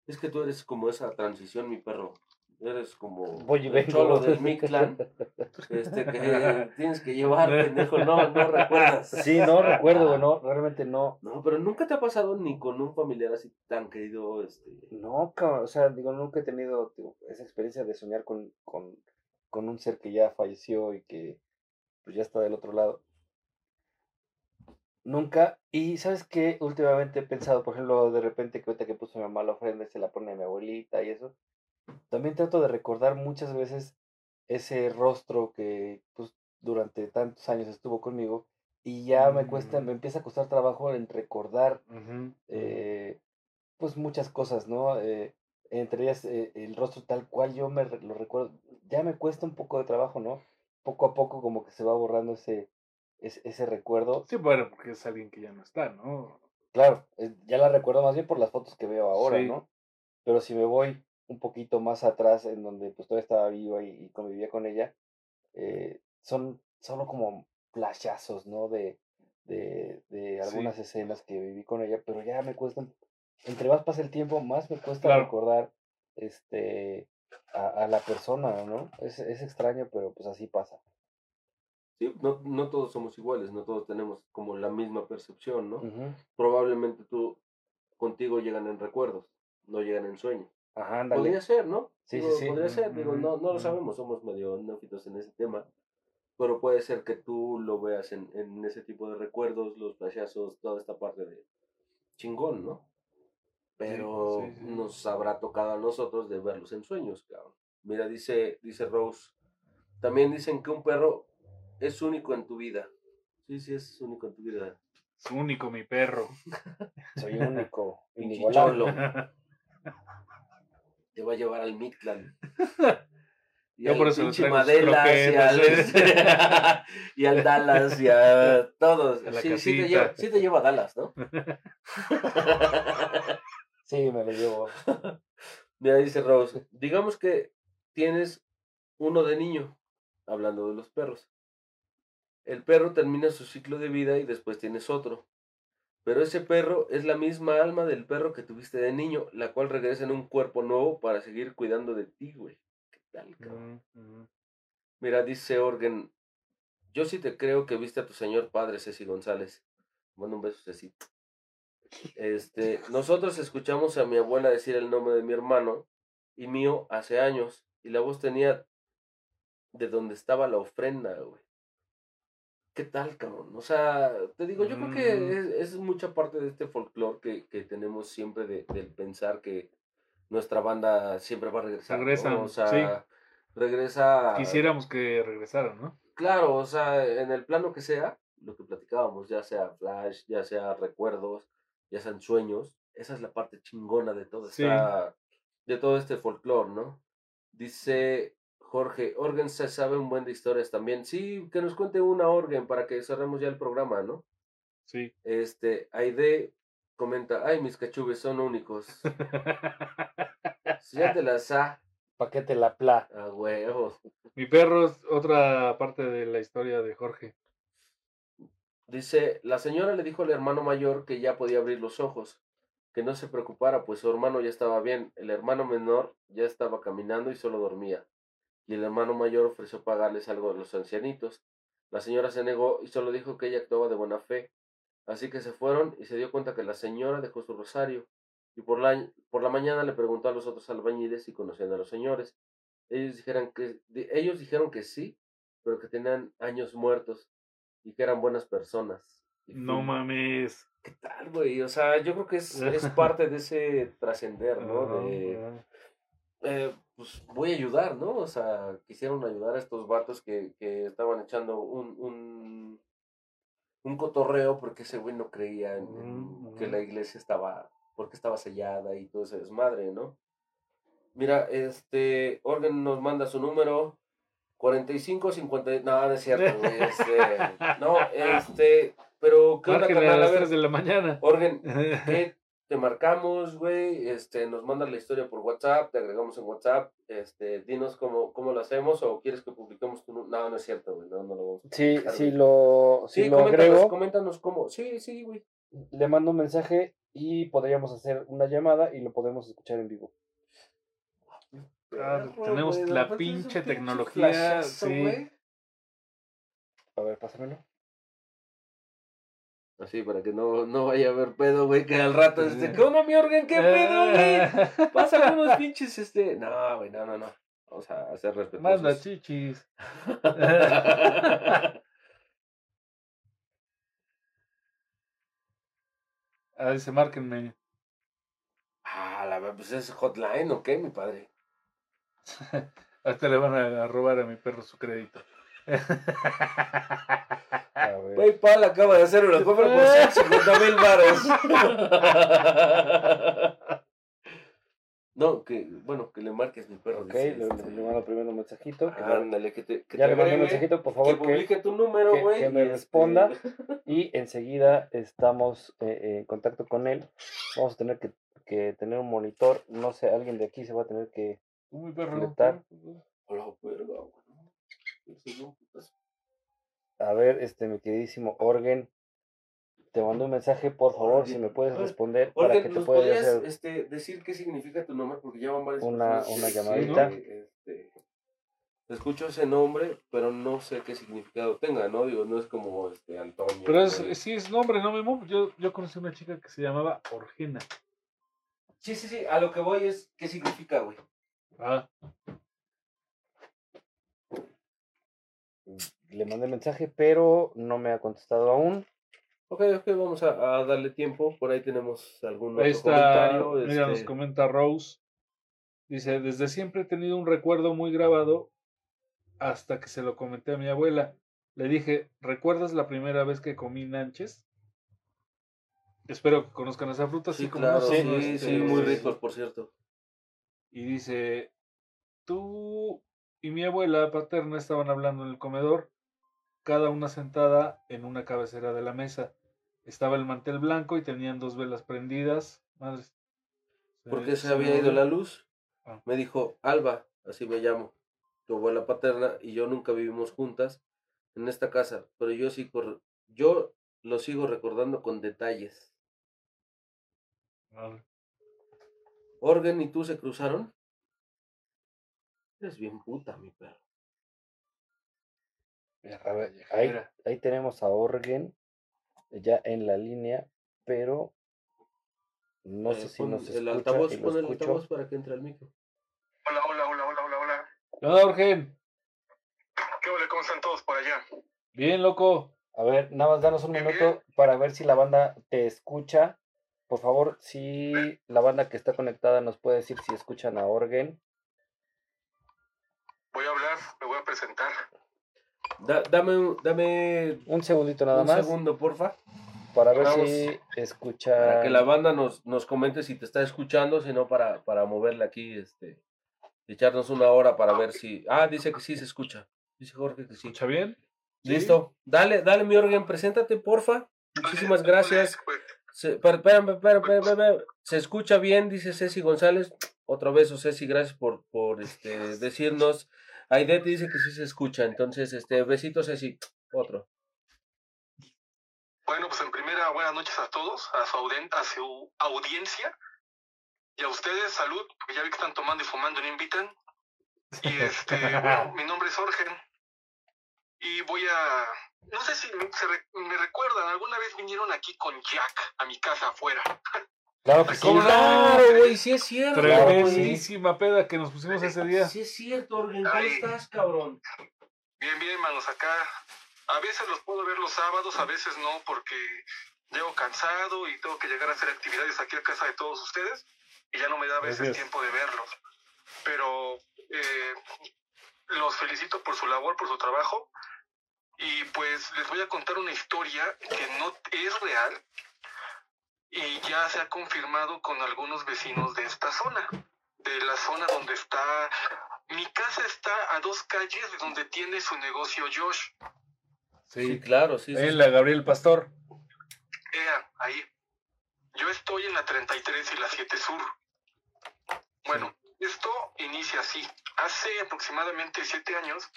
Es que tú eres como esa transición, mi perro. Eres como Voy el cholo del Mictlán, este, que tienes que llevar, pendejo, no, no recuerdas. Sí, no recuerdo, güey, no, realmente no. No, pero nunca te ha pasado ni con un familiar así tan querido, este... No, cabrón, o sea, digo, nunca he tenido digo, esa experiencia de soñar con, con, con un ser que ya falleció y que pues ya está del otro lado. Nunca, y sabes qué, últimamente he pensado, por ejemplo, de repente que ahorita que puso mi mamá la ofrenda y se la pone a mi abuelita y eso, también trato de recordar muchas veces ese rostro que pues durante tantos años estuvo conmigo y ya me cuesta, Mm. me empieza a costar trabajo en recordar eh, pues muchas cosas, ¿no? Eh, entre ellas eh, el rostro tal cual yo me lo recuerdo, ya me cuesta un poco de trabajo, ¿no? Poco a poco como que se va borrando ese, ese, ese recuerdo. Sí, bueno, porque es alguien que ya no está, ¿no? Claro, ya la recuerdo más bien por las fotos que veo ahora, Sí. ¿no? Pero si me voy un poquito más atrás, en donde pues todavía estaba viva y, y convivía con ella, eh, son solo como flashazos, ¿no? De, de, de Sí. algunas escenas que viví con ella, pero ya me cuesta, entre más pasa el tiempo, más me cuesta Claro. recordar este a, a la persona, ¿no? Es, es extraño, pero pues así pasa. Sí, no, no todos somos iguales, no todos tenemos como la misma percepción, ¿no? Ujú. Probablemente tú, contigo llegan en recuerdos, no llegan en sueños. Ajá, ándale. Podría ser, ¿no? Sí, Digo, sí, sí. Podría ser, digo, no, no lo sabemos, somos medio neófitos en ese tema. Pero puede ser que tú lo veas en, en ese tipo de recuerdos, los flashazos, toda esta parte de chingón, ¿no? Pero sí, sí. nos habrá tocado a nosotros de verlos en sueños, cabrón. Mira, dice, dice Rose, también dicen que un perro es único en tu vida. Sí, sí, es único en tu vida. Es único mi perro. Soy único, inigualable. cholo. Te va a llevar al Mictlán. Y Yo al por eso pinche Madelas, y al, croquetas. y al Dallas, y a todos. A Sí, sí, te sí te lleva a Dallas, ¿no? Sí, me lo llevo. Mira, dice Rose, digamos que tienes uno de niño, hablando de los perros. El perro termina su ciclo de vida y después tienes otro. Pero ese perro es la misma alma del perro que tuviste de niño, la cual regresa en un cuerpo nuevo para seguir cuidando de ti, güey. ¿Qué tal, cabrón? Ujú, ujú. Mira, dice Orgen, yo sí te creo que viste a tu señor padre, Ceci González. Manda un beso, Ceci. Este, nosotros escuchamos a mi abuela decir el nombre de mi hermano y mío hace años, y la voz tenía de donde estaba la ofrenda, güey. ¿Qué tal, cabrón? O sea, te digo, yo creo que Mm. es, es mucha parte de este folclore que, que tenemos siempre de, del pensar que nuestra banda siempre va a regresar. ¿no? Regresan, O sea, sí. regresa. Quisiéramos que regresaran, ¿no? Claro, o sea, en el plano que sea, lo que platicábamos, ya sea flash, ya sea recuerdos, ya sean sueños, esa es la parte chingona de todo Sí. esta, de todo este folclore, ¿no? Dice Jorge, Orgen se sabe un buen de historias también. Sí, que nos cuente una Orgen para que cerremos ya el programa, ¿no? Sí. Este, Aide comenta, ay, mis cachubes son únicos. Si ya te las ha, Paquete la pla. a huevos. Mi perro es otra parte de la historia de Jorge. Dice, la señora le dijo al hermano mayor que ya podía abrir los ojos, que no se preocupara, pues su hermano ya estaba bien. El hermano menor ya estaba caminando y solo dormía. Y el hermano mayor ofreció pagarles algo a los ancianitos. La señora se negó y solo dijo que ella actuaba de buena fe. Así que se fueron y se dio cuenta que la señora dejó su rosario. Y por la, por la mañana le preguntó a los otros albañiles si conocían a los señores. Ellos dijeron que, ellos dijeron que sí, pero que tenían años muertos y que eran buenas personas. Y No mames. ¿Qué tal, güey? O sea, yo creo que es, es parte de ese trascender, ¿no? De, eh, pues voy a ayudar, ¿no? O sea, quisieron ayudar a estos vatos que, que estaban echando un, un, un cotorreo porque ese güey no creía en, que la iglesia estaba, porque estaba sellada y todo ese desmadre, ¿no? Mira, este, Organ nos manda su número, 45, 50, no, no es cierto, güey, este, no, este, pero, ¿qué onda, Márquenle a ver, 3 de la mañana. Organ, ¿qué te marcamos, güey? Este, nos mandas la historia por WhatsApp, te agregamos en WhatsApp, este, dinos cómo, cómo lo hacemos o quieres que publiquemos tu No, no es cierto, güey, no, no lo vamos a Sí, publicar, güey. lo, sí Sí, lo coméntanos, agrego, coméntanos cómo, sí, sí, güey. le mando un mensaje y podríamos hacer una llamada y lo podemos escuchar en vivo. Ah, Perro, tenemos güey, la repente es un pinche pinche tecnología, flashazo, sí. güey. A ver, pásamelo. Así, para que no, no vaya a haber pedo, güey, que al rato, este, ¿qué onda, mi Organ? ¿Qué pedo, güey? Pásame unos pinches, este, no, güey, no, no, no. Vamos a hacer respetuosos. Manda chichis. Ah, dice, márquenme. Ah, la verdad, pues es hotline, ¿o qué, mi padre? Hasta le van a, a robar a mi perro su crédito. PayPal acaba de hacer una compra por 150 mil baros. No, que, bueno, que le marques mi perro. Ok, le, este, le mando primero un mensajito. que Ándale, que te, que ya te le mandé un mensajito, por favor, que, publique tu número, que- güey. que me este, responda. y enseguida estamos eh, en contacto con él. Vamos a tener que, que tener un monitor. No sé, alguien de aquí se va a tener que Tú, mi perro. A ver, este, mi queridísimo Orgen, te mando un mensaje, por favor, si me puedes Orgen, responder para que te ¿nos pueda podrías hacer este, decir qué significa tu nombre? Porque ya van varias Una- personas una llamadita. este, escucho ese nombre, pero no sé qué significado tenga, ¿no? Digo, no es como este, Antonio. Pero es, sí es nombre, ¿no, Memo? Yo, yo conocí una chica que se llamaba Orgena. Sí, sí, sí, a lo que voy es qué significa, güey. Ah, Le mandé mensaje, pero no me ha contestado aún. Ok, ok, vamos a, a darle tiempo. Por ahí tenemos algún ahí otro está. comentario. Mira, nos este, comenta Rose. Dice, desde siempre he tenido un recuerdo muy grabado hasta que se lo comenté a mi abuela. Le dije, ¿recuerdas la primera vez que comí nanches? Espero que conozcan esa fruta. Sí, así como claro, sí, este, sí, muy ricos, por cierto. Y dice, tú y mi abuela paterna estaban hablando en el comedor, cada una sentada en una cabecera de la mesa. Estaba el mantel blanco y tenían dos velas prendidas. Madres. Porque se había ido la luz. Ah. Me dijo, Alba, así me llamo, tu abuela paterna y yo nunca vivimos juntas en esta casa, pero yo sí yo lo sigo recordando con detalles. Madre. Orgen y tú se cruzaron. Eres bien puta, mi perro. Ver, ahí, ahí tenemos a Orgen ya en la línea, pero no Eh, sé si nos el escucha altavoz, y lo pon el escucho. altavoz para que entre al micro. Hola, hola, hola, hola, hola, hola. ¿Qué onda, Orgen? ¿Qué hola? ¿Cómo están todos por allá? Bien, loco. A ver, nada más danos un Bien, minuto para ver si la banda te escucha. Por favor, si la banda que está conectada nos puede decir si escuchan a Orgen. Voy a hablar, me voy a presentar. Da- dame, un- dame Un segundito nada un más segundo, porfa, para ver Vamos. si escucha. para que la banda nos, nos comente si te está escuchando, si no para, para moverle aquí, este, echarnos una hora para ver si... Ah, dice que sí se escucha. Dice Jorge que sí. ¿Escucha bien? Sí. Listo. Dale, dale, mi Orgen, preséntate, porfa. Muchísimas Vale, gracias. pues, Se, espérame, espérame, espérame. Se escucha bien, dice Ceci González. Otro beso, Ceci, gracias por, por este, decirnos. Aide te dice que sí se escucha, entonces, este, besito, Ceci. Otro. Bueno, pues en primera, buenas noches a todos, a su, a su audiencia y a ustedes, salud, porque ya vi que están tomando y fumando y no invitan. Y este, bueno, mi nombre es Jorge y voy a, no sé si me, se re- me recuerdan, alguna vez vinieron aquí con Jack a mi casa afuera. Claro que sí. Claro, güey, sí es cierto. Tremendísima peda que nos pusimos ese día. Sí es cierto, Orgen, ¿cómo estás, cabrón? Bien, bien, manos, acá. A veces los puedo ver los sábados, a veces no, porque llego cansado y tengo que llegar a hacer actividades aquí a casa de todos ustedes y ya no me da a veces Gracias. tiempo de verlos. Pero eh, los felicito por su labor, por su trabajo y pues les voy a contar una historia que no es real y ya se ha confirmado con algunos vecinos de esta zona, de la zona donde está mi casa está a dos calles de donde tiene su negocio Josh. Sí, Sí. claro, sí. sí, la Gabriel Pastor. Ea, ahí. Yo estoy en la 33 y la 7 Sur. Bueno, esto inicia así. Hace aproximadamente siete años,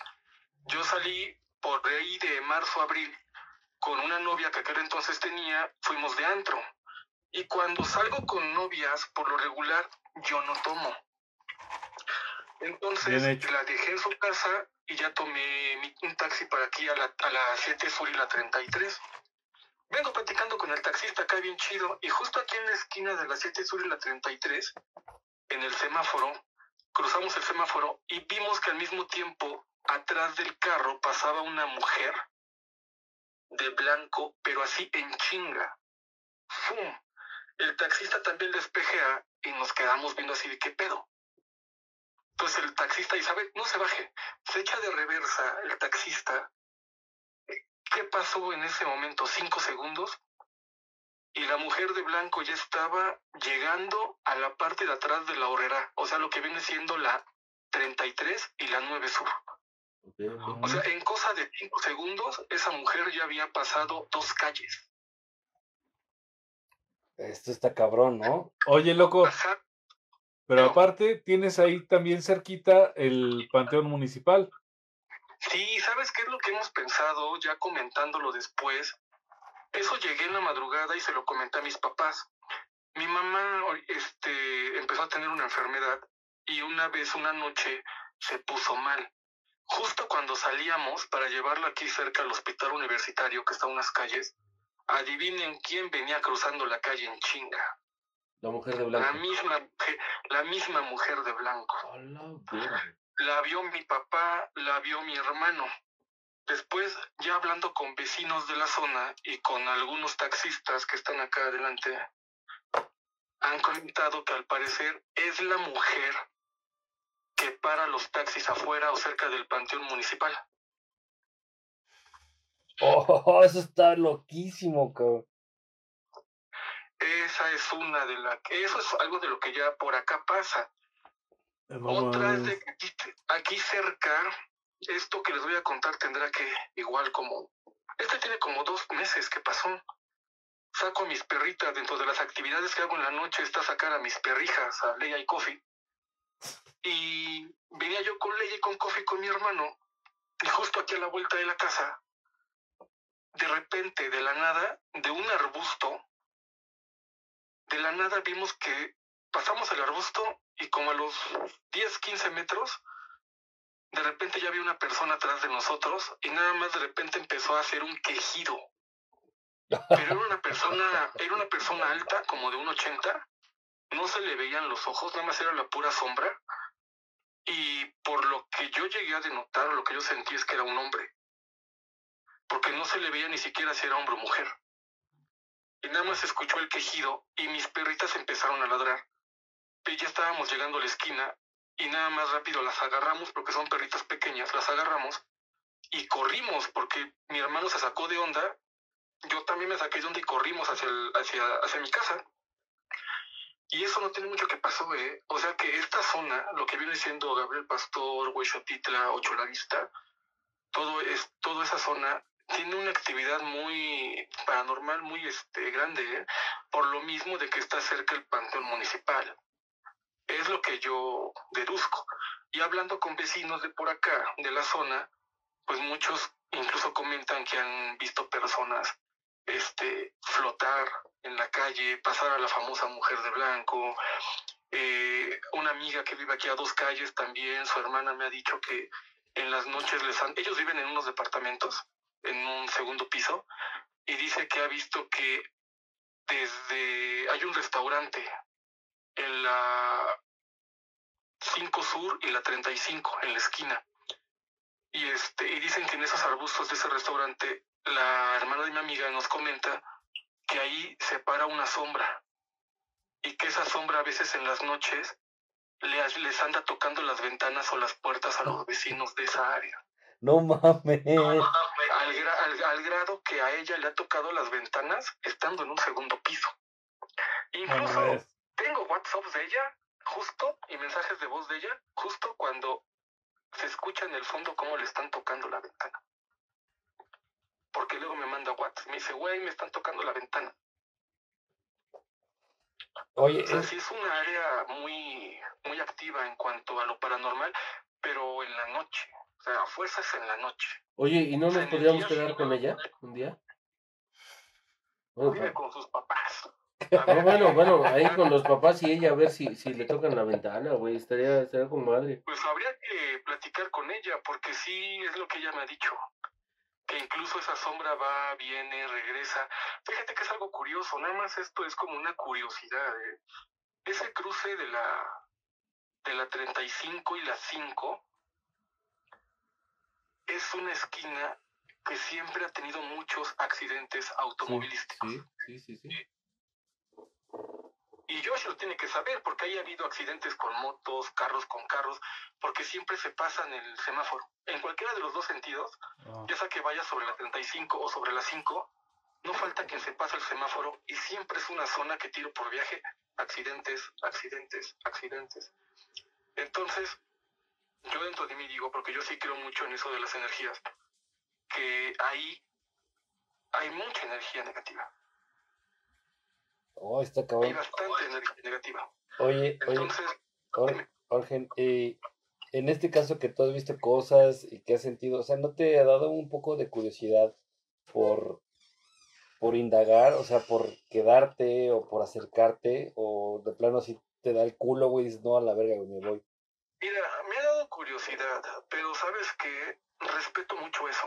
yo salí por ahí de marzo a abril con una novia que aquel entonces tenía, fuimos de antro. Y cuando salgo con novias, por lo regular, yo no tomo. Entonces la dejé en su casa y ya tomé un taxi para aquí a la, a la 7 Sur y la 33. Vengo platicando con el taxista acá bien chido y justo aquí en la esquina de la 7 Sur y la 33, en el semáforo, cruzamos el semáforo y vimos que al mismo tiempo atrás del carro pasaba una mujer de blanco, pero así en chinga. ¡Fum! El taxista también despejea y nos quedamos viendo así de qué pedo. Entonces el taxista Isabel, no se baje, se echa de reversa el taxista ¿Qué pasó en ese momento? Cinco segundos. Y la mujer de blanco ya estaba llegando a la parte de atrás de la horrera. O sea, lo que viene siendo la 33 y la 9 sur. O sea, en cosa de cinco segundos, esa mujer ya había pasado dos calles. Esto está cabrón, ¿no? Oye, loco, Ajá. pero aparte tienes ahí también cerquita el Panteón Municipal. Sí, ¿sabes qué es lo que hemos pensado ya comentándolo después? Eso llegué en la madrugada y se lo comenté a mis papás. Mi mamá este, empezó a tener una enfermedad y una vez, una noche, se puso mal. Justo cuando salíamos para llevarla aquí cerca al hospital universitario que está a unas calles, adivinen quién venía cruzando la calle en chinga. La mujer de La blanco. misma, mujer- la misma mujer de blanco. La vio mi papá, la vio mi hermano. Después, ya hablando con vecinos de la zona y con algunos taxistas que están acá adelante, han comentado que al parecer es la mujer que para los taxis afuera o cerca del panteón municipal. Oh, eso está loquísimo, cabrón. Esa es una de las... Eso es algo de lo que ya por acá pasa. No Otra es de que aquí, aquí cerca, esto que les voy a contar tendrá que igual como... Este tiene como dos meses que pasó. Saco a mis perritas dentro de las actividades que hago en la noche, está sacar a mis perrijas, a Leia y Coffee. Y venía yo con Leia y con Coffee con mi hermano. Y justo aquí a la vuelta de la casa, de repente, de la nada, de un arbusto, de la nada vimos que pasamos el arbusto y como a los 10, 15 metros, de repente ya había una persona atrás de nosotros y nada más de repente empezó a hacer un quejido. Pero era una persona, era una persona alta, como de un 80, no se le veían los ojos, nada más era la pura sombra. Y por lo que yo llegué a denotar, lo que yo sentí es que era un hombre. Porque no se le veía ni siquiera si era hombre o mujer. Y nada más escuchó el quejido y mis perritas empezaron a ladrar. Y ya estábamos llegando a la esquina y nada más rápido las agarramos porque son perritas pequeñas, las agarramos y corrimos porque mi hermano se sacó de onda, yo también me saqué de onda y corrimos hacia, el- hacia, hacia mi casa. Y eso no tiene mucho que pasó, ¿eh? O sea que esta zona, lo que viene siendo Gabriel Pastor, Huexotitla, Ocho La Vista, todo es, toda esa zona tiene una actividad muy paranormal, muy este, grande, por lo mismo de que está cerca el panteón municipal. Es lo que yo deduzco. Y hablando con vecinos de por acá, de la zona, pues muchos incluso comentan que han visto personas este, flotar en la calle, pasar a la famosa mujer de blanco. Eh, una amiga que vive aquí a dos calles también, su hermana me ha dicho que en las noches les han, ellos viven en unos departamentos, en un segundo piso, y dice que ha visto que desde, hay un restaurante en la 5 Sur y la 35, en la esquina. Y, este, y dicen que en esos arbustos de ese restaurante, la hermana de mi amiga nos comenta que ahí se para una sombra y que esa sombra a veces en las noches le- les anda tocando las ventanas o las puertas a los vecinos de esa área. No mames. Al, gra- al- al grado que a ella le ha tocado las ventanas estando en un segundo piso. Incluso tengo WhatsApps de ella, justo, y mensajes de voz de ella, justo cuando se escucha en el fondo cómo le están tocando la ventana. Porque luego me manda WhatsApp, me dice, güey, me están tocando la ventana. Oye, O sea, es- sí es una área muy, muy activa en cuanto a lo paranormal, pero en la noche. O sea, a fuerzas en la noche. Oye, ¿y no nos podríamos quedar con ella un día? Bueno, Vive con sus papás. no, bueno, bueno, ahí con los papás y ella a ver si, si le tocan la ventana, güey, estaría, estaría con madre. Pues habría que platicar con ella, porque sí es lo que ella me ha dicho. Que incluso esa sombra va, viene, regresa. Fíjate que es algo curioso, nada más esto es como una curiosidad. ¿eh? Ese cruce de la, de la 35 y la 5 es una esquina que siempre ha tenido muchos accidentes automovilísticos. Sí, sí, sí, sí. Y Josh lo tiene que saber, porque ahí ha habido accidentes con motos, carros con carros, porque siempre se pasan el semáforo. En cualquiera de los dos sentidos, Ah. ya sea que vaya sobre la 35 o sobre la 5, no falta quien se pasa el semáforo y siempre es una zona que tiro por viaje, accidentes, accidentes, accidentes. Entonces, yo dentro de mí digo, porque yo sí creo mucho en eso de las energías, que ahí hay mucha energía negativa. oh, está Hay cabrón. bastante energía negativa. Oye, oye, Entonces, Orgen, eh, en este caso que tú has visto cosas y que has sentido, o sea, ¿no te ha dado un poco de curiosidad por, por indagar, o sea, por quedarte o por acercarte, o de plano si te da el culo, güey, no, a la verga, güey, me voy? Mira, dado pero sabes que respeto mucho eso.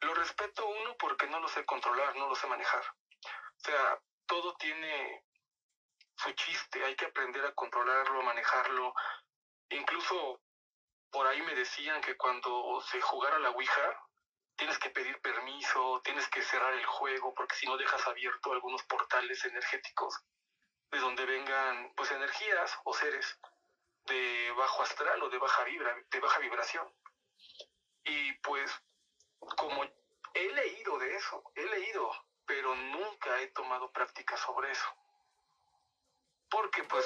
Lo respeto uno porque no lo sé controlar, no lo sé manejar. O sea, todo tiene su chiste, hay que aprender a controlarlo, a manejarlo. Incluso por ahí me decían que cuando se jugara la Ouija, tienes que pedir permiso, tienes que cerrar el juego, porque si no dejas abierto algunos portales energéticos de donde vengan pues energías o seres de bajo astral o de baja vibra, de baja vibración. Y pues como he leído de eso, he leído, pero nunca he tomado práctica sobre eso. Porque pues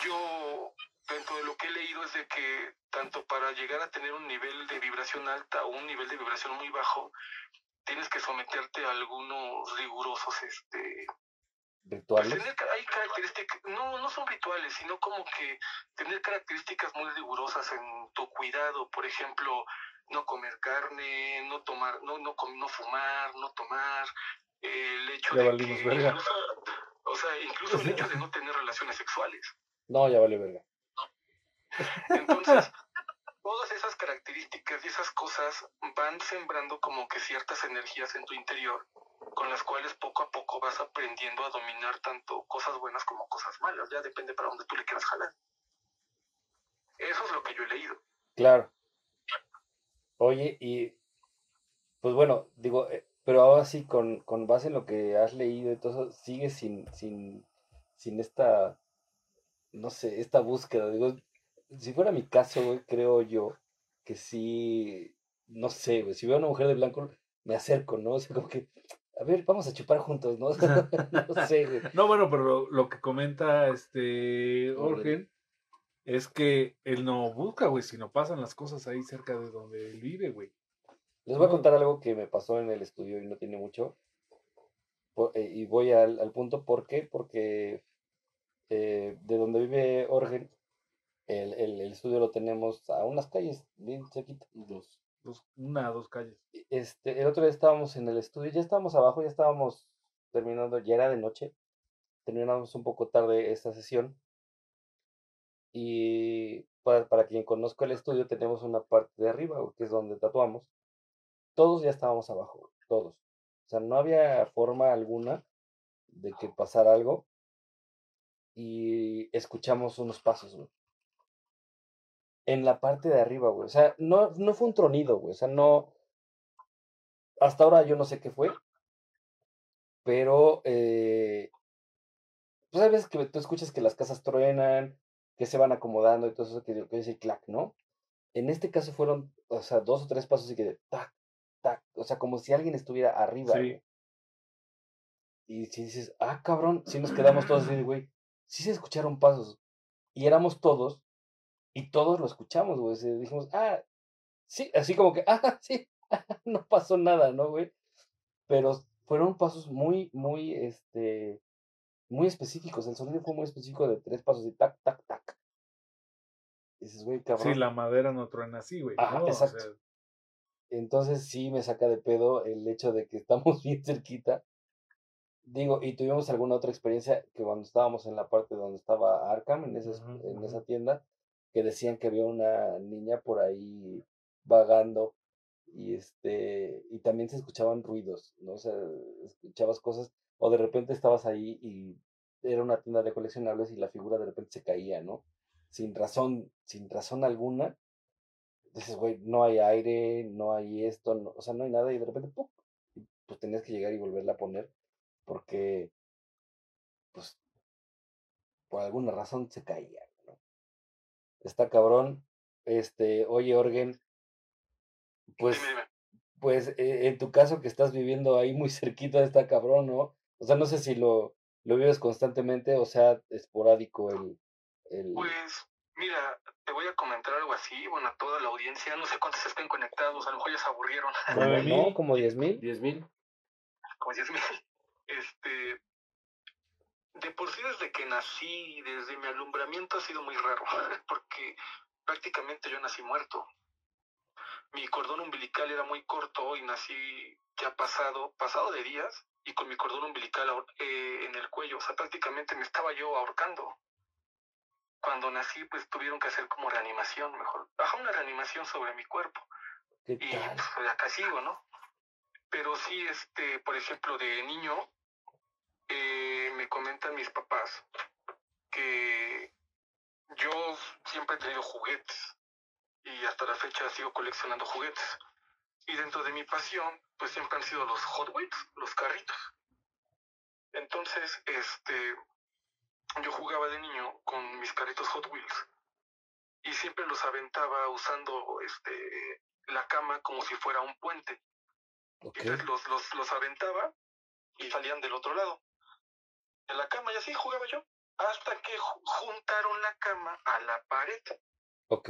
yo dentro de lo que he leído es de que tanto para llegar a tener un nivel de vibración alta o un nivel de vibración muy bajo, tienes que someterte a algunos rigurosos este pues tener, hay características, no, no son rituales, sino como que tener características muy rigurosas en tu cuidado, por ejemplo, no comer carne, no tomar, no, no, no fumar, no tomar, eh, el hecho Ya de que incluso, o sea, incluso el hecho de no tener relaciones sexuales. No, ya vale verga. Entonces, todas esas características y esas cosas van sembrando como que ciertas energías en tu interior, con las cuales poco a poco vas aprendiendo a dominar tanto cosas buenas como cosas malas. Ya depende para dónde tú le quieras jalar. Eso es lo que yo he leído. Claro. Oye, y pues bueno, digo, eh, pero ahora sí, con, con base en lo que has leído y todo eso, sigues sin, sin, sin esta, no sé, esta búsqueda. Digo, si fuera mi caso, creo yo que sí, no sé, si veo a una mujer de blanco, me acerco, ¿no? O sea, como que, a ver, vamos a chupar juntos, ¿no? no sé, güey. No, bueno, pero lo, lo que comenta este Orgen es que él no busca, güey, sino pasan las cosas ahí cerca de donde él vive, güey. Les voy a contar algo que me pasó en el estudio y no tiene mucho. Eh, y voy al, al punto, ¿por qué? Porque eh, de donde vive Orgen, el, el- el estudio lo tenemos a unas calles bien cerquita. Dos. Dos, una, dos calles. Este, el otro día estábamos en el estudio, ya estábamos abajo, ya estábamos terminando, ya era de noche, terminamos un poco tarde esta sesión. Y para, para quien conozca el estudio, tenemos una parte de arriba, que es donde tatuamos. Todos ya estábamos abajo, todos. O sea, no había forma alguna de que pasara algo. Y escuchamos unos pasos, güey. En la parte de arriba, güey. O sea, no, no fue un tronido, güey. O sea, no. Hasta ahora yo no sé qué fue. Pero. Eh, pues hay veces que tú escuchas que las casas truenan, que se van acomodando y todo eso que, que dice clac, ¿no? En este caso fueron, o sea, dos o tres pasos y que de tac, tac. O sea, como si alguien estuviera arriba, Sí. güey. Y si dices, ah, cabrón, si nos quedamos todos así, güey, sí se escucharon pasos. Y éramos todos, y todos lo escuchamos, güey. dijimos, ah, sí, así como que, ah, sí, no pasó nada, ¿no, güey? Pero fueron pasos muy, muy, este, muy específicos. El sonido fue muy específico de tres pasos y tac, tac, tac. Y dices, güey, cabrón. Sí, la madera no truena así, güey. Ajá, ¿no? O exacto. sea, Entonces sí me saca de pedo el hecho de que estamos bien cerquita. Digo, y tuvimos alguna otra experiencia que cuando estábamos en la parte donde estaba Arkham, en, esa, Ujú, en ujú. esa tienda, que decían que había una niña por ahí vagando y este y también se escuchaban ruidos, ¿no? O sea, escuchabas cosas o de repente estabas ahí y era una tienda de coleccionables y la figura de repente se caía, ¿no? Sin razón, sin razón alguna. Dices, güey, no hay aire, no hay esto, no- o sea, no hay nada y de repente, ¡pum! pues tenías que llegar y volverla a poner porque, pues, por alguna razón se caía. Está cabrón. Este, oye, Orgen, pues, Dime, dime. pues eh, en tu caso que estás viviendo ahí muy cerquita está cabrón, ¿no? O sea, no sé si lo, lo vives constantemente o sea esporádico el, el... Pues, mira, te voy a comentar algo así, bueno, a toda la audiencia, no sé cuántos estén conectados, a lo mejor ya se aburrieron, ¿no? Como diez mil. ¿Diez mil? como diez mil. Este, de por sí desde que nací, desde mi alumbramiento ha sido muy raro, porque prácticamente yo nací muerto. Mi cordón umbilical era muy corto y nací ya pasado, pasado de días y con mi cordón umbilical eh, en el cuello, o sea, prácticamente me estaba yo ahorcando. Cuando nací, pues tuvieron que hacer como reanimación, mejor, baja una reanimación sobre mi cuerpo ¿Qué y pues acá sigo, ¿no? Pero sí, este, por ejemplo, de niño, eh, comentan mis papás que yo siempre he tenido juguetes y hasta la fecha sigo coleccionando juguetes. Y dentro de mi pasión, pues siempre han sido los Hot Wheels, los carritos. Entonces, este, yo jugaba de niño con mis carritos Hot Wheels y siempre los aventaba usando este, la cama como si fuera un puente. Ok. Entonces los, los, los aventaba y salían del otro lado. En la cama y así jugaba yo. Hasta que ju- juntaron la cama a la pared.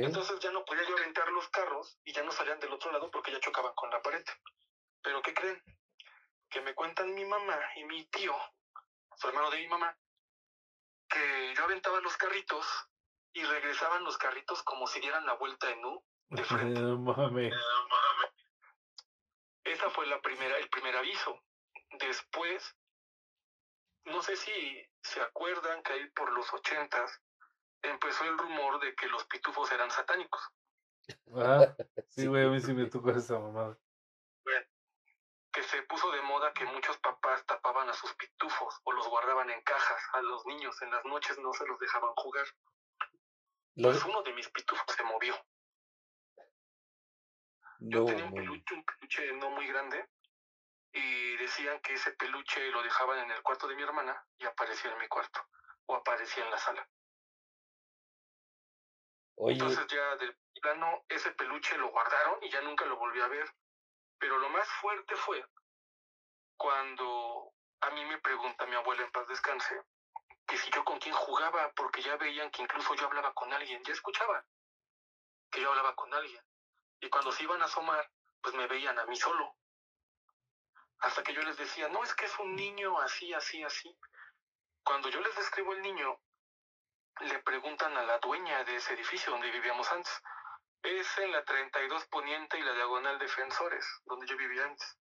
Entonces ya no podía yo aventar los carros y ya no salían del otro lado porque ya chocaban con la pared. Pero ¿qué creen? Que me cuentan mi mamá y mi tío, su hermano de mi mamá, que yo aventaba los carritos y regresaban los carritos como si dieran la vuelta en U de frente. No mames. Esa fue la primera, el primer aviso. Después, no sé si se acuerdan que ahí por los ochentas empezó el rumor de que los pitufos eran satánicos. Ah, sí, güey, a mí sí me tocó esa mamada. Que se puso de moda que muchos papás tapaban a sus pitufos o los guardaban en cajas a los niños en las noches, no se los dejaban jugar. Lo- Pues uno de mis pitufos se movió. Yo tenía un peluche, un peluche no muy grande y decían que ese peluche lo dejaban en el cuarto de mi hermana y aparecía en mi cuarto o aparecía en la sala. Oye, Entonces ya del plano ese peluche lo guardaron y ya nunca lo volví a ver. Pero lo más fuerte fue cuando a mí me pregunta mi abuela en paz descanse que si yo con quién jugaba, porque ya veían que incluso yo hablaba con alguien, ya escuchaban que yo hablaba con alguien. Y cuando se iban a asomar, pues me veían a mí solo. Hasta que yo les decía, no, es que es un niño así, así, así. Cuando yo les describo el niño, le preguntan a la dueña de ese edificio donde vivíamos antes, Es en la 32 Poniente y la Diagonal Defensores, donde yo vivía antes.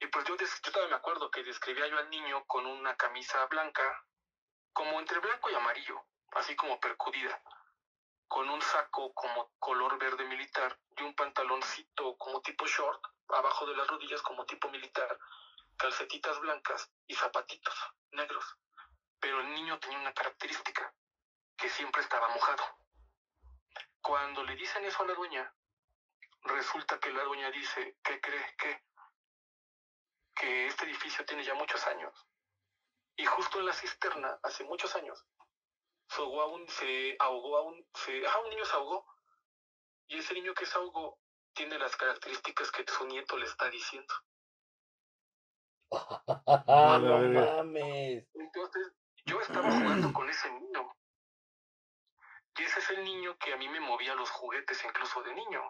Y pues yo, yo todavía me acuerdo que describía yo al niño con una camisa blanca, como entre blanco y amarillo, así como percudida, con un saco como color verde militar y un pantaloncito como tipo short, abajo de las rodillas como tipo militar, calcetitas blancas y zapatitos negros. Pero el niño tenía una característica, que siempre estaba mojado. Cuando le dicen eso a la dueña, resulta que la dueña dice, ¿qué cree? que que este edificio tiene ya muchos años. Y justo en la cisterna, hace muchos años, ahogó a un, se ahogó a un, se, ajá, un niño se ahogó. Y ese niño que se ahogó tiene las características que su nieto le está diciendo. Ah, no mames. Entonces, yo estaba jugando con ese niño. Y ese es el niño que a mí me movía los juguetes incluso de niño.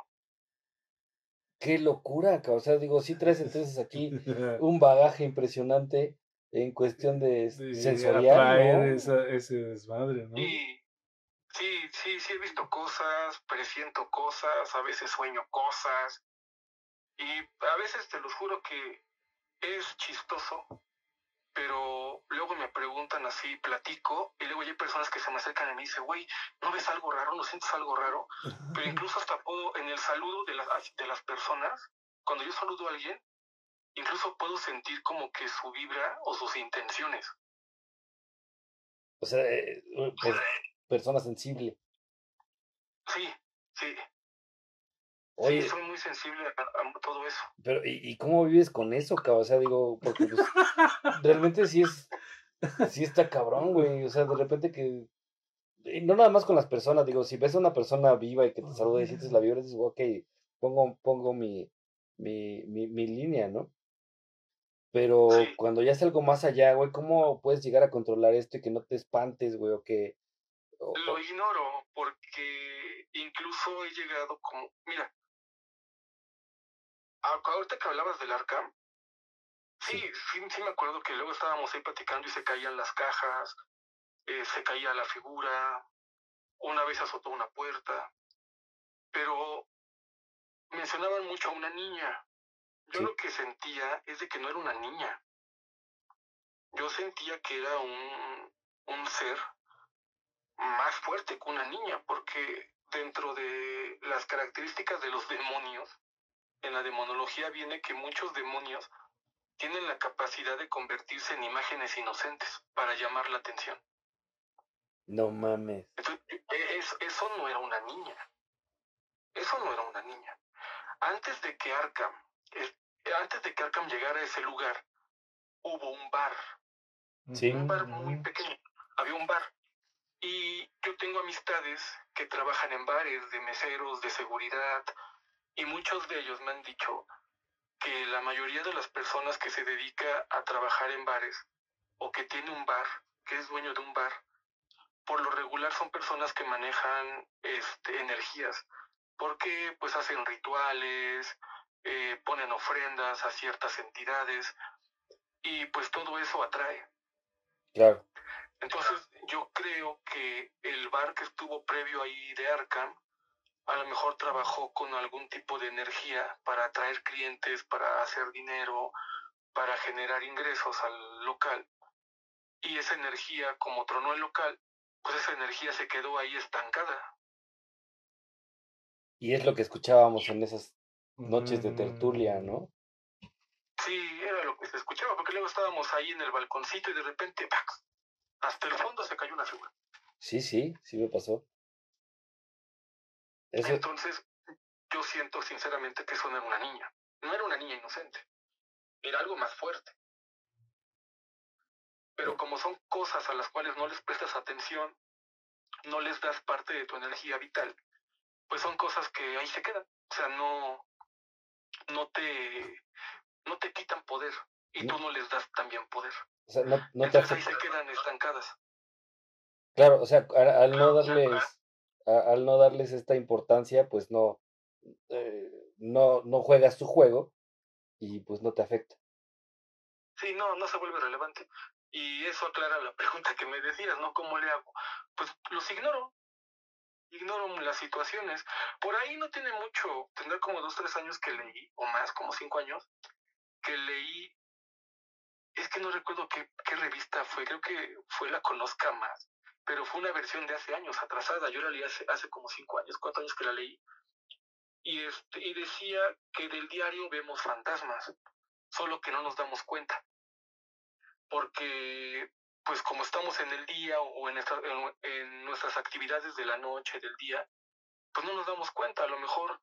Qué locura, cabrón. O sea, digo, sí traes entonces aquí un bagaje impresionante en cuestión de De sensorial, atraer ¿no? esa- ese desmadre, ¿no? Y sí, sí, sí he visto cosas, presiento cosas, a veces sueño cosas. Y a veces te los juro que es chistoso, pero luego me preguntan así, platico, y luego hay personas que se me acercan y me dicen, güey, ¿no ves algo raro? ¿No sientes algo raro? Pero incluso hasta puedo, en el saludo de las, de las personas, cuando yo saludo a alguien, incluso puedo sentir como que su vibra o sus intenciones. O sea, eh, pues, persona sensible. Sí, sí. Oye, Sí, soy muy sensible a, a todo eso. pero ¿y, y cómo vives con eso, cabrón? O sea, digo, porque pues, realmente sí es, sí está cabrón, güey. O sea, de repente que, y no nada más con las personas, digo, si ves a una persona viva y que te saluda y sientes la vibra, dices, ok, pongo, pongo mi, mi, mi, mi línea, ¿no? Pero Sí. cuando ya es algo más allá, güey, ¿cómo puedes llegar a controlar esto y que no te espantes, güey? O que... o- Lo ignoro porque incluso he llegado como, mira, ahorita que hablabas del Arkham, sí, sí, sí me acuerdo que luego estábamos ahí platicando y se caían las cajas, eh, se caía la figura, una vez azotó una puerta, pero mencionaban mucho a una niña. Yo Sí. lo que sentía es de que no era una niña. Yo sentía que era un, un ser más fuerte que una niña, porque dentro de las características de los demonios, en la demonología viene que muchos demonios tienen la capacidad de convertirse en imágenes inocentes para llamar la atención. No mames. Entonces, e- es- eso no era una niña. Eso no era una niña. Antes de que Arkham, antes de que Arkham llegara a ese lugar, hubo un bar, Sí. un bar muy pequeño. Había un bar. Y yo tengo amistades que trabajan en bares de meseros, de seguridad, y muchos de ellos me han dicho que la mayoría de las personas que se dedica a trabajar en bares o que tiene un bar, que es dueño de un bar, por lo regular son personas que manejan este, energías, porque pues hacen rituales, eh, ponen ofrendas a ciertas entidades y pues todo eso atrae. Claro. Entonces yo creo que el bar que estuvo previo ahí de Arkham a lo mejor trabajó con algún tipo de energía para atraer clientes, para hacer dinero, para generar ingresos al local. Y esa energía, como tronó el local, pues esa energía se quedó ahí estancada. Y es lo que escuchábamos en esas noches de tertulia, ¿no? Sí, era lo que se escuchaba, porque luego estábamos ahí en el balconcito y de repente, ¡pac! hasta el fondo se cayó una figura. Sí, sí, sí me pasó. Eso, Entonces, yo siento sinceramente que eso no era una niña. No era una niña inocente. Era algo más fuerte. Pero como son cosas a las cuales no les prestas atención, no les das parte de tu energía vital, pues son cosas que ahí se quedan. O sea, no, no te, no te quitan poder y tú no les das también poder. o sea, no, no te Entonces ahí se quedan estancadas. Claro, o sea, al, al no darles, a- al no darles esta importancia, pues no, eh, no, no juegas tu juego y pues no te afecta. Sí, no, no se vuelve relevante. Y eso aclara la pregunta que me decías, ¿no? ¿Cómo le hago? Pues los ignoro. Ignoro las situaciones. Por ahí no tiene mucho, tendrá como dos, tres años que leí, o más, como cinco años, que leí, es que no recuerdo qué, revista fue, creo que fue La Conozca Más, pero fue una versión de hace años, atrasada, yo la leí hace, hace como cinco años, cuatro años que la leí, y, este, y decía que del diario vemos fantasmas, solo que no nos damos cuenta, porque pues como estamos en el día o en, esta- en, en nuestras actividades de la noche, del día, pues no nos damos cuenta. A lo mejor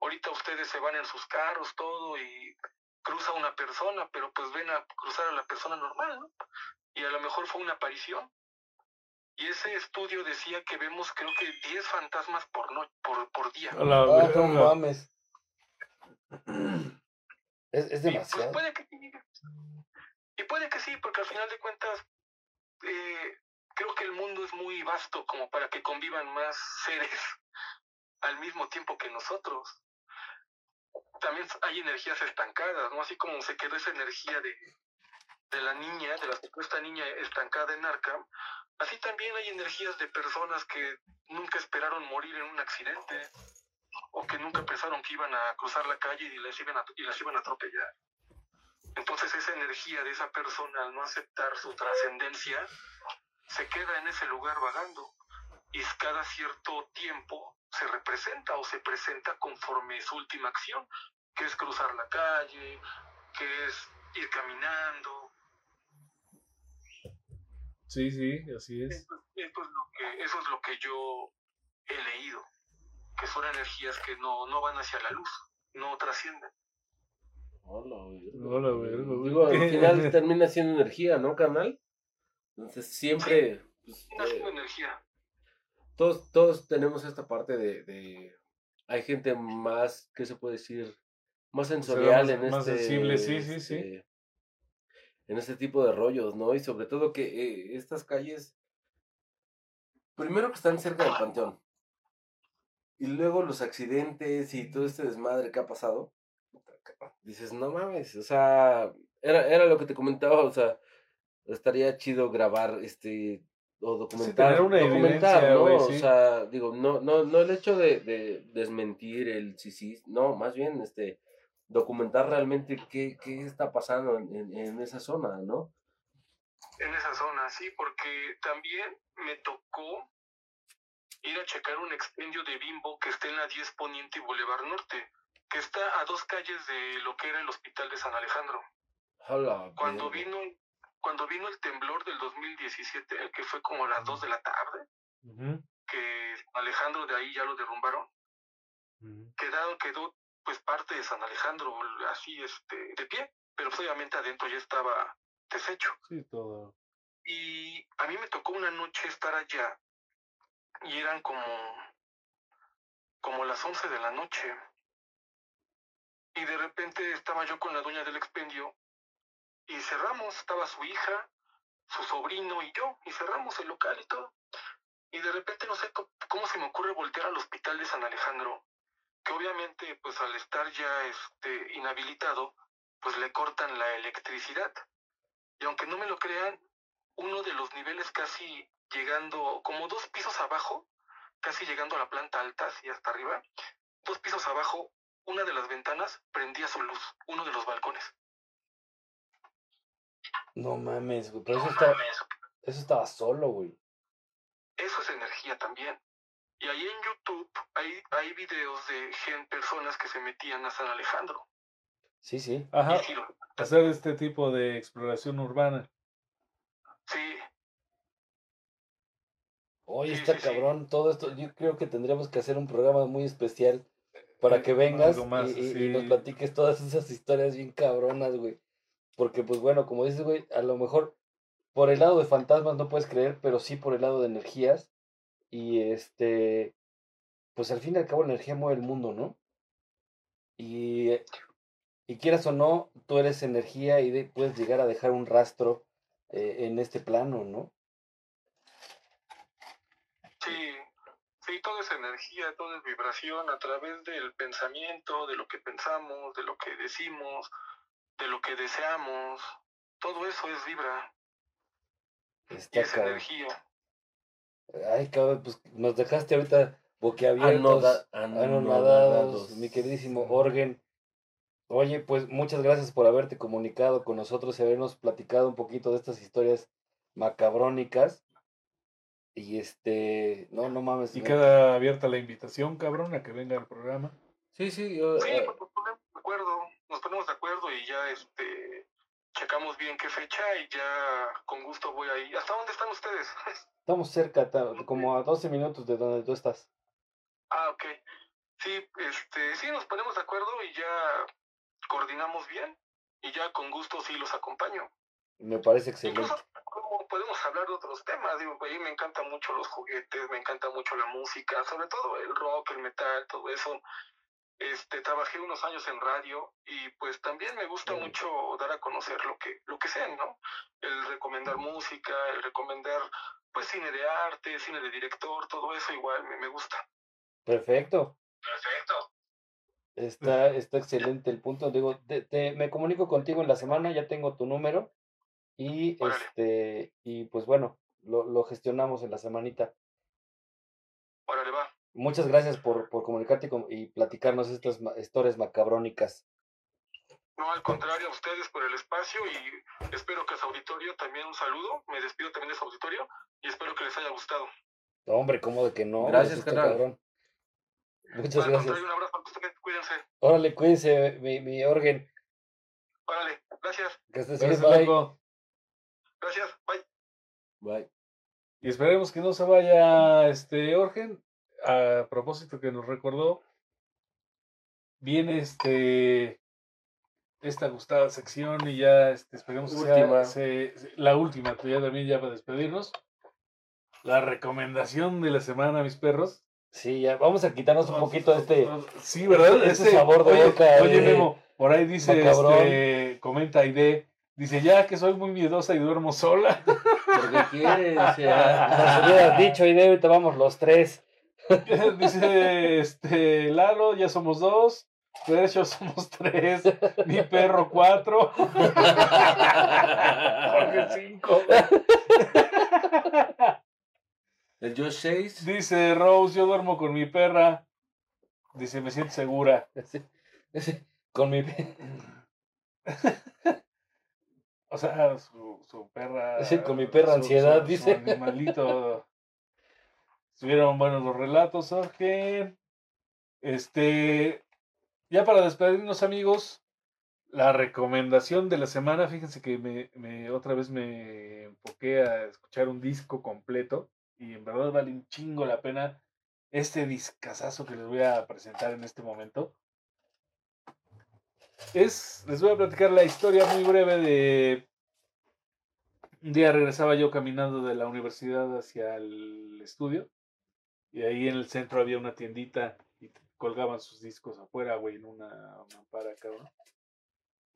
ahorita ustedes se van en sus carros, todo, y cruza una persona, pero pues ven a cruzar a la persona normal, ¿no? Y a lo mejor fue una aparición. Y ese estudio decía que vemos creo que 10 fantasmas por, no, por, por día. A la Ah, no mames. Es, es Y pues demasiado. puede que. Y puede que sí, porque al final de cuentas, eh, creo que el mundo es muy vasto como para que convivan más seres al mismo tiempo que nosotros. También hay energías estancadas, ¿no? Así como se quedó esa energía de, de la niña, de la supuesta niña estancada en Arkham, así también hay energías de personas que nunca esperaron morir en un accidente o que nunca pensaron que iban a cruzar la calle y las iban a, y las iban a atropellar. Entonces esa energía de esa persona al no aceptar su trascendencia se queda en ese lugar vagando y cada cierto tiempo se representa o se presenta conforme su última acción, que es cruzar la calle, que es ir caminando. Sí, sí, así es. Esto, esto es lo que, eso es lo que yo he leído, que son energías que no, no van hacia la luz, no trascienden. Hola, verga. Hola, verga. Digo, al final termina siendo energía, ¿no, canal? Entonces siempre, pues, eh, energía. todos, todos tenemos esta parte de, de- hay gente más, ¿qué se puede decir? Más sensorial más- en más este, sensible, sí, sí, sí. este, en este tipo de rollos, ¿no? Y sobre todo que eh, estas calles, primero que están cerca del panteón, y luego los accidentes y todo este desmadre que ha pasado, dices, no mames, o sea, era, era lo que te comentaba, o sea, estaría chido grabar este o documentar, tener una documentar, ¿no? O sí. sea, digo, no, no, no el hecho de, de desmentir el sí, sí, no, más bien este documentar realmente qué, qué está pasando en, en, en esa zona, ¿no? en esa zona, sí, porque también me tocó ir a checar un expendio de Bimbo que está en la 10 Poniente y Boulevard Norte, que está a dos calles de lo que era el Hospital de San Alejandro. Hola, Cuando vino, cuando vino el temblor del 2017, el que fue como a las 2 de la tarde, Ujú, que Alejandro de ahí ya lo derrumbaron, quedaron, quedó pues parte de San Alejandro así este de pie, pero pues, obviamente adentro ya estaba deshecho. Sí, todo. Y a mí me tocó una noche estar allá y eran como, como las 11 de la noche. Y de repente estaba yo con la dueña del expendio y cerramos, estaba su hija, su sobrino y yo, y cerramos el local y todo. Y de repente no sé cómo se me ocurre voltear al hospital de San Alejandro, que obviamente pues al estar ya este inhabilitado, pues le cortan la electricidad. Y aunque no me lo crean, uno de los niveles casi llegando, como dos pisos abajo, casi llegando a la planta alta y hasta arriba, dos pisos abajo, una de las ventanas prendía su luz, uno de los balcones. No mames, güey. Pero eso estaba, eso estaba solo, güey. Eso es energía también. Y ahí en YouTube hay, hay videos de gen, personas que se metían a San Alejandro. Sí, sí. Ajá, sí, hacer este tipo de exploración urbana. sí, Oye, Sí, está sí, sí. cabrón. Todo esto, yo creo que tendríamos que hacer un programa muy especial para que vengas más y, nos platiques todas esas historias bien cabronas, güey. Porque, pues bueno, como dices, güey, a lo mejor por el lado de fantasmas no puedes creer, pero sí por el lado de energías. Y este, pues al fin y al cabo la energía mueve el mundo, ¿no? Y, y quieras o no, tú eres energía y de- puedes llegar a dejar un rastro eh, en este plano, ¿no? sí, sí, todo es energía, todo es vibración a través del pensamiento, de lo que pensamos, de lo que decimos, de lo que deseamos. Todo eso es vibra y Está es cabrón. energía. Ay, cabrón, pues nos dejaste ahorita boquiabiertos, Anoda- anonadados. mi queridísimo Orgen. Oye, pues muchas gracias por haberte comunicado con nosotros y habernos platicado un poquito de estas historias macabrónicas. Y este, no, no mames. Y me- queda abierta la invitación, cabrón, a que venga al programa. Sí, sí, yo, Sí, eh, pues, nos ponemos de acuerdo, nos ponemos de acuerdo y ya este checamos bien qué fecha y ya con gusto voy ahí. ¿Hasta dónde están ustedes? Estamos cerca, como a 12 minutos de donde tú estás. ah, ok. Sí, este, sí, nos ponemos de acuerdo y ya coordinamos bien y ya con gusto sí los acompaño. Me parece excelente. Incluso podemos hablar de otros temas, digo, a mí me encantan mucho los juguetes, me encanta mucho la música, sobre todo el rock, el metal, todo eso. Este, trabajé unos años en radio y pues también me gusta mucho dar a conocer lo que, lo que sé, ¿no? El recomendar música, el recomendar pues cine de arte, cine de director, todo eso igual me, me gusta. Perfecto. Perfecto. Está, está excelente el punto. Digo, te, te- me comunico contigo en la semana, ya tengo tu número. Y Órale. este, y pues bueno, lo, lo gestionamos en la semanita. Órale, va. Muchas gracias por, por comunicarte y platicarnos estas ma- historias macabrónicas. No, al contrario, a ustedes por el espacio y espero que a su auditorio también un saludo. Me despido también de su auditorio y espero que les haya gustado. No, hombre, ¿cómo de que no? Gracias, Este cabrón. Muchas Al gracias. un abrazo a ustedes, cuídense. Órale, cuídense, mi, mi Orgen. Órale, gracias, Que estés Gracias, bien, bye. Gracias, bye. bye. Y esperemos que no se vaya este Orgen. A propósito que nos recordó, viene este esta gustada sección y ya este, esperemos que sea Última. se- se- la última, que ya también ya para despedirnos. La recomendación de la semana, mis perros. Sí, ya, vamos a quitarnos un poquito de este. Sí, ¿verdad? Ese Este- sabor de oye, boca Oye, de Memo, por ahí dice, este, comenta Aide, dice, ya que soy muy miedosa y duermo sola. Porque quieres, o Nos hubieras dicho, y de ahorita vamos los tres. dice, este, Lalo, ya somos dos. Fercho somos tres. Mi perro cuatro. Jorge cinco. el Josh 6. Dice Rose, yo duermo con mi perra. Dice, me siento segura. Con mi. O sea, su, su perra. Sí, con mi perra ansiedad, dice. animalito. Estuvieron buenos los relatos, Jorge. Este. Ya para despedirnos, amigos, la recomendación de la semana. Fíjense que me, me- otra vez me enfoqué a escuchar un disco completo. Y en verdad vale un chingo la pena este discazazo que les voy a presentar en este momento. Es, les voy a platicar la historia muy breve de un día regresaba yo caminando de la universidad hacia el estudio y ahí en el centro había una tiendita y colgaban sus discos afuera, güey, en una mampara, cabrón.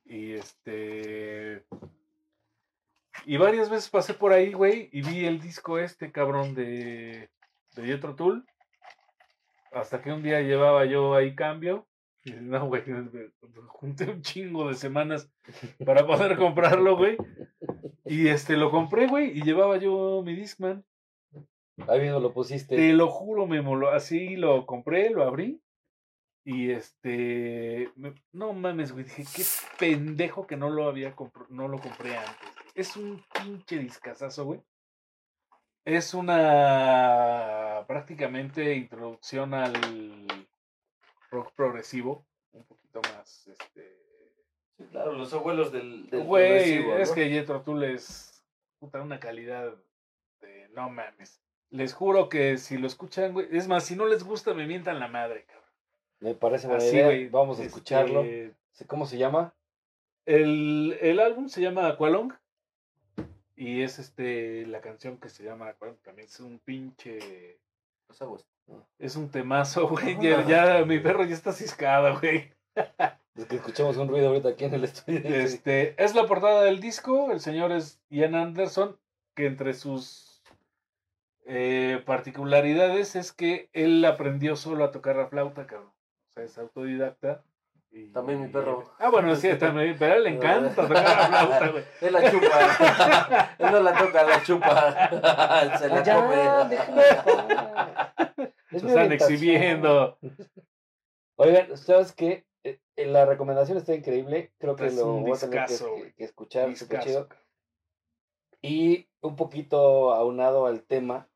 Y este... Y varias veces pasé por ahí, güey, y vi el disco este, cabrón, de, de Jethro Tull. Hasta que un día llevaba yo ahí cambio. No, güey, junté un chingo de semanas para poder comprarlo, güey. Y este, lo compré, güey, y llevaba yo mi Discman. Ahí mismo lo pusiste. Te lo juro, Memo, lo- así lo compré, lo abrí. Y este, me- no mames, güey, dije, qué pendejo que no lo había compr- no lo compré antes. Es un pinche discazazo, güey. Es una prácticamente introducción al rock progresivo, un poquito más, este, Sí, claro, los abuelos del. del Güey, progresivo, es ¿no? que Jethro Tull es puta una calidad de no mames. Les juro que si lo escuchan, güey, es más, si no les gusta me mientan la madre, cabrón. Me parece buena Así, idea. güey, Vamos a este, escucharlo. ¿Cómo se llama? El, el álbum se llama Aqualong y es este la canción que se llama Aqualong, también es un pinche Los abuelos. es un temazo, güey. Ya, ya mi perro ya está ciscado, güey. Es que escuchamos un ruido ahorita aquí en el estudio. Este, es la portada del disco. El señor es Ian Anderson, que entre sus eh, particularidades es que él aprendió solo a tocar la flauta, cabrón. O sea, es autodidacta y También mi perro. Ah, bueno, sí, también, pero a él le encanta tocar la flauta, güey. Él la chupa. Él no la toca, la chupa. Se la Ya, come. Se están exhibiendo. Oigan, ¿sabes qué? Eh, eh, La recomendación está increíble. Creo que Es lo voy a tener que, que- escuchar. súper chido. Y un poquito aunado al tema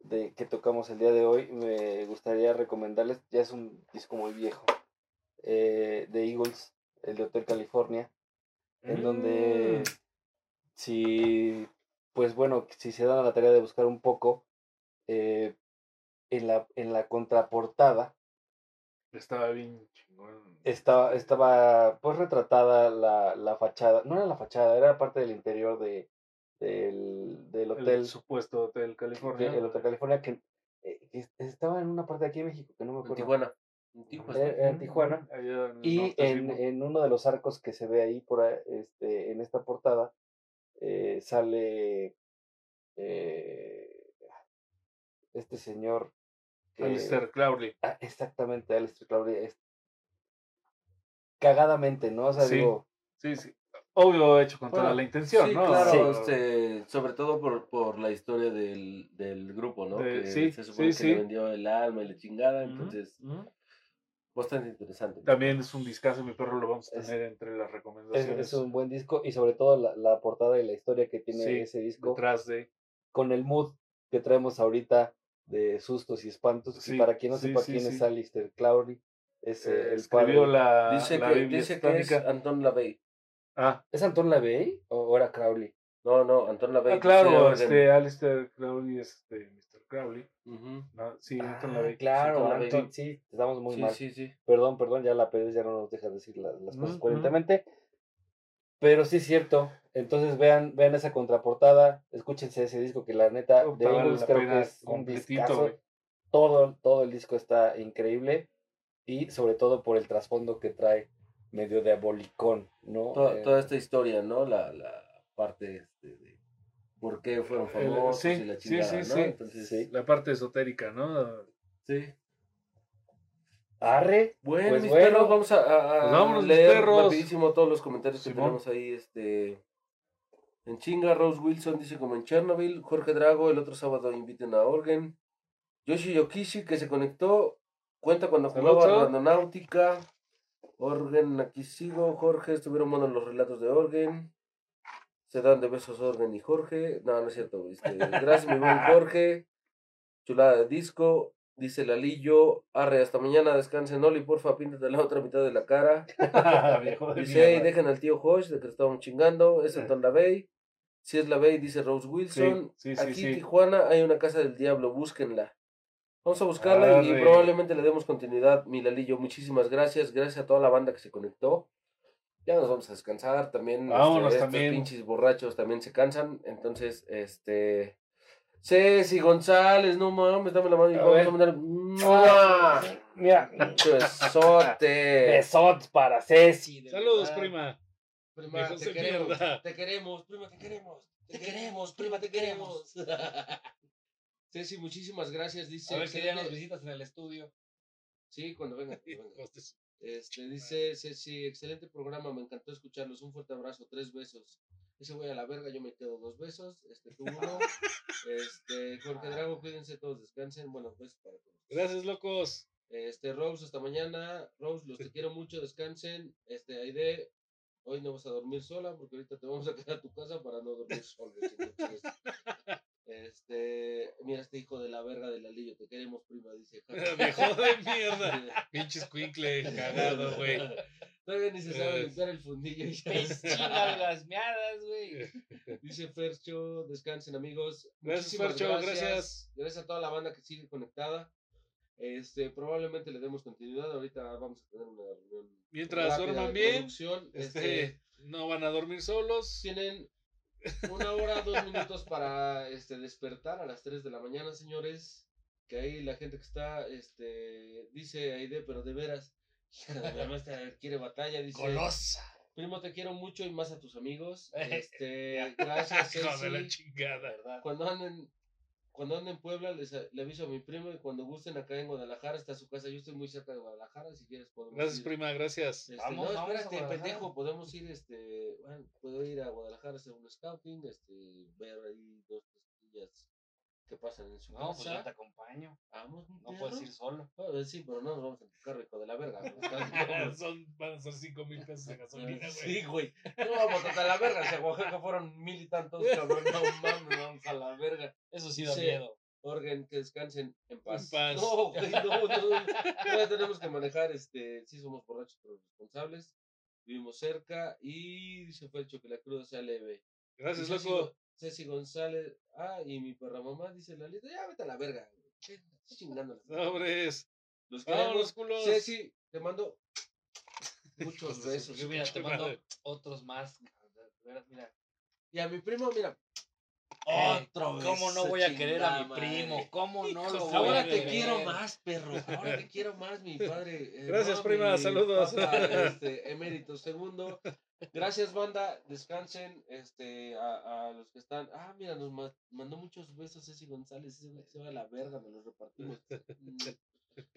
de que tocamos el día de hoy, me gustaría recomendarles, ya es un disco muy viejo, eh, de Eagles, el de Hotel California, en donde Mm. si, pues bueno, si se dan a la tarea de buscar un poco, eh, en, la, en la contraportada Estaba bien chingón. estaba, estaba pues retratada la, la fachada, no era la fachada, era parte del interior de, del, del El hotel, supuesto Hotel California. el Hotel California, que, eh, que estaba en una parte de aquí de México, que no me En acuerdo. Tijuana. En Tijuana. En Tijuana. Allá en el Y en, en uno de los arcos que se ve ahí por ahí, este, en esta portada, eh, sale eh, este señor que, Alistair Crowley. Ah, exactamente, Alistair Crowley, es- cagadamente, ¿no? O sea, Sí. digo, Sí, sí. Obvio hecho con toda la intención, sí, ¿no? claro, Sí. este, sobre todo por, por la historia del, del grupo, ¿no? De- que sí, se supone sí, que le sí. vendió el alma y la chingada, entonces. Bastante interesante. También es un discazo, mi perro lo vamos a Es- tener entre las es, recomendaciones. es un buen disco y sobre todo la, la portada y la historia que tiene Sí, ese disco detrás de. con el mood que traemos ahorita de sustos y espantos. Sí, y para quien no sí, sepa sí, quién sí. es Alistair Crowley, es eh, el escribió padre- la, dice la que, Biblia dice que es. Anton LaVey. Ah, ¿Es Anton LaVey o o era Crowley? No, no, Anton LaVey. ah, claro, este Alistair Crowley es este Crowley. Sí, Anton Ah, LaVey. claro, Anton LaVey. Anton, sí, estamos muy Sí, mal. sí, sí. Perdón, perdón, ya la PDS ya no nos deja decir la- las cosas coherentemente. Pero sí es cierto. Entonces vean, vean esa contraportada, escúchense ese disco que la neta de creo que pena es un discazo. Todo, todo el disco está increíble y sobre todo por el trasfondo que trae medio diabolicón, ¿no? Toda, Eh, toda esta historia, ¿no? La, la parte este, de por qué fueron El- famosos sí, y la sí, chingada, sí, ¿no? sí. Entonces, Sí. La parte esotérica, ¿no? sí. Arre, Bueno, Pues mis bueno. perros, vamos a, a- a Pues vámonos, mis leer perros. rapidísimo todos los comentarios que Simón. tenemos ahí. Este, en chinga, Rose Wilson dice como en Chernobyl. Jorge Drago, el otro sábado inviten a Orgen. Yoshi Yokishi, que se conectó, cuenta cuando jugaba. Randonáutica. Orgen, aquí sigo. Jorge, estuvieron buenos los relatos de Orgen. Se dan de besos Orgen y Jorge. No, no es cierto. este, gracias, mi buen Jorge. Chulada de disco. Dice Lalillo. Arre, hasta mañana. Descansen, Oli. Porfa, píntate la otra mitad de la cara. Dice, "Ey, mierda. dejen al tío Josh de que estábamos chingando. Es Anton LaVey. Si es LaVey, dice Rose Wilson. Sí, sí, sí, Aquí sí. en Tijuana hay una casa del diablo. Búsquenla. Vamos a buscarla y probablemente le demos continuidad, mi Lalillo. Muchísimas gracias. Gracias a toda la banda que se conectó. Ya nos vamos a descansar. También Vámonos este, estos pinches borrachos también se cansan. Entonces, este. Ceci González, no mames, dame la mano y A vamos ver. a mandar. ¡Mua! mira, besote. besots para Ceci. Saludos, verdad. prima. Prima, te queremos, mierda. te queremos, prima, te queremos, te queremos, prima, te queremos. Ceci, muchísimas gracias, dice. A ver si ya nos visitas en el estudio. Sí, cuando venga. cuando venga. Este, dice Ceci, excelente programa, me encantó escucharlos, un fuerte abrazo, tres besos. Ese voy a la verga, yo me quedo dos besos, este, tú uno. Este, Jorge Drago, cuídense todos, descansen, bueno, besos para todos. Gracias, locos. Este, Rose, hasta mañana. Rose, los te quiero mucho, descansen. Este, Aide, hoy no vas a dormir sola porque ahorita te vamos a quedar a tu casa para no dormir sola. Este, mira este hijo de la verga de Lalillo, te queremos prima, dice. Viejo de mierda. Pinches cuincle cagado, güey. Todavía ni se sabe limpiar el fundillo. y ya Chinga de está. las miadas, güey. Dice Fercho, descansen amigos. Gracias, Muchísimas Fercho, gracias. Gracias a toda la banda que sigue conectada. Este, probablemente le demos continuidad. Ahorita vamos a tener una reunión. Mientras duerman de bien, producción. Este, Este, no van a dormir solos. tienen una hora, dos minutos para este, despertar a las 3 de la mañana, señores. Que ahí la gente que está, este, dice Aide, pero de veras, mamá esta quiere batalla, dice. Golosa. Primo, te quiero mucho y más a tus amigos. Este, gracias, Hijo de la chingada. Cuando anden, cuando ando en Puebla, les, le aviso a mi primo y cuando gusten acá en Guadalajara está su casa. Yo estoy muy cerca de Guadalajara, si quieres podemos Gracias, ir. prima, gracias. Este, Vamos, no, vamos espérate, pendejo, podemos ir, este, bueno, puedo ir a Guadalajara a hacer un scouting, este, ver ahí dos testillas que pasan en su No, pues yo te casa. acompaño. Vamos, mi No puedes perro. ir solo. Ah, sí, pero no nos vamos en tu carro, hijo de la verga. ¿no? Son, van a ser cinco mil pesos de gasolina, güey. Sí, güey. No vamos hasta la verga. Si a Oaxaca fueron mil y tantos, cabrón. No mames, vamos a la verga. Eso sí da Sí. miedo. Organ, que descansen en paz. paz. No, güey, no, no. Todavía tenemos que manejar, este, sí somos borrachos, pero responsables. Vivimos cerca y dice Felcho que la cruda sea leve. Gracias, loco. Ceci González, ah, y mi perra mamá dice la lista, ya vete a la verga. chingando. Sobres. Los Vámonos, queremos. culos. Ceci, te mando muchos besos. Yo, mira, te mando otros más. De veras, mira. Y a mi primo, mira. Ey, Otro ¿Cómo no voy a querer a mi primo? ¿Cómo no lo voy Ahora a te querer? quiero más, perro. Ahora te quiero más, mi padre. Eh, Gracias, no, prima, mi saludos. papá, este, emérito segundo. Gracias, banda. Descansen. Este, a, a los que están. Ah, mira, nos ma- mandó muchos besos Ceci González. Ese güey se va a la verga, me los repartimos. Mm,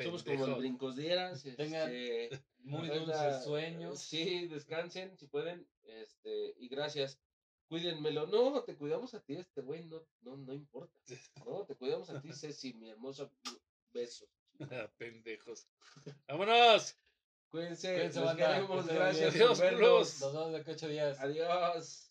Somos como el Pendejo. brincos dieras. Tengan Este, Muy dulces sueños. Sí, descansen si pueden. Este, y gracias. Cuídenmelo. No, te cuidamos a ti, este güey. No, no, no importa. No, te cuidamos a ti, Ceci, mi hermosa. Besos. Pendejos. Vámonos. Cuídense, Cuídense, banda, queremos, gracias bien. por Adiós, vernos. Nos vemos de acá ocho días. Adiós.